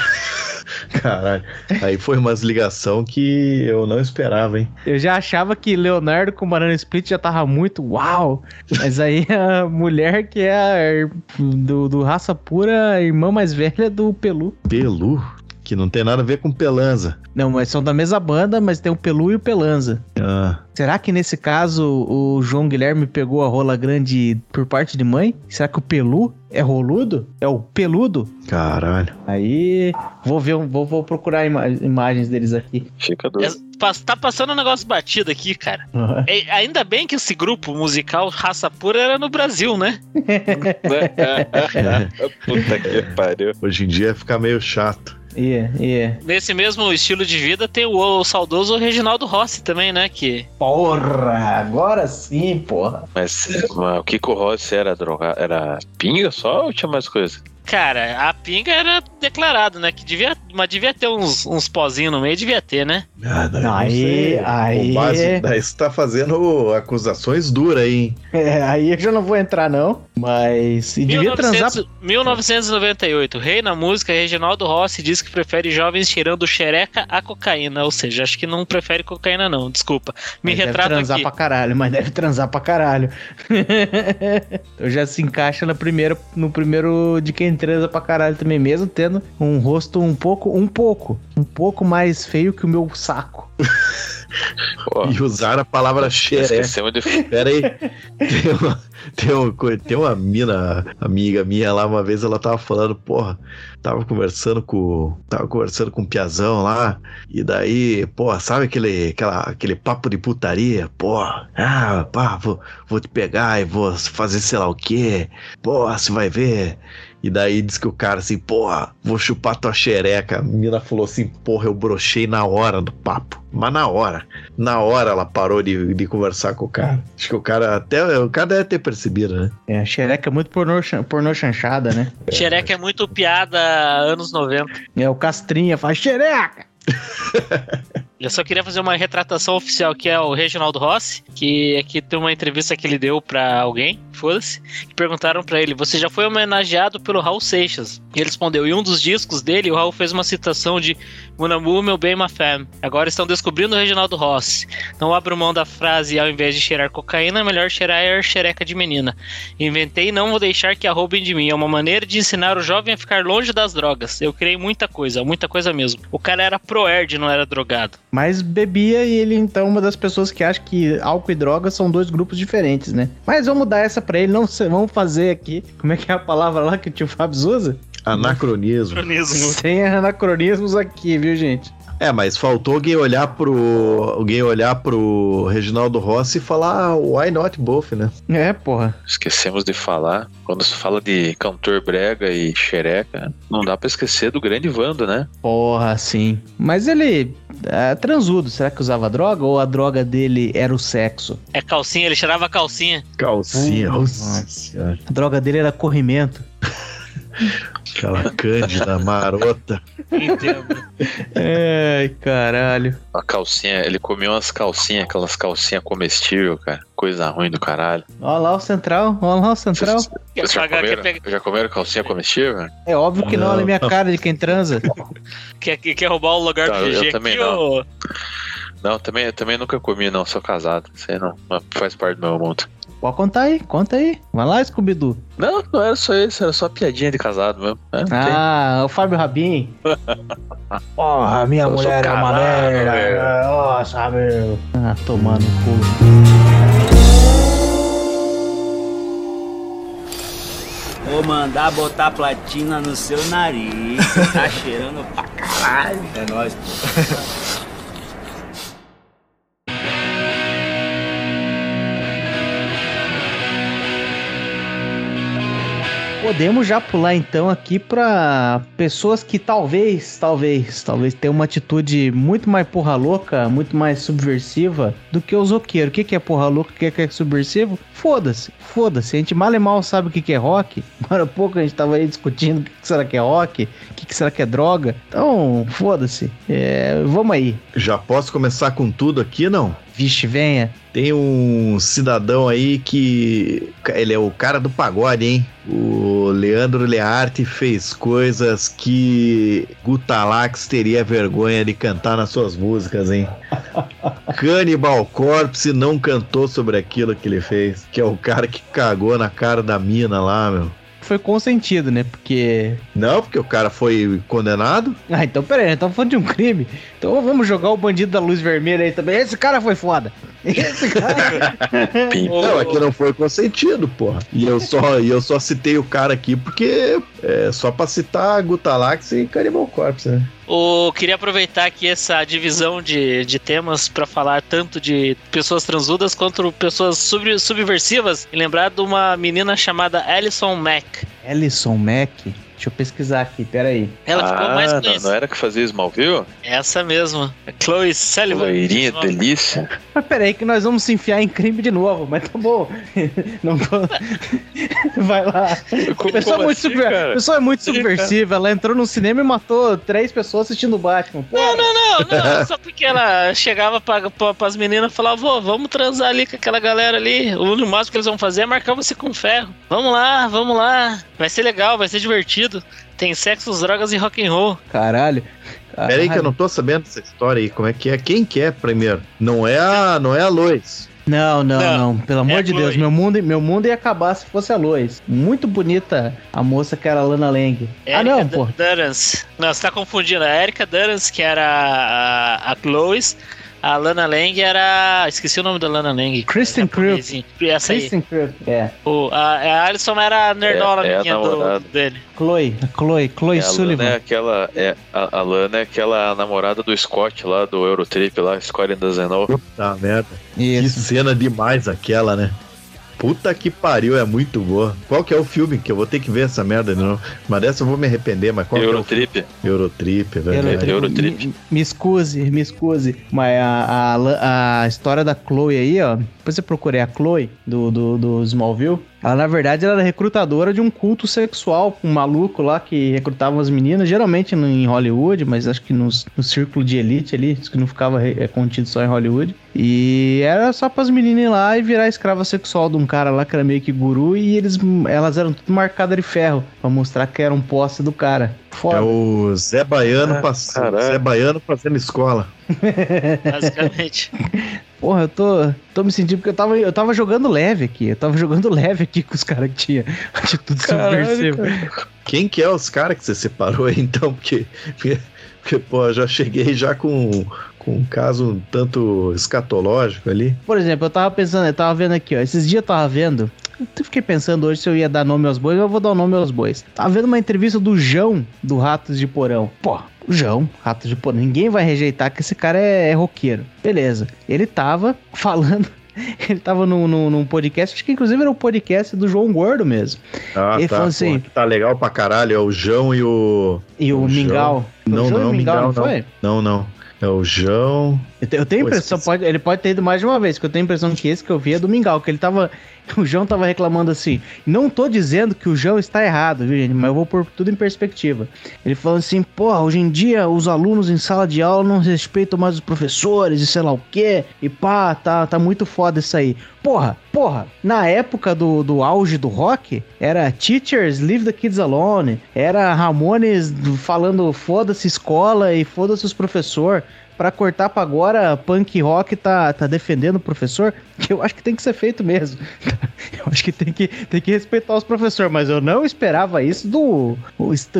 Caralho. Aí foi umas ligação que eu não esperava, hein? Eu já achava que Leonardo com Banana Split já tava muito uau. Mas aí a mulher que é a do, do raça pura, a irmã mais velha do Pelu. Pelu, que não tem nada a ver com pelanza. Não, mas são da mesma banda, mas tem o Pelu e o Pelanza. Ah, Será que nesse caso o João Guilherme pegou a rola grande por parte de mãe? Será que o Pelu é roludo? É o peludo? caralho. Aí vou ver, vou, vou procurar ima- imagens deles aqui. Fica do. É, pas- Tá passando um negócio batido aqui, cara. É, ainda bem que esse grupo musical Raça Pura era no Brasil, né? Puta que pariu. Hoje em dia fica meio chato. Ia, ia. Nesse mesmo estilo de vida tem o, o saudoso Reginaldo Rossi também, né? Que Porra, agora sim, porra. Mas, mas o Kiko Rossi era droga? Era pinga só ou tinha mais coisa? Cara, a pinga era declarado, né? Que devia, mas devia ter uns, uns pozinhos no meio, devia ter, né? Ah, não Aí, aí- O base, daí você tá fazendo acusações duras aí, hein? É, aí eu já não vou entrar, não. Mas. E devia transar. 1900 1998, rei na música, Reginaldo Rossi diz que prefere jovens tirando xereca a cocaína. Ou seja, acho que não prefere cocaína, não. Desculpa. Me Mas deve retrato transar aqui. pra caralho, mas deve transar pra caralho. eu já se encaixa no primeiro, no primeiro de quem transa pra caralho também, mesmo tendo um rosto um pouco, um pouco, um pouco mais feio que o meu saco. Pô, E usar a palavra xereca. esquecemos de. Pera aí. Tem uma, tem, uma, tem uma mina, amiga minha lá, uma vez ela tava falando, porra, tava conversando com. Tava conversando com um piazão lá. E daí, porra, sabe aquele, aquela, aquele papo de putaria? Porra, ah, pá, vou, vou te pegar e vou fazer sei lá o quê. Porra, você vai ver. E daí diz que o cara assim, porra, vou chupar tua xereca. A mina falou assim, porra, eu brochei na hora do papo. Mas na hora. Na hora ela parou de, de conversar com o cara. Acho que o cara até. O cara deve ter percebido, né? É, a xereca é muito pornô, pornô chanchada, né? Xereca é muito piada anos 90. É, o Castrinha faz xereca. Eu só queria fazer uma retratação oficial que é o Reginaldo Rossi, que aqui tem uma entrevista que ele deu pra alguém, foda-se, que perguntaram pra ele: "Você já foi homenageado pelo Raul Seixas?" E ele respondeu: "Em um dos discos dele, o Raul fez uma citação de Mon amour, meu bem, ma femme. Agora estão descobrindo o Reginaldo Rossi. Não abro mão da frase ao invés de cheirar cocaína, é melhor cheirar xereca de menina. Inventei não vou deixar que a roubem de mim. É uma maneira de ensinar o jovem a ficar longe das drogas. Eu criei muita coisa, muita coisa mesmo. O cara era pro-erd, não era drogado. Mas bebia e ele, então, uma das pessoas que acha que álcool e droga são dois grupos diferentes, né? Mas vamos dar essa pra ele, não sei, vamos fazer aqui. Como é que é a palavra lá que o tio Fábio usa? Anacronismo. Sem anacronismos aqui, viu, gente? É, mas faltou alguém olhar pro. Alguém olhar pro Reginaldo Rossi e falar ah, why not both, né? É, porra. Esquecemos de falar. Quando se fala de cantor brega e xereca, não dá pra esquecer do grande Vando, né? Porra, sim. Mas ele é transudo. Será que usava droga ou a droga dele era o sexo? É calcinha, ele cheirava a calcinha. Calcinha. Uhum. Nossa senhora. A droga dele era corrimento. Aquela cândida marota. Entendo. Ai, caralho. A calcinha, ele comia umas calcinhas, aquelas calcinhas comestíveis, cara. Coisa ruim do caralho. Olha lá o central, olha lá o central. Quer Vocês já comeram, pegar- já comeram calcinha comestível? É óbvio que não, Não. olha a minha cara de quem transa. quer, quer roubar o lugar Tá, do eu GG também aqui, não. ou... Não, também, também nunca comi, não. Sou casado. Isso aí não, não faz parte do meu mundo. Pode contar aí, conta aí. Vai lá, Scooby-Doo. Não, não era só isso, era só piadinha de casado mesmo. É, não tem- Ah, o Fábio Rabin. Porra, minha Eu mulher é uma merda. Nossa, meu. Ah, tomando cu. Vou mandar botar platina no seu nariz. Tá cheirando pra caralho. É nóis, pô. Podemos já pular então aqui pra pessoas que talvez, talvez, talvez tenham uma atitude muito mais porra louca, muito mais subversiva do que os roqueiros. O que, é porra louca, o que, é subversivo? Foda-se, foda-se. A gente mal e mal sabe o que, é rock. Agora há pouco a gente tava aí discutindo o que, que será que é rock, o que, que será que é droga. Então, foda-se. É, vamos aí. Já posso começar com tudo aqui, não? Vixe, venha. Tem um cidadão aí que. Ele é o cara do pagode, hein? O Leandro Learte fez coisas que Gutalax teria vergonha de cantar nas suas músicas, hein? Cannibal Corpse não cantou sobre aquilo que ele fez. Que é o cara que cagou na cara da mina lá, meu. Foi consentido, né? Porque. Não, porque o cara foi condenado. Ah, então peraí, nós estamos falando de um crime. Então vamos jogar o bandido da luz vermelha aí também. Esse cara foi foda. Esse cara. Não, é que não foi consentido, porra. E eu só, e eu só citei o cara aqui porque é só pra citar Gutalax e Cannibal Corpse, né? O, queria aproveitar aqui essa divisão de, de temas para falar tanto de pessoas transudas quanto pessoas sub, subversivas e lembrar de uma menina chamada Alison Mack. Ellison Mack. Deixa eu pesquisar aqui, peraí. Ela ficou mais ah, não, não era que fazia Smallville? Essa mesma. Chloe Sullivan. Loirinha, delícia. Mas peraí que nós vamos se enfiar em crime de novo, mas tá bom. Não tô... Vai lá. Como- A pessoa, é como muito assim, a pessoa é muito subversiva. Ela entrou no cinema e matou três pessoas assistindo o Batman. Pô, Não, não, não, não. Só porque ela chegava pra, pra, pras meninas e falava, vô, vamos transar ali com aquela galera ali. O único máximo que eles vão fazer é marcar você com ferro. Vamos lá, vamos lá. Vai ser legal, vai ser divertido. Tem sexo, drogas e rock and roll. Caralho. Pera aí que eu não tô sabendo dessa história aí, como é que é? Quem que é primeiro? Não é a, não é a Lois. Não, não, não, Não, Pelo amor é de. Deus, meu mundo, meu mundo ia acabar se fosse a Lois. Muito bonita a moça que era a Lana Lang. ah, não, Erika pô. Durance. Não, você tá confundindo. A Erika Durance, que era a, a Chloe. A Lana Lang era. Esqueci o nome da Lana Lang. Kristen. Essa aí. Kristen Krug. É. O, a, a Alison era a nerdola É- é a do, namorada. dele. Chloe, a Chloe, Chloe É, a Lana Sullivan. é aquela. É, a, a Lana é aquela namorada do Scott lá do Eurotrip lá, Scott and the. Tá merda. Que Isso. cena demais aquela, né? Puta que pariu, é muito boa. Qual que é o filme? Que eu vou ter que ver essa merda de novo. Mas dessa eu vou me arrepender, mas qual é o Eurotrip. Eurotrip, é verdade. Eurotrip. Me, me excuse, me excuse. Mas a, a, a história da Chloe aí, ó. Depois você procurei a Chloe do, do, do Smallville. Ela, na verdade, ela era recrutadora de um culto sexual, um maluco lá que recrutava as meninas, geralmente no- em Hollywood, mas acho que nos- no círculo de elite ali, que não ficava é, contido só em Hollywood. E era só para as meninas ir lá e virar escrava sexual de um cara lá que era meio que guru, e eles, elas eram tudo marcadas de ferro, pra mostrar que eram posse do cara. É Foda. o Zé Baiano, Ah, caralho. Zé Baiano fazendo escola. Basicamente. Porra, eu tô, tô me sentindo porque eu tava, eu tava jogando leve aqui. Eu tava jogando leve aqui com os caras que tinha atitude subversiva. Quem que é os caras que você separou aí, então? Porque, porque, porque, pô, já cheguei já com, com um caso um tanto escatológico ali. Por exemplo, eu tava pensando, eu tava vendo aqui, ó. Esses dias eu tava vendo. Eu fiquei pensando hoje se eu ia dar nome aos bois, mas eu vou dar o nome aos bois. Tava vendo uma entrevista do João, do Ratos de Porão. Pô, o João, Ratos de Porão. Ninguém vai rejeitar que esse cara é, é roqueiro. Beleza. Ele tava falando. Ele tava num, num, num podcast, acho que inclusive era o podcast do João Gordo mesmo. Ah, Ele tá. falou assim- que tá legal pra caralho. É o João e o. E o, O? Mingau. Não, não, e o Mingau, Mingau, não foi? Não, não. É o João. Eu te- Eu tenho a impressão, pode, ele pode ter ido mais de uma vez, que eu tenho a impressão que esse que eu vi é do Mingau, que ele tava. O João tava reclamando assim. Não tô dizendo que o João está errado, viu, gente? Mas eu vou pôr tudo em perspectiva. Ele falou assim: porra, hoje em dia os alunos em sala de aula não respeitam mais os professores e sei lá o quê. E pá, tá, tá muito foda isso aí. Porra, porra, na época do, do auge do rock, era Teachers Leave the Kids Alone, era Ramones falando foda-se escola e foda-se os professor. Pra cortar pra agora, punk rock tá, tá defendendo o professor, que eu acho que tem que ser feito mesmo. Eu acho que tem que, tem que respeitar os professores, mas eu não esperava isso do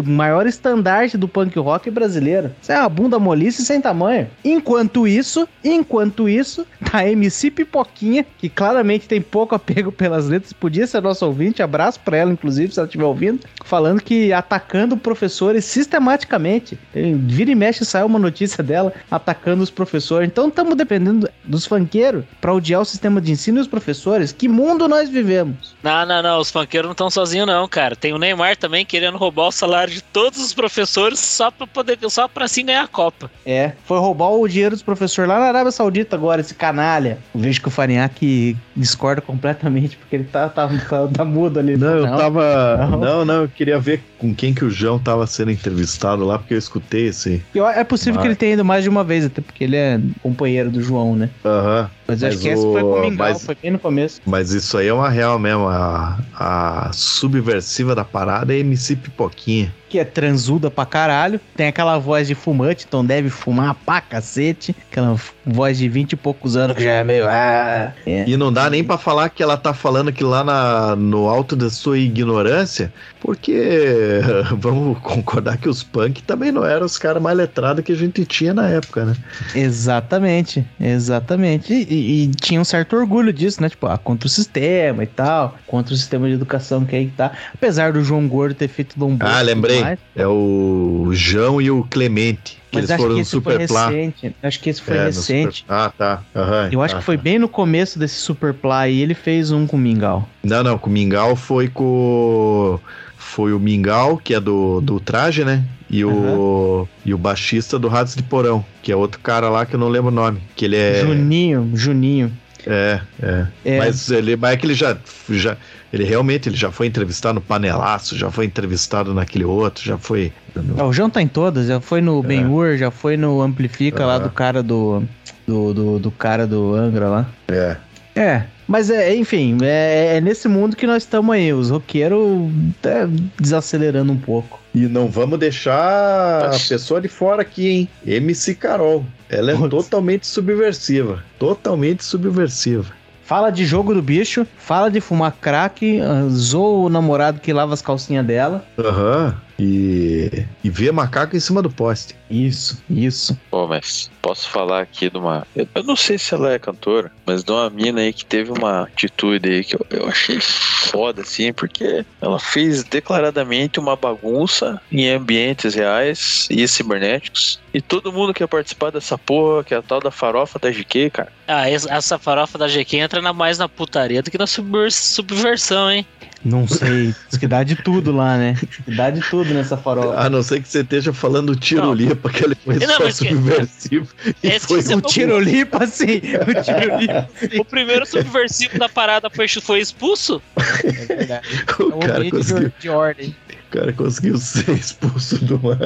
maior estandarte do punk rock brasileiro. Isso é uma bunda molice sem tamanho. Enquanto isso, enquanto isso, tá MC Pipoquinha, que claramente tem pouco apego pelas letras, podia ser nosso ouvinte, abraço pra ela, inclusive, se ela estiver ouvindo, falando que atacando professores sistematicamente. Tem- Vira e mexe sai uma notícia dela atacando os professores. Então estamos dependendo dos funkeiros pra odiar o sistema de ensino e os professores. Que mundo nós vivemos? Não, não, não. Os funkeiros não estão sozinhos, não, cara. Tem o Neymar também querendo roubar o salário de todos os professores só pra poder, só pra assim ganhar a Copa. É, foi roubar o dinheiro dos professores lá na Arábia Saudita agora, esse canalha. Eu vejo que o Farinhaque discorda completamente, porque ele tá, tá, tá, tá mudo ali. Não, eu tava. Não. Não. não, eu queria ver com quem que o João tava sendo entrevistado lá, porque eu escutei esse. Eu- É possível Mas- que ele tenha ido mais de uma vez, até porque ele é companheiro do João, né? Aham. Mas, acho Mas que esse foi com o o- Mingau, mas- foi bem no começo. Mas isso aí é uma real mesmo. A, a subversiva da parada é MC Pipoquinha. Que é transuda pra caralho, tem aquela voz de fumante, então deve fumar pra cacete. Aquela voz de 20 e poucos anos que já é meio. Ah, é. E não dá nem pra falar que ela tá falando que lá na, no alto da sua ignorância, porque vamos concordar que os punk também não eram os caras mais letrados que a gente tinha na época, né? Exatamente, exatamente. E, e- e tinha um certo orgulho disso, né? Tipo, ah, contra o sistema e tal, contra o sistema de educação que aí tá. Apesar do João Gordo ter feito Bosco Ah, e lembrei. mais, É o João e o Clemente, que mas eles acho foram que no Superplá. recente. Acho que esse foi É, recente. Super- Ah, tá. Aham, Eu acho tá, que foi tá. bem no começo desse Superply e ele fez um com o Mingau. Não, não, com o Mingau foi com. Foi o Mingau, que é do, do traje, né? E o, e o baixista do Ratos de Porão, que é outro cara lá que eu não lembro o nome. Que ele é. Juninho, Juninho. É, é. É. Mas, ele, mas é que ele já, já. Ele realmente ele já foi entrevistado no Panelaço, já foi entrevistado naquele outro, já foi. Ah, o João tá em todas, já foi no Ben-Hur, já foi no Amplifica lá Aham. do cara do, do, do, do cara do Angra lá. É. É, mas é, enfim, é, é nesse mundo que nós estamos aí, os roqueiros tá desacelerando um pouco. E não vamos deixar a pessoa de fora aqui, hein? MC Carol. Ela é Putz. totalmente subversiva. Totalmente subversiva. Fala de jogo do bicho, fala de fumar crack, ah, zoa o namorado que lava as calcinhas dela. Aham. E, e vê macaco em cima do poste. Isso, isso. Pô, mas posso falar aqui de uma. Eu, eu não sei se ela é cantora, mas de uma mina aí que teve uma atitude aí que eu, eu achei foda, assim, porque ela fez declaradamente uma bagunça em ambientes reais e cibernéticos. E todo mundo quer participar dessa porra, que é a tal da farofa da GQ, cara. Ah, essa, farofa da GQ entra na, mais na putaria do que na subver- subversão, hein? Não sei. Diz que dá de tudo lá, né? Dá de tudo nessa farofa. A não ser que você esteja falando tirolipa, que ele foi Não, só mas que- subversivo. E foi que você O tirolipa, sim. O tirolipa. O primeiro subversivo da parada foi, foi expulso? É verdade. É o um cara conseguiu. de, de ordem. O cara conseguiu ser expulso de uma.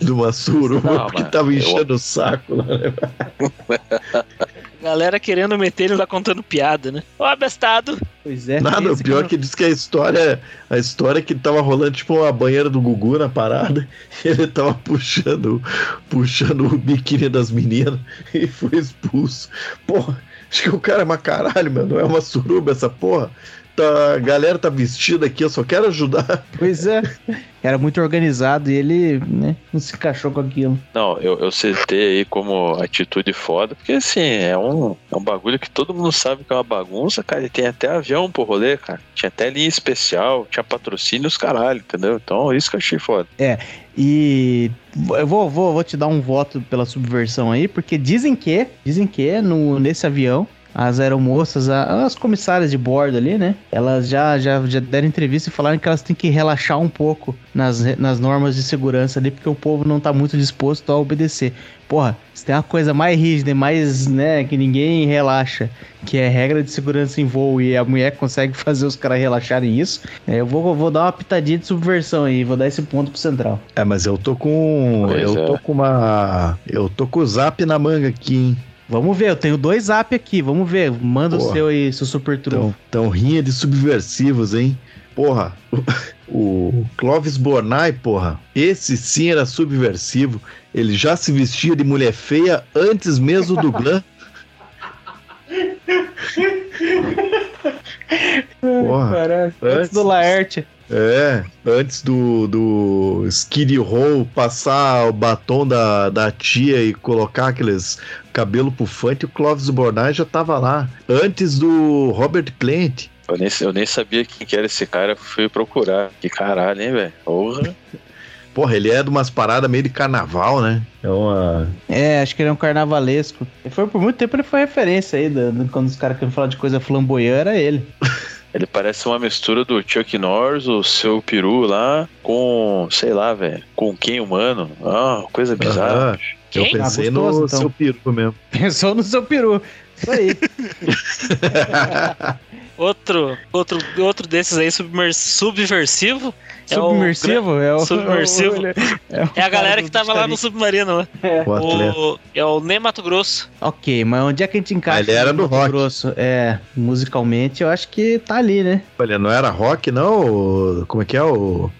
de uma suruba Não, porque mas tava eu- enchendo o saco lá, né? Galera querendo meter ele lá contando piada, né? Ó, abestado. Pois é. Nada, o pior é não- que diz que a história. A história é que tava rolando tipo a banheira do Gugu na parada. E ele tava puxando, puxando o biquíni das meninas e foi expulso. Porra, acho que o cara é uma caralho, meu. Não é uma suruba essa porra. Tá, a galera tá vestida aqui, eu só quero ajudar. Pois é. Era muito organizado e ele né, não se encaixou com aquilo. Não, eu, eu citei aí como atitude foda, porque assim, é um, é um bagulho que todo mundo sabe que é uma bagunça, cara. E tem até avião pro rolê, cara. Tinha até linha especial, tinha patrocínio os caralho, entendeu? Então, isso que eu achei foda. E eu vou, vou, vou te dar um voto pela subversão aí, porque dizem que, dizem que no, nesse avião, as aeromoças, a- as comissárias de bordo ali, né? Elas já, já, já deram entrevista e falaram que elas têm que relaxar um pouco nas, nas normas de segurança ali, porque o povo não tá muito disposto a obedecer. Porra, se tem uma coisa mais rígida e mais, né, que ninguém relaxa, que é regra de segurança em voo e a mulher consegue fazer os caras relaxarem isso, é, eu vou, vou dar uma pitadinha de subversão aí, vou dar esse ponto pro Central. É, mas eu tô com. Pois eu é. tô com uma. Eu tô com o zap na manga aqui, hein? Vamos ver, eu tenho dois zap aqui, vamos ver. Manda o Porra. seu aí, seu super trunfo. Tão, tão rinha de subversivos, hein? Porra, o Clóvis Bornai, porra, esse sim era subversivo. Ele já se vestia de mulher feia antes mesmo do Glam. Porra, antes antes- do Laerte. É, antes do, do Skid Row passar o batom da, da tia e colocar aqueles cabelo pufante, o Clóvis Bornai já tava lá. Antes do Robert Plant. Eu nem, eu nem sabia quem que era esse cara, fui procurar. Que caralho, hein, velho? Porra. Porra, ele é de umas paradas meio de carnaval, né? É uma. É, acho que ele é um carnavalesco. Ele foi por muito tempo, ele foi referência aí, do- do- quando os caras queriam falar de coisa flamboyante, era ele. Ele parece uma mistura do Chuck Norris, o seu peru lá, com, sei lá, velho, com quem humano. Ah, coisa bizarra. Eu Quem? pensei Ah, gostoso, no então. seu peru mesmo. Pensou no seu peru. Isso aí. Outro, outro, outro desses aí submer- subversivo é o Submersivo? É o, Submersivo. o- é, o É a galera que tava lá no submarino. O atleta. O, é o Ney Mato Grosso. Ok, mas onde é que a gente encaixa? Ele era no do Mato rock. Grosso? É, musicalmente eu acho que tá ali, né? Olha, não era rock, não? Como é que é o.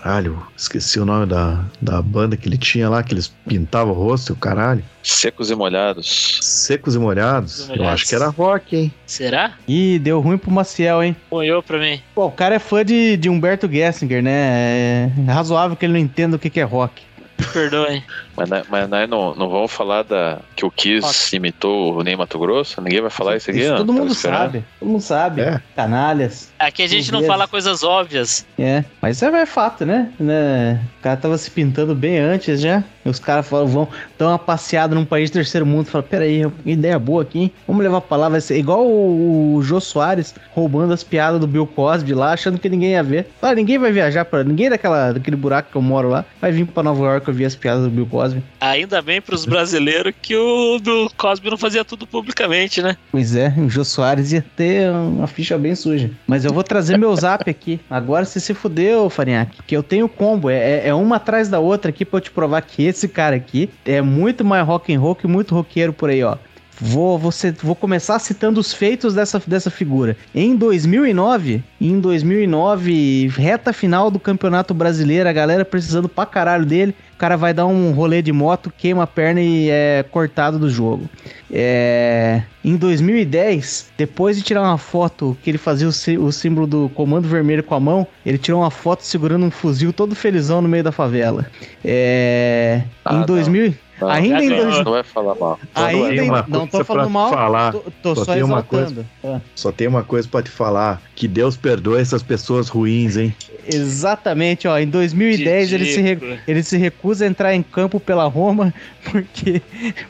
Caralho, esqueci o nome da, da banda que ele tinha lá, que eles pintavam o rosto, e o caralho. Secos e molhados. Secos e molhados. Secos e Eu molhados. acho que era rock, hein? Será? Ih, deu ruim pro Maciel, hein? Ponhou pra mim. Pô, o cara é fã de, de Humberto Gessinger, né? É razoável que ele não entenda o que, que é rock. Me perdoem. Mas, nós- mas nós não, não vamos falar da que o Kiss imitou o Ney Mato Grosso? Ninguém vai falar isso aqui? Isso não? todo mundo esperando. sabe. Todo mundo sabe. É. Canalhas. Aqui a gente não fala coisas óbvias. É, mas isso é fato, né? né? O cara tava se pintando bem antes já. E os caras falam, vão dar uma passeada num país de terceiro mundo. Fala, peraí, ideia boa aqui, hein? Vamos levar pra lá. Vai ser igual o, o Jô Soares roubando as piadas do Bill Cosby lá, achando que ninguém ia ver. Fala, ninguém vai viajar pra. Ninguém daquela, daquele buraco que eu moro lá vai vir pra Nova York ouvir as piadas do Bill Cosby. Ainda bem pros brasileiros que o do Cosby não fazia tudo publicamente, né? Pois é, o Jô Soares ia ter uma ficha bem suja. Mas eu vou trazer meu zap aqui. Agora você se fudeu, Farinhaque. Que eu tenho combo. É, é- é uma atrás da outra aqui pra eu te provar que esse cara aqui é muito mais rock and roll que muito roqueiro por aí, ó. Vou, vou, vou começar citando os feitos dessa, dessa figura. Em 2009, em 2009, reta final do Campeonato Brasileiro, a galera precisando pra caralho dele. O cara vai dar um rolê de moto, queima a perna e é cortado do jogo. É, em 2010, depois de tirar uma foto que ele fazia o, sí- o símbolo do Comando Vermelho com a mão, ele tirou uma foto segurando um fuzil todo felizão no meio da favela. É, Ah, em não. 2000, Não, ainda em não, dois- não vai falar mal. ainda em, não tô coisa falando mal, falar. tô, tô Só só, tem uma exaltando. Ah. Só tem uma coisa pra te falar: que Deus perdoe essas pessoas ruins, hein? Exatamente, ó. Em 2010 ele se, re- ele se recusa a entrar em campo pela Roma porque,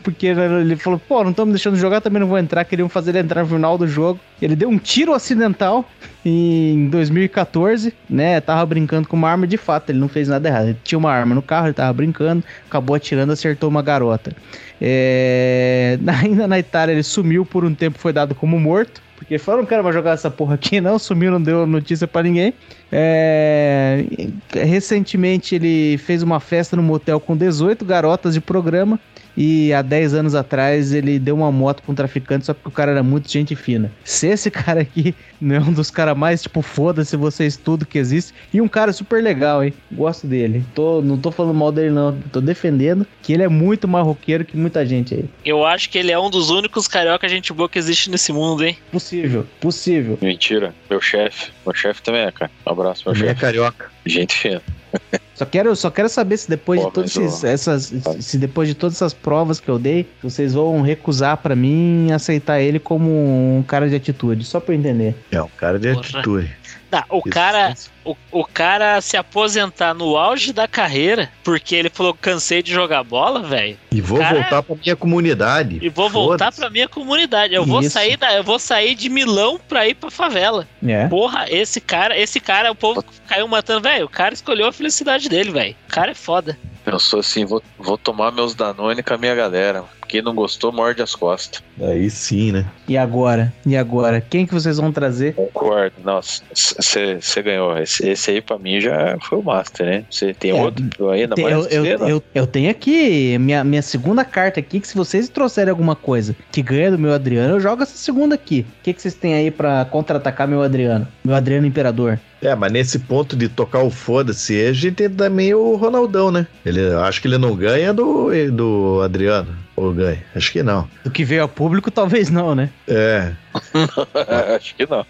porque ele falou: pô, não estão me deixando jogar, também não vou entrar. Queriam fazer ele entrar no final do jogo. Ele deu um tiro acidental em 2014, né? Tava brincando com uma arma de fato, ele não fez nada errado. Ele tinha uma arma no carro, ele tava brincando, acabou atirando, acertou uma garota. É, Ainda na Itália, ele sumiu por um tempo, foi dado como morto. Porque falaram, não quero mais jogar essa porra aqui, não. Sumiu, não deu notícia pra ninguém. É, Recentemente, ele fez uma festa no motel com 18 garotas de programa. E há 10 anos atrás ele deu uma moto pra um traficante só porque o cara era muito gente fina. Se esse cara aqui não é um dos caras mais, tipo, foda-se vocês tudo que existe. E um cara super legal, hein? Gosto dele. Tô, não tô falando mal dele, não. Tô defendendo que ele é muito mais roqueiro que muita gente aí. Eu acho que ele é um dos únicos carioca gente boa que existe nesse mundo, hein? Possível, possível. Mentira. Meu chefe. Meu chefe também é, cara. Um abraço, meu é chefe. carioca. Gente fina. Só quero, só quero saber se depois Pô, de todas esses- essas, se depois de todas essas provas que eu dei, vocês vão recusar pra mim aceitar ele como um cara de atitude, só pra eu entender. É um cara de Porra. atitude. Tá, o cara, o, o cara se aposentar no auge da carreira porque ele falou cansei de jogar bola, velho. E vou Cara- voltar pra minha comunidade. E vou voltar pra minha comunidade. Eu vou sair da, eu vou sair de Milão pra ir pra favela. É. Porra, esse cara, esse cara, o povo caiu matando, velho. O cara escolheu a felicidade dele, velho. O cara é foda. Pensou assim, vou, vou tomar meus Danone com a minha galera. Quem não gostou, morde as costas. Aí sim, né? E agora? E agora? Quem que vocês vão trazer? Concordo. Nossa, você ganhou. Esse, esse aí pra mim já foi o Master, né? Você tem É, outro ainda Tem- mais? eu, eu, eu, eu tenho aqui minha, minha segunda carta aqui, que se vocês trouxerem alguma coisa que ganha do meu Adriano, eu jogo essa segunda aqui. O que, que vocês têm aí pra contra-atacar meu Adriano? Meu Adriano Imperador. É, mas nesse ponto de tocar o foda-se, a gente tem também o Ronaldão, né? Ele, acho que ele não ganha do, do Adriano. Ou ganha? Acho que não. Do que veio a público, talvez não, né? É, Acho que não.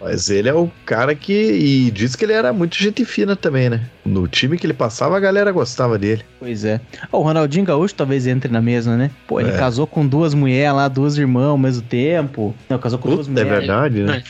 mas ele é o cara que. E diz que ele era muito gente fina também, né? No time que ele passava, a galera gostava dele. Pois é. O Ronaldinho Gaúcho talvez entre na mesma, né? Pô, ele É. casou com duas mulheres lá, duas irmãs ao mesmo tempo. Não, casou com duas Puta, é mulheres. verdade, né?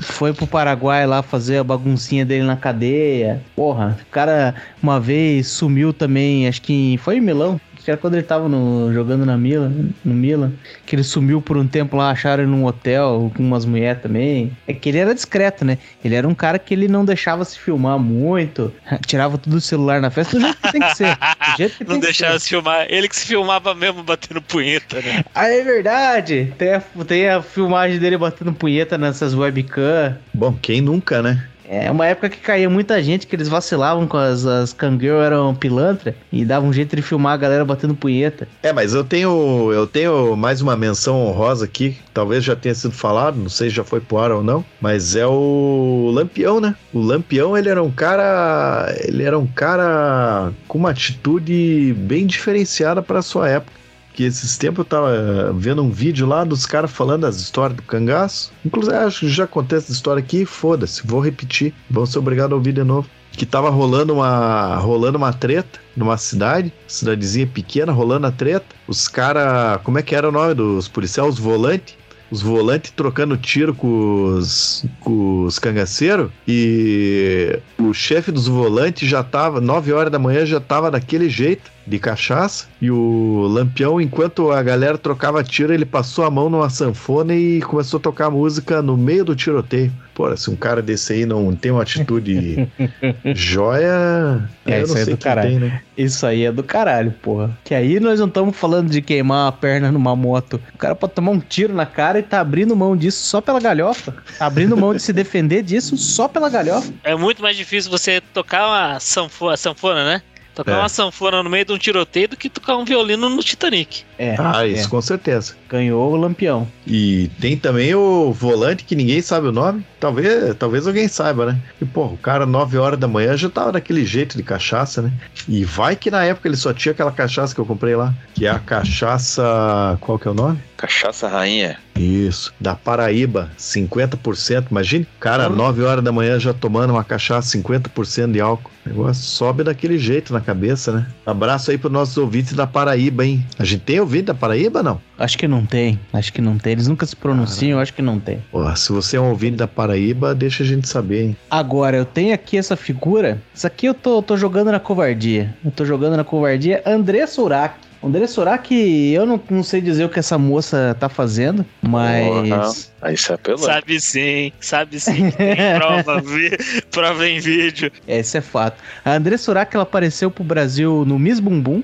Foi pro Paraguai lá fazer a baguncinha dele na cadeia. Porra, o cara uma vez sumiu também, acho que em- foi em Milão. Acho que era quando ele tava no- jogando na Milan, no Milan. Que ele sumiu por um tempo lá, acharam ele num hotel com umas mulheres também. É que ele era discreto, né? Ele era um cara que ele não deixava se filmar muito. Tirava tudo do celular na festa do jeito que tem que ser. Do jeito que Não tem que deixava ser. se filmar. Ele que se filmava mesmo batendo punheta, né? Ah, é verdade. Tem a, tem a filmagem dele batendo punheta nessas webcam. Bom, quem nunca, né? É uma época que caía muita gente, que eles vacilavam com as, as Kangirl eram pilantra e davam um jeito de filmar a galera batendo punheta. É, mas eu tenho, eu tenho mais uma menção honrosa aqui, talvez já tenha sido falado, não sei se já foi pro ar ou não, mas é o Lampião, né? O Lampião, ele era um cara, ele era um cara com uma atitude bem diferenciada para sua época. Que esses tempos eu tava vendo um vídeo lá dos caras falando as histórias do cangaço. Inclusive, acho que já contei essa história aqui, foda-se, vou repetir. Vão ser obrigados a ouvir de novo que tava rolando uma rolando uma treta numa cidade, cidadezinha pequena, rolando a treta. Os cara, como é que era o nome dos policiais? Os volantes. Os volantes trocando tiro com os, com os cangaceiros e o chefe dos volantes já tava, 9 horas da manhã, já tava daquele jeito, de cachaça. E o Lampião, enquanto a galera trocava tiro, ele passou a mão numa sanfona e começou a tocar música no meio do tiroteio. Pô, se um cara desse aí não tem uma atitude joia, É, eu isso não aí é do caralho. tem, né? Isso aí é do caralho, porra. Que aí nós não estamos falando de queimar a perna numa moto. O cara pode tomar um tiro na cara e tá abrindo mão disso só pela galhofa. Tá abrindo mão de se defender disso só pela galhofa. É muito mais difícil você tocar uma sanfona, sanfona né? Tocar É. uma sanfona no meio de um tiroteio do que tocar um violino no Titanic. É, Ah, é. isso com certeza. ganhou o lampião. E tem também o volante que ninguém sabe o nome. Talvez, talvez alguém saiba, né? E, pô, o cara, 9 horas da manhã, já tava daquele jeito de cachaça, né? E vai que na época ele só tinha aquela cachaça que eu comprei lá, que é a cachaça. Qual que é o nome? Cachaça rainha. Isso. Da Paraíba, 50%. Imagine, cara, 9 horas da manhã já tomando uma cachaça, 50% de álcool. O negócio sobe daquele jeito na cabeça, né? Abraço aí pros nossos ouvintes da Paraíba, hein? A gente tem ouvinte da Paraíba, não? Acho que não tem. Acho que não tem. Eles nunca se pronunciam, acho que não tem. Pô, se você é um ouvinte da Paraíba, deixa a gente saber, hein? Agora, eu tenho aqui essa figura. Isso aqui eu tô, tô jogando na covardia. Eu tô jogando na covardia. André Surak. André Surak, eu não, não sei dizer o que essa moça tá fazendo, mas. Aí isso é pelado. Sabe sim, sabe sim. Tem prova, vi, prova em vídeo. Esse é fato. A André Surak, ela apareceu pro Brasil no Miss Bumbum.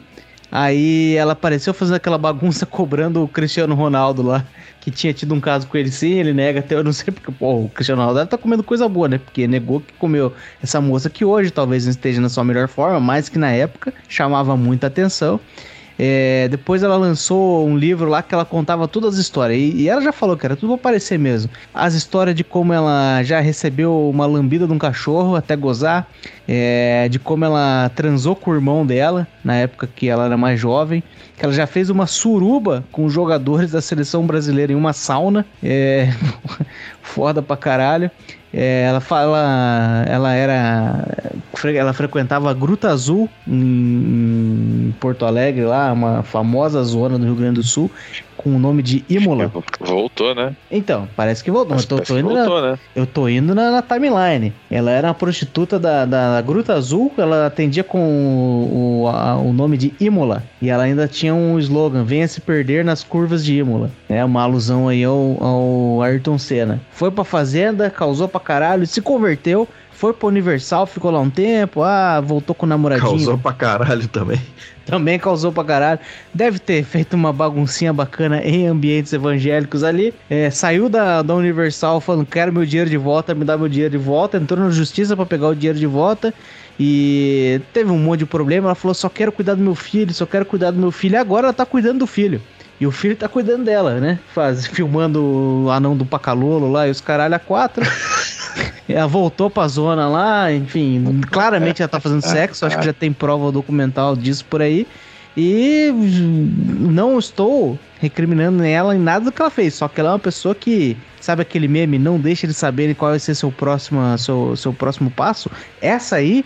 Aí ela apareceu fazendo aquela bagunça cobrando o Cristiano Ronaldo lá, que tinha tido um caso com ele sim, ele nega até, eu não sei porque, pô, o Cristiano Ronaldo tá comendo coisa boa, né? Porque negou que comeu essa moça que hoje talvez não esteja na sua melhor forma, mas que na época chamava muita atenção. É, depois ela lançou um livro lá que ela contava todas as histórias. E, e, ela já falou que era tudo aparecer mesmo. As histórias de como ela já recebeu uma lambida de um cachorro até gozar. É, de como ela transou com o irmão dela na época que ela era mais jovem. Que ela já fez uma suruba com jogadores da seleção brasileira em uma sauna. É, foda pra caralho. É, ela fala, ela era, ela frequentava a Gruta Azul em, em, Porto Alegre, lá uma famosa zona do Rio Grande do Sul, com o nome de Imola. Voltou, né? Então, parece que voltou. Mas eu tô, tô indo voltou, na, né? Eu tô indo na, na, timeline. Ela era uma prostituta da, da Gruta Azul, ela atendia com o, o, a, o nome de Imola. E ela ainda tinha um slogan: venha se perder nas curvas de Imola. É uma alusão aí ao, ao Ayrton Senna. Foi pra fazenda, causou pra caralho, se converteu, foi pro Universal, ficou lá um tempo, ah, voltou com o namoradinho. Causou pra caralho também. Também causou pra caralho. Deve ter feito uma baguncinha bacana em ambientes evangélicos ali. É, saiu da, da Universal falando: quero meu dinheiro de volta, me dá meu dinheiro de volta. Entrou na justiça para pegar o dinheiro de volta. E teve um monte de problema. Ela falou: só quero cuidar do meu filho, só quero cuidar do meu filho. E agora ela tá cuidando do filho. E o filho tá cuidando dela, né? Faz, filmando o anão do Pacalolo lá e os caralho a quatro. ela voltou pra zona lá, enfim, claramente ela tá fazendo sexo, acho que já tem prova documental disso por aí. E não estou recriminando ela em nada do que ela fez, só que ela é uma pessoa que, sabe aquele meme, não deixa eles saberem qual vai ser seu próximo, seu, seu próximo passo? Essa aí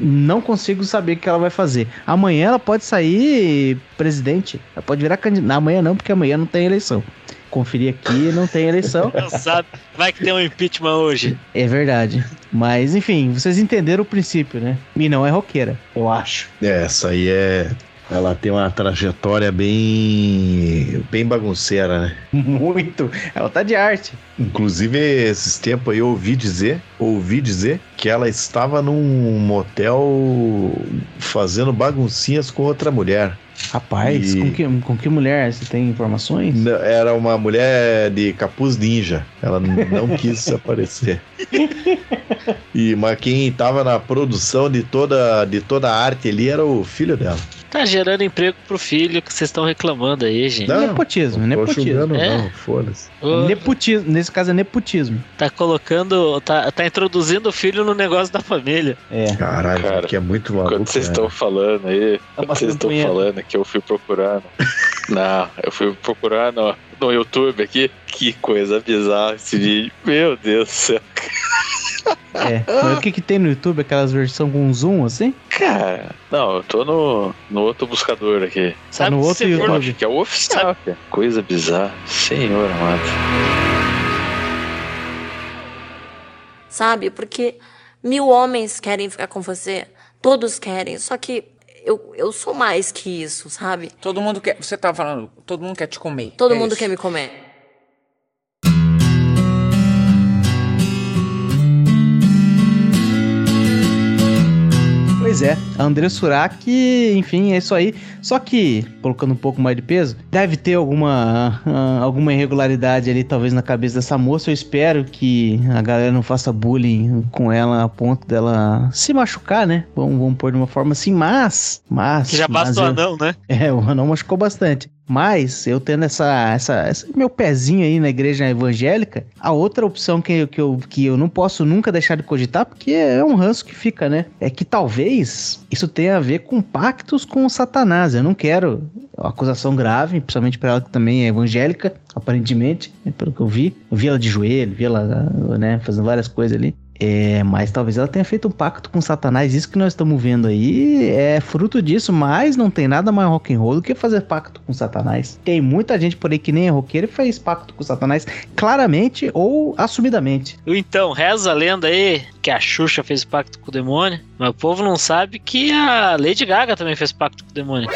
não consigo saber o que ela vai fazer. Amanhã ela pode sair presidente. Ela pode virar candidata. Amanhã não, porque amanhã não tem eleição. Conferir aqui, não tem eleição. Vai que tem um impeachment hoje. É verdade. Mas, enfim, vocês entenderam o princípio, né? E não é roqueira, eu acho. É, essa aí é ela tem uma trajetória bem bem bagunceira, né? Muito. Ela tá de arte. Inclusive, esses tempos aí eu ouvi dizer, ouvi dizer que ela estava num motel fazendo baguncinhas com outra mulher. Rapaz, e... com, que, com que mulher? Você tem informações? Era uma mulher de capuz ninja. Ela não quis aparecer. E, mas quem estava na produção de toda, de toda a arte ali era o filho dela. Tá gerando emprego pro filho que vocês estão reclamando aí, gente. Não, nepotismo, nepotismo. é? Não, foda-se. Nepotismo, nesse caso é nepotismo. Tá colocando, tá, tá introduzindo o filho no negócio da família. É. Caralho, Cara, que é muito maluco. Quando vocês estão falando aí, tá vocês estão falando que eu fui procurar. não, eu fui procurar no, no YouTube aqui. Que coisa bizarra esse vídeo. Meu Deus do céu. É. Mas o que, que tem no YouTube? Aquelas versões com zoom assim? Cara, não, eu tô no, no outro buscador aqui. Tá no outro YouTube. Acho que é o oficial. Sabe? Coisa bizarra. Senhor amado. Sabe? Porque mil homens querem ficar com você. Todos querem. Só que eu, eu sou mais que isso, sabe? Todo mundo quer. Você tá falando, todo mundo quer te comer. Todo é mundo isso. quer me comer. Pois é, a André Surak, enfim, é isso aí. Só que, colocando um pouco mais de peso, deve ter alguma, uh, alguma irregularidade ali, talvez, na cabeça dessa moça. Eu espero que a galera não faça bullying com ela a ponto dela se machucar, né? Vamos, vamos pôr de uma forma assim, mas. mas que já basta o anão, né? É, o anão machucou bastante. Mas eu tendo essa, essa, esse meu pezinho aí na igreja evangélica, a outra opção que, que, eu, que eu não posso nunca deixar de cogitar, porque é um ranço que fica, né? É que talvez isso tenha a ver com pactos com Satanás. Eu não quero acusação grave, principalmente pra ela que também é evangélica, aparentemente, né, pelo que eu vi. Eu vi ela de joelho, vi ela, né, fazendo várias coisas ali. É, mas talvez ela tenha feito um pacto com Satanás. Isso que nós estamos vendo aí é fruto disso, mas não tem nada mais rock and roll do que fazer pacto com Satanás. Tem muita gente por aí que nem é roqueiro e fez pacto com Satanás, claramente ou assumidamente. Então, reza a lenda aí que a Xuxa fez pacto com o demônio, mas o povo não sabe que a Lady Gaga também fez pacto com o demônio.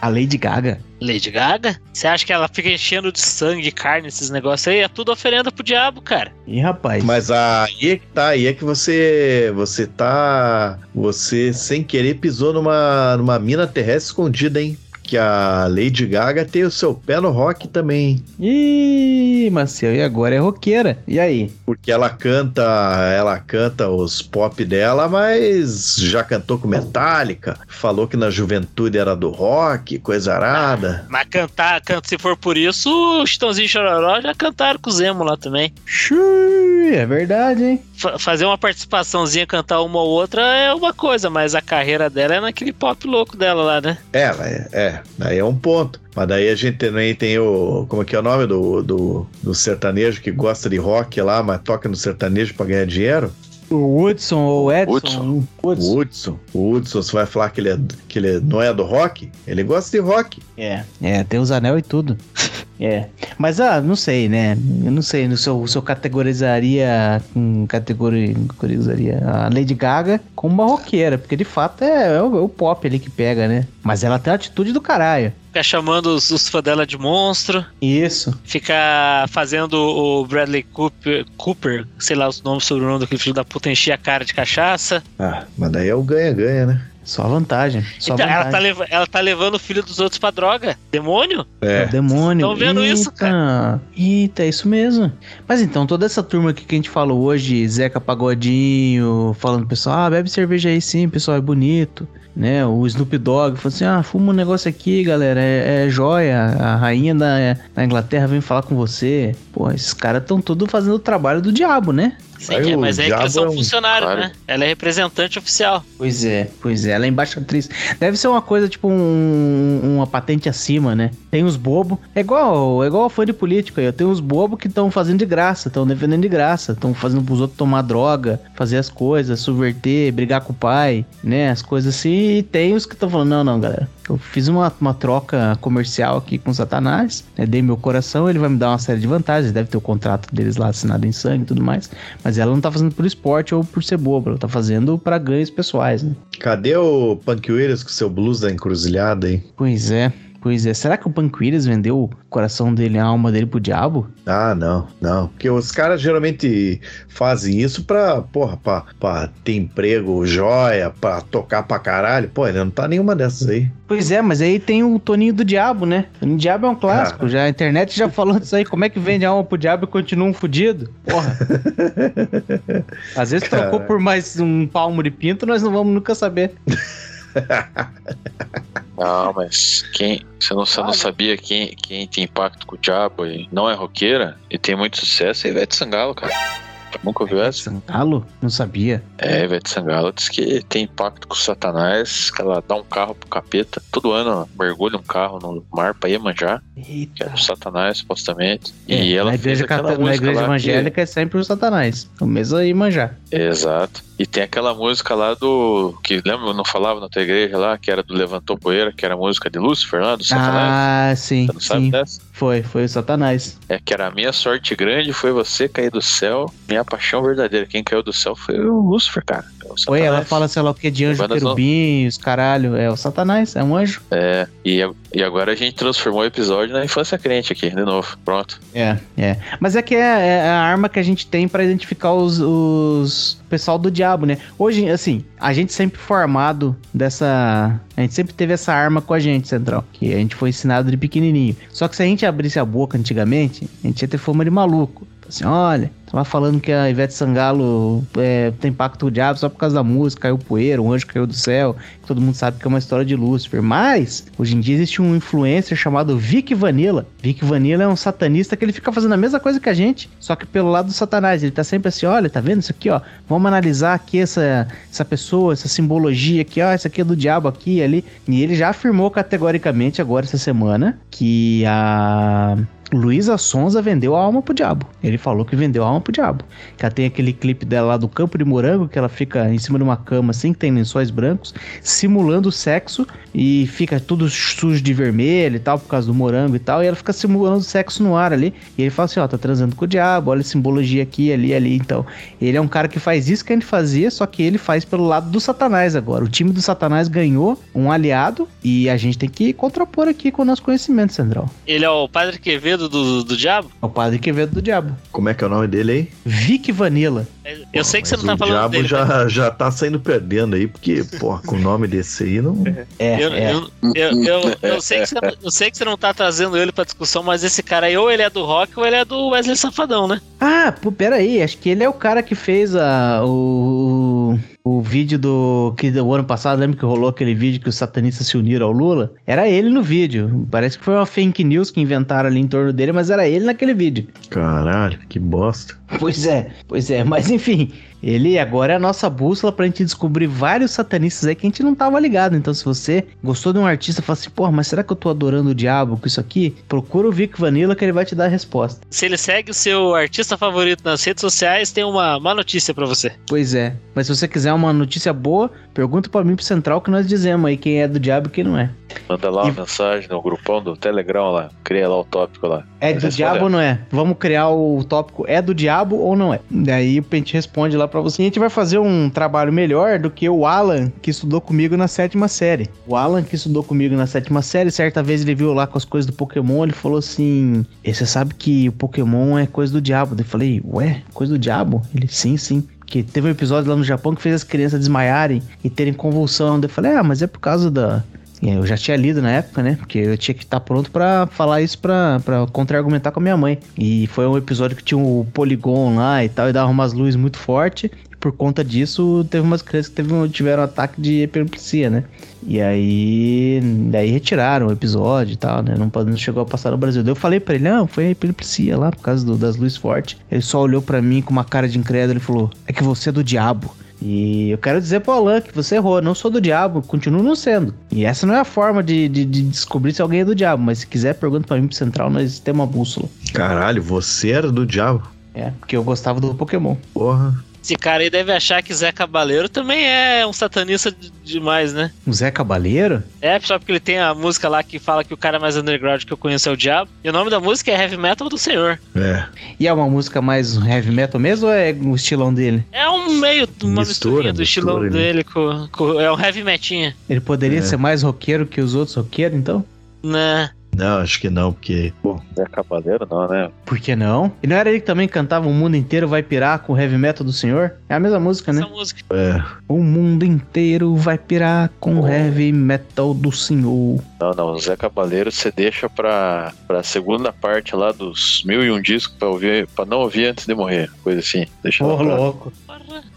A Lady Gaga? Lady Gaga? Você acha que ela fica enchendo de sangue, de carne, esses negócios aí? É tudo oferenda pro diabo, cara. Ih, rapaz. Mas aí é que tá, aí é que você. Você tá. Você sem querer pisou numa, numa mina terrestre escondida, hein? Que a Lady Gaga tem o seu pé no rock também. Ih, Marcel, e agora é roqueira. E aí? Porque ela canta, ela canta os pop dela, mas já cantou com Metallica, falou que na juventude era do rock, coisa arada. Ah, mas cantar, canta, se for por isso, o Chitãozinho e Chororó já cantaram com o Zemo lá também. Xui, é verdade, hein? F fazer uma participaçãozinha, cantar uma ou outra é uma coisa, mas a carreira dela é naquele pop louco dela lá, né? É, é, é daí é um ponto. Mas daí a gente também tem o. Como é que é o nome do, do, do sertanejo que gosta de rock lá, mas toca no sertanejo pra ganhar dinheiro? O Hudson ou o Edson? Hudson. O Hudson. O Hudson, você vai falar que ele, é, que ele não é do rock? Ele gosta de rock. É, é, tem os anel e tudo. É. Mas, ah, não sei, né? Eu não sei, no seu, seu categorizaria. Hum, categorizaria a Lady Gaga como uma roqueira, porque de fato é, é, o, é, o, pop ali que pega, né? Mas ela tem a atitude do caralho. Fica chamando os, os fãs dela de monstro. Isso. Fica fazendo o Bradley Cooper, Cooper sei lá o nome, sobrenome daquele filho da puta, encher a cara de cachaça. Ah, mas daí é o ganha-ganha, né? Só vantagem. Só então, vantagem. Ela, tá ela tá levando o filho dos outros pra droga. Demônio? É. é demônio. Estão vendo Eita. isso, cara? Eita, é isso mesmo. Mas então, toda essa turma aqui que a gente falou hoje, Zeca Pagodinho, falando pessoal, ah, bebe cerveja aí sim, pessoal, é bonito. Né, o Snoop Dogg falou assim: ah, fuma um negócio aqui, galera, é, é joia. A rainha da, da Inglaterra vem falar com você. Pô, esses caras estão todos fazendo o trabalho do diabo, né? Sim, é, mas é que eles são é um... funcionários, né? Ela é representante oficial. Pois é, pois é, ela é embaixatriz. Deve ser uma coisa tipo um, uma patente acima, né? Tem os bobos. É igual, é igual fã de político aí. Tem os bobos que estão fazendo de graça, estão defendendo de graça, estão fazendo pros outros tomar droga, fazer as coisas, subverter, brigar com o pai, né? As coisas assim. E tem os que estão falando, não, não, galera. Eu fiz uma, uma troca comercial aqui com Satanás, né? dei meu coração, ele vai me dar uma série de vantagens, deve ter o contrato deles lá assinado em sangue e tudo mais. Mas ela não tá fazendo por esporte ou por ser boba, ela tá fazendo para ganhos pessoais, né? Cadê o Punk Williams com seu blues da encruzilhada aí? Pois é. Pois é, será que o Panqueiras vendeu o coração dele, a alma dele pro diabo? Ah, não, não. Porque os caras geralmente fazem isso pra, porra, pra, pra ter emprego, joia, pra tocar pra caralho. Pô, ele não tá nenhuma dessas aí. Pois é, mas aí tem o Toninho do Diabo, né? O Toninho do Diabo é um clássico. Ah. Já, a internet já falou disso aí. Como é que vende a alma pro diabo e continua um fudido? Porra. Às vezes trocou por mais um palmo de pinto, nós não vamos nunca saber. Não, mas quem. Você não, você não sabia quem, quem tem impacto com o diabo e não é roqueira e tem muito sucesso é Ivete Sangalo, cara. Nunca ouviu essa? Sangalo? Não sabia. É, Ivete Sangalo diz que tem impacto com o Satanás, que ela dá um carro pro capeta. Todo ano mergulha um carro no mar pra manjar. Eita. Que é do Satanás, supostamente. É, e ela na igreja, fez aquela na igreja evangélica que... é sempre o Satanás. O mesmo aí manjar. Exato. E tem aquela música lá do. Que lembra, não falava na tua igreja lá, que era do Levantou Poeira, que era a música de Lúcifer lá, do Satanás. Ah, sim. Você não sabe sim. dessa? Foi, foi o Satanás. É que era a minha sorte grande foi você cair do céu, minha paixão verdadeira. Quem caiu do céu foi o Lúcifer, cara. O foi, ela fala, sei lá o que, de anjo querubim, os caralho. É o Satanás, é um anjo. É, e, e agora a gente transformou o episódio na infância crente aqui, de novo. Pronto. É, é. Mas é que é, é a arma que a gente tem para identificar os, os pessoal do diabo, né? Hoje, assim, a gente sempre formado dessa. A gente sempre teve essa arma com a gente, Central. Que a gente foi ensinado de pequenininho. Só que se a gente abrisse a boca antigamente, a gente ia ter fama de maluco. Assim, olha, tava falando que a Ivete Sangalo é, tem pacto com o diabo só por causa da música, caiu poeira, um anjo caiu do céu. Todo mundo sabe que é uma história de Lúcifer. Mas, hoje em dia existe um influencer chamado Vic Vanilla. Vic Vanilla é um satanista que ele fica fazendo a mesma coisa que a gente, só que pelo lado do satanás. Ele tá sempre assim, olha, tá vendo isso aqui, ó? Vamos analisar aqui essa, essa pessoa, essa simbologia aqui, ó, isso aqui é do diabo aqui ali. E ele já afirmou categoricamente agora essa semana que a Luísa Sonza vendeu a alma pro diabo. Ele falou que vendeu a alma pro diabo. Que ela tem aquele clipe dela lá do campo de morango, que ela fica em cima de uma cama assim, que tem lençóis brancos, simulando sexo e fica tudo sujo de vermelho e tal, por causa do morango e tal, e ela fica simulando sexo no ar ali. E ele fala assim: ó, tá transando com o diabo, olha a simbologia aqui, ali, ali. Então, ele é um cara que faz isso que a gente fazia, só que ele faz pelo lado do Satanás agora. O time do Satanás ganhou um aliado e a gente tem que contrapor aqui com o nosso conhecimento, Central. Ele é o Padre Quevedo do, do Diabo? É o Padre Quevedo do Diabo. Como é que é o nome dele aí? Vic Vanilla. Eu sei que você não tá o falando diabo dele. já, já tá saindo perdendo aí, porque, porra, com o nome desse aí não. É, Eu, é. eu, eu, eu, eu sei que você, eu sei que você não tá trazendo ele pra discussão, mas esse cara aí, ou ele é do rock ou ele é do Wesley Safadão, né? Ah, pô, pera aí, acho que ele é o cara que fez a, o, o vídeo do. que do ano passado, lembra que rolou aquele vídeo que os satanistas se uniram ao Lula? Era ele no vídeo. Parece que foi uma fake news que inventaram ali em torno dele, mas era ele naquele vídeo. Caralho, que bosta. Pois é, pois é, mas enfim, ele agora é a nossa bússola pra gente descobrir vários satanistas aí que a gente não tava ligado. Então, se você gostou de um artista e fala assim, porra, mas será que eu tô adorando o diabo com isso aqui? Procura o Vic Vanilla que ele vai te dar a resposta. Se ele segue o seu artista favorito nas redes sociais, tem uma má notícia pra você. Pois é, mas se você quiser uma notícia boa, pergunta pra mim pro Central que nós dizemos aí quem é do diabo e quem não é. Manda lá uma mensagem no grupão do Telegram lá. Cria lá o tópico lá. É do diabo ou não é? Vamos criar o tópico é do diabo ou não é? Daí a gente responde lá pra você. A gente vai fazer um trabalho melhor do que o Alan, que estudou comigo na sétima série. O Alan, que estudou comigo na sétima série, certa vez ele viu lá com as coisas do Pokémon, ele falou assim: "E você sabe que o Pokémon é coisa do diabo? Eu falei, ué, coisa do diabo? Ele, sim, sim. Que teve um episódio lá no Japão que fez as crianças desmaiarem e terem convulsão. Eu falei, ah, mas é por causa da, Eu já tinha lido na época, né? Porque eu tinha que estar pronto pra falar isso pra, contra-argumentar com a minha mãe. E foi um episódio que tinha o Polygon lá e tal, e dava umas luzes muito fortes. E por conta disso, teve umas crianças que teve, tiveram um ataque de epilepsia, né? E aí, daí retiraram o episódio e tal, né? Não, não chegou a passar no Brasil. Daí eu falei pra ele, não, foi a epilepsia lá, por causa do- das luzes fortes. Ele só olhou pra mim com uma cara de incrédulo e falou, é que você é do diabo. E eu quero dizer pro Alan que você errou, eu não sou do diabo, continuo não sendo. E essa não é a forma de, de, de descobrir se alguém é do diabo, mas se quiser, pergunta pra mim pro Central, nós temos uma bússola. Caralho, você era do diabo. É, porque eu gostava do Pokémon. Porra. Esse cara aí deve achar que Zé Cabaleiro também é um satanista de- demais, né? O Zé Cabaleiro? É, só porque ele tem a música lá que fala que o cara mais underground que eu conheço é o Diabo. E o nome da música é Heavy Metal do Senhor. É. E é uma música mais heavy metal mesmo ou é o estilão dele? É um meio, uma Mistura, misturinha do estilão mistura, né? dele com, com- É um heavy metinha. Ele poderia É. ser mais roqueiro que os outros roqueiros, então? Né? Não, acho que não, porque. Pô, É cavaleiro, não, né? Por que não? E não era ele que também cantava O Mundo Inteiro Vai Pirar com o Heavy Metal do Senhor? É a mesma música, né? Essa música. é. O mundo inteiro vai pirar com o Oh. Heavy Metal do Senhor. Não, não. Zé Cabaleiro você deixa pra, pra segunda parte lá dos mil e um discos pra, ouvir, pra não ouvir antes de morrer. Coisa assim. Deixa Ô, lá pra- louco.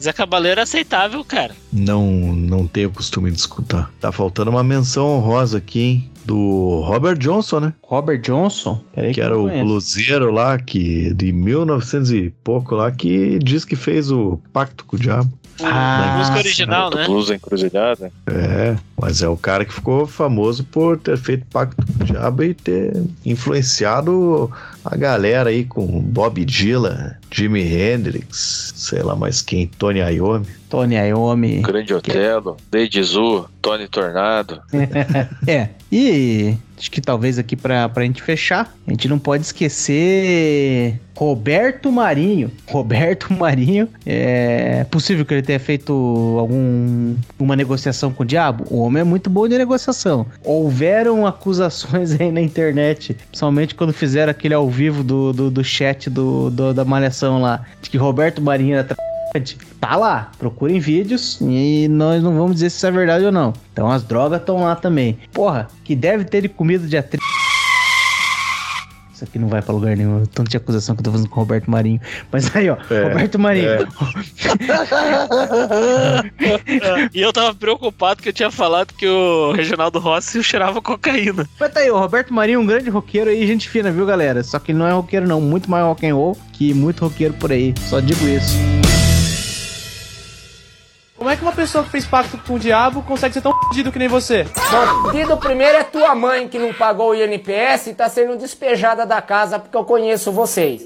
Zé Cabaleiro é aceitável, cara. Não, não tenho costume de escutar. Tá faltando uma menção honrosa aqui, hein? Do Robert Johnson, né? Robert Johnson? Peraí que eu era o bluseiro lá, que de 1900 e pouco lá, que diz que fez o pacto com o diabo. Ah, música original, Do né? Blues da Encruzilhada. É, mas é o cara que ficou famoso por ter feito pacto com o diabo e ter influenciado a galera aí com Bob Dylan, Jimi Hendrix, sei lá mais quem, Tony Iommi. Tony Iommi. Grande Otelo, Lady Zu, Tony Tornado. É, e acho que talvez aqui pra, pra gente fechar, a gente não pode esquecer Roberto Marinho. Roberto Marinho, é possível que ele tenha feito algum uma negociação com o diabo? O homem é muito bom de negociação. Houveram acusações aí na internet, principalmente quando fizeram aquele ao vivo do, do, do chat do, do- da malhação lá, de que Roberto Marinho era traficante. Tá lá, procurem vídeos e nós não vamos dizer se isso é verdade ou não. Então as drogas estão lá também. Porra, que deve ter de comida de atriz. Isso aqui não vai pra lugar nenhum. Tanto de acusação que eu tô fazendo com o Roberto Marinho. Mas aí, ó, É, Roberto Marinho. é. e eu tava preocupado que eu tinha falado que o Reginaldo Rossi cheirava cocaína. Mas tá aí, o Roberto Marinho, um grande roqueiro aí, gente fina, viu, galera? Só que ele não é roqueiro, não. Muito mais rock and roll que muito roqueiro por aí. Só digo isso. Como é que uma pessoa que fez pacto com o diabo consegue ser tão fudido que nem você? Bandido primeiro é tua mãe que não pagou o INPS e tá sendo despejada da casa porque eu conheço vocês.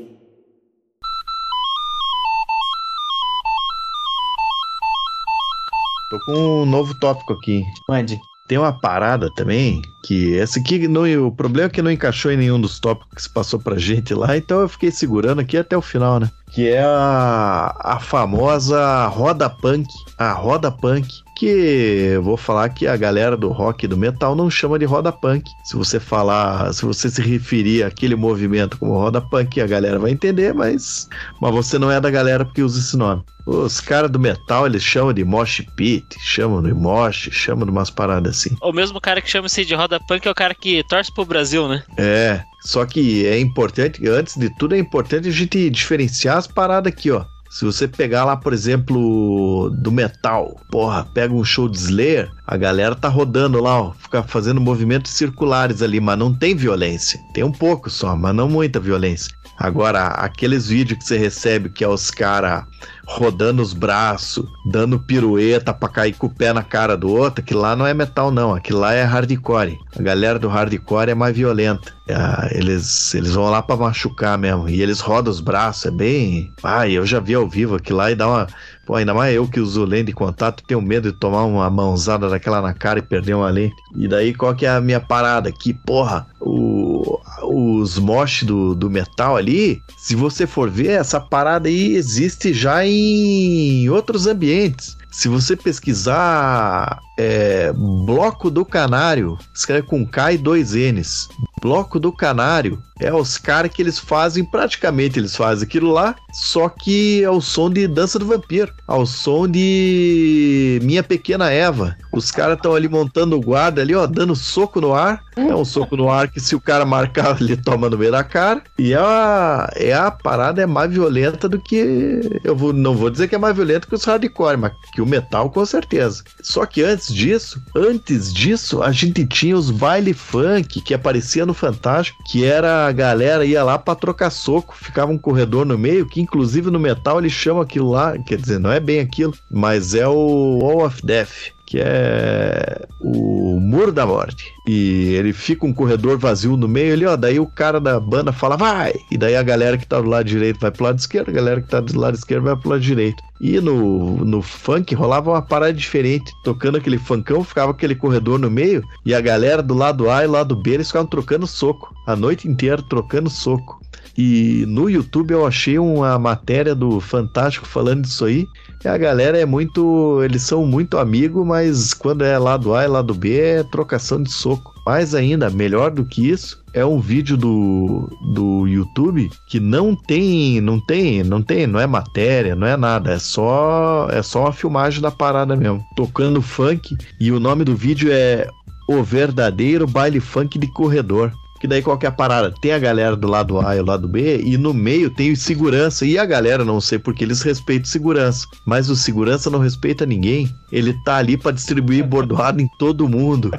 Tô com um novo tópico aqui. Mande. Tem uma parada também, que essa aqui, não, o problema é que não encaixou em nenhum dos tópicos que se passou pra gente lá, então eu fiquei segurando aqui até o final, né? Que é a, a famosa roda punk. A roda punk, que eu vou falar que a galera do rock e do metal não chama de roda punk. Se você falar, se você se referir àquele movimento como roda punk, a galera vai entender, mas, mas você não é da galera porque usa esse nome. Os caras do metal, eles chamam de mosh pit, chamam de mosh, chamam de umas paradas assim. O mesmo cara que chama-se de roda punk é o cara que torce pro Brasil, né? É, só que é importante, antes de tudo, é importante a gente diferenciar as paradas aqui, ó. Se você pegar lá, por exemplo, do metal, porra, pega um show de Slayer, a galera tá rodando lá, ó, fica fazendo movimentos circulares ali, mas não tem violência. Tem um pouco só, mas não muita violência. Agora, aqueles vídeos que você recebe que é os caras rodando os braços, dando pirueta pra cair com o pé na cara do outro, aquilo lá não é metal, não. Aquilo lá é hardcore. A galera do hardcore é mais violenta. Ah, eles, eles vão lá pra machucar mesmo. E eles rodam os braços, é bem. Ai, eu já vi ao vivo aquilo lá e dá uma. Pô, ainda mais eu que uso lente de contato, tenho medo de tomar uma mãozada daquela na cara e perder uma lente. E daí, qual que é a minha parada? Que, porra, o, os mosh do, do metal ali, se você for ver, essa parada aí existe já em outros ambientes. Se você pesquisar é, Bloco do Canário, escreve com K e dois N's. Bloco do Canário é os caras que eles fazem, praticamente eles fazem aquilo lá, só que é o som de Dança do Vampiro, ao som de Minha Pequena Eva. Os caras estão ali montando o guarda ali, ó, dando soco no ar. É um soco no ar que se o cara marcar, ele toma no meio da cara. E é a, é a parada é mais violenta do que. Eu vou, não vou dizer que é mais violenta que os hardcore, mas que o metal com certeza. Só que antes disso, antes disso, a gente tinha os baile funk que aparecia no Fantástico, que era a galera ia lá pra trocar soco, ficava um corredor no meio, que inclusive no metal eles chamam aquilo lá, quer dizer, não é bem aquilo, mas é o Wall of Death que é o Muro da Morte. E ele fica um corredor vazio no meio ali, ó. Daí o cara da banda fala, vai! E daí a galera que tá do lado direito vai pro lado esquerdo, a galera que tá do lado esquerdo vai pro lado direito. E no, no funk rolava uma parada diferente. Tocando aquele funkão, ficava aquele corredor no meio, e a galera do lado A e lado B eles ficavam trocando soco. A noite inteira trocando soco. E no YouTube eu achei uma matéria do Fantástico falando disso aí. A galera é muito. Eles são muito amigos, mas quando é lado A e lado B é trocação de soco. Mais ainda, melhor do que isso, é um vídeo do, do YouTube que não tem, não tem, não tem, não é matéria, não é nada, é só é só uma filmagem da parada mesmo, tocando funk e o nome do vídeo é O Verdadeiro Baile Funk de Corredor. Que daí qual que é a parada? Tem a galera do lado A e o lado B, e no meio tem o segurança. E a galera, não sei porque eles respeitam segurança. Mas o segurança não respeita ninguém. Ele tá ali pra distribuir bordoado em todo mundo.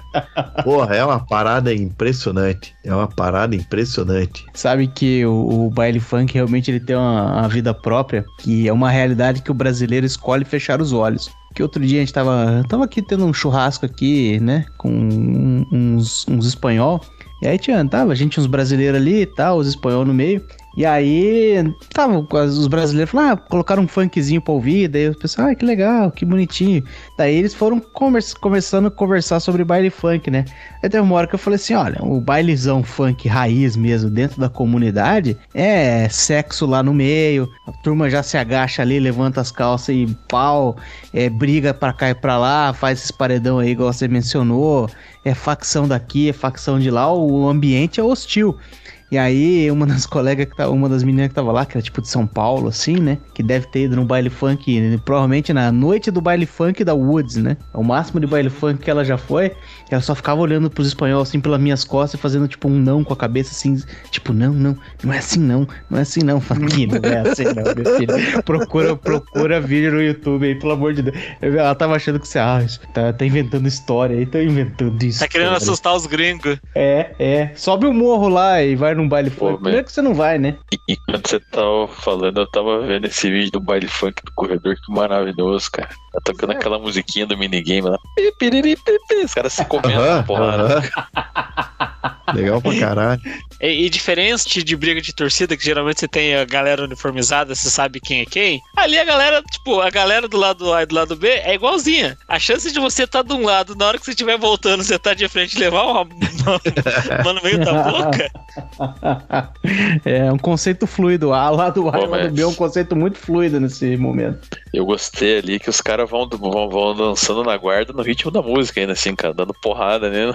Porra, é uma parada impressionante. É uma parada impressionante. Sabe que o, o baile funk realmente ele tem uma, uma vida própria, que é uma realidade que o brasileiro escolhe fechar os olhos. Que outro dia a gente tava, tava aqui tendo um churrasco aqui, né, com uns, uns espanhol. E aí tinha, tava, a gente uns brasileiros ali e tal, os espanhol no meio. E aí, tava, os brasileiros falaram, ah, colocaram um funkzinho pra ouvir, daí o pessoal, ah, que legal, que bonitinho. Daí eles foram convers começando a conversar sobre baile funk, né? Aí teve uma hora que eu falei assim, olha, o bailezão funk raiz mesmo, dentro da comunidade, é sexo lá no meio, a turma já se agacha ali, levanta as calças e pau, é briga pra cá e pra lá, faz esses paredão aí, igual você mencionou, é facção daqui, é facção de lá, o ambiente é hostil. E aí, uma das colegas que tava, uma das meninas que tava lá, que era tipo de São Paulo, assim, né? Que deve ter ido no baile funk, né, provavelmente na noite do baile funk da Woods, né? O máximo de baile funk que ela já foi. Ela só ficava olhando pros espanhóis, assim, pelas minhas costas, fazendo tipo um não com a cabeça, assim, tipo, não, não, não é assim não, não é assim não, Funk, não é assim não, meu filho. Procura, procura vídeo no YouTube aí, pelo amor de Deus. Ela tava achando que você, ah, tá, tá inventando história aí, tá inventando isso. Tá querendo assustar os gringos. É, é. Sobe o morro lá e vai num baile Pô, funk. Primeiro que você não vai, né? E, e quando você tava falando, eu tava vendo esse vídeo do baile funk do corredor, que maravilhoso, cara. Tá tocando aquela musiquinha do minigame lá. Os caras se comendo, porra. Legal pra caralho. E, e diferente de briga de torcida, que geralmente você tem a galera uniformizada, você sabe quem é quem. Ali a galera, tipo, a galera do lado A e do lado B é igualzinha. A chance de você estar tá de um lado, na hora que você estiver voltando, você tá de frente e levar uma, uma, uma no meio da boca. é um conceito fluido. A lado A e Pô, lado mas- B é um conceito muito fluido nesse momento. Eu gostei ali que os caras vão, vão, vão dançando na guarda no ritmo da música ainda, assim, cara, dando porrada nele.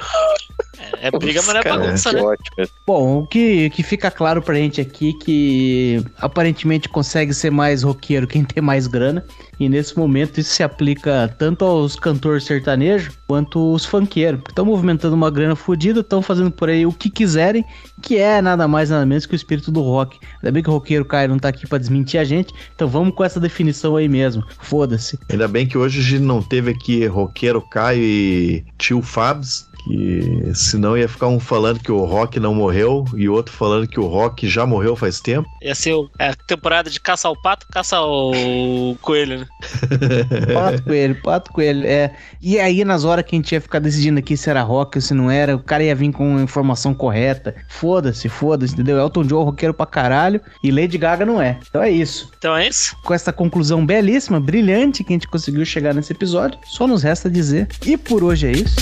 É briga, mas não é bagunça, que né? ótimo. Bom, o que, que fica claro pra gente aqui que aparentemente consegue ser mais roqueiro quem tem mais grana. E nesse momento isso se aplica tanto aos cantores sertanejos quanto os funkeiros. Que estão movimentando uma grana fodida, estão fazendo por aí o que quiserem, que é nada mais nada menos que o espírito do rock. Ainda bem que o roqueiro Caio não tá aqui pra desmentir a gente, então vamos com essa definição aí mesmo. Foda-se. Ainda bem que hoje a gente não teve aqui roqueiro Caio e tio Fabs, que senão ia ficar um falando que o Rock não morreu e outro falando que o Rock já morreu faz tempo. Ia ser é a temporada de caça ao pato, caça ao coelho, né? Pato coelho, pato coelho, é. E aí, nas horas que a gente ia ficar decidindo aqui se era rock ou se não era, o cara ia vir com a informação correta. Foda-se, foda-se, entendeu? Elton John, roqueiro pra caralho, e Lady Gaga não é. Então é isso. Então é isso. Com essa conclusão belíssima, brilhante que a gente conseguiu chegar nesse episódio, só nos resta dizer. E por hoje é isso.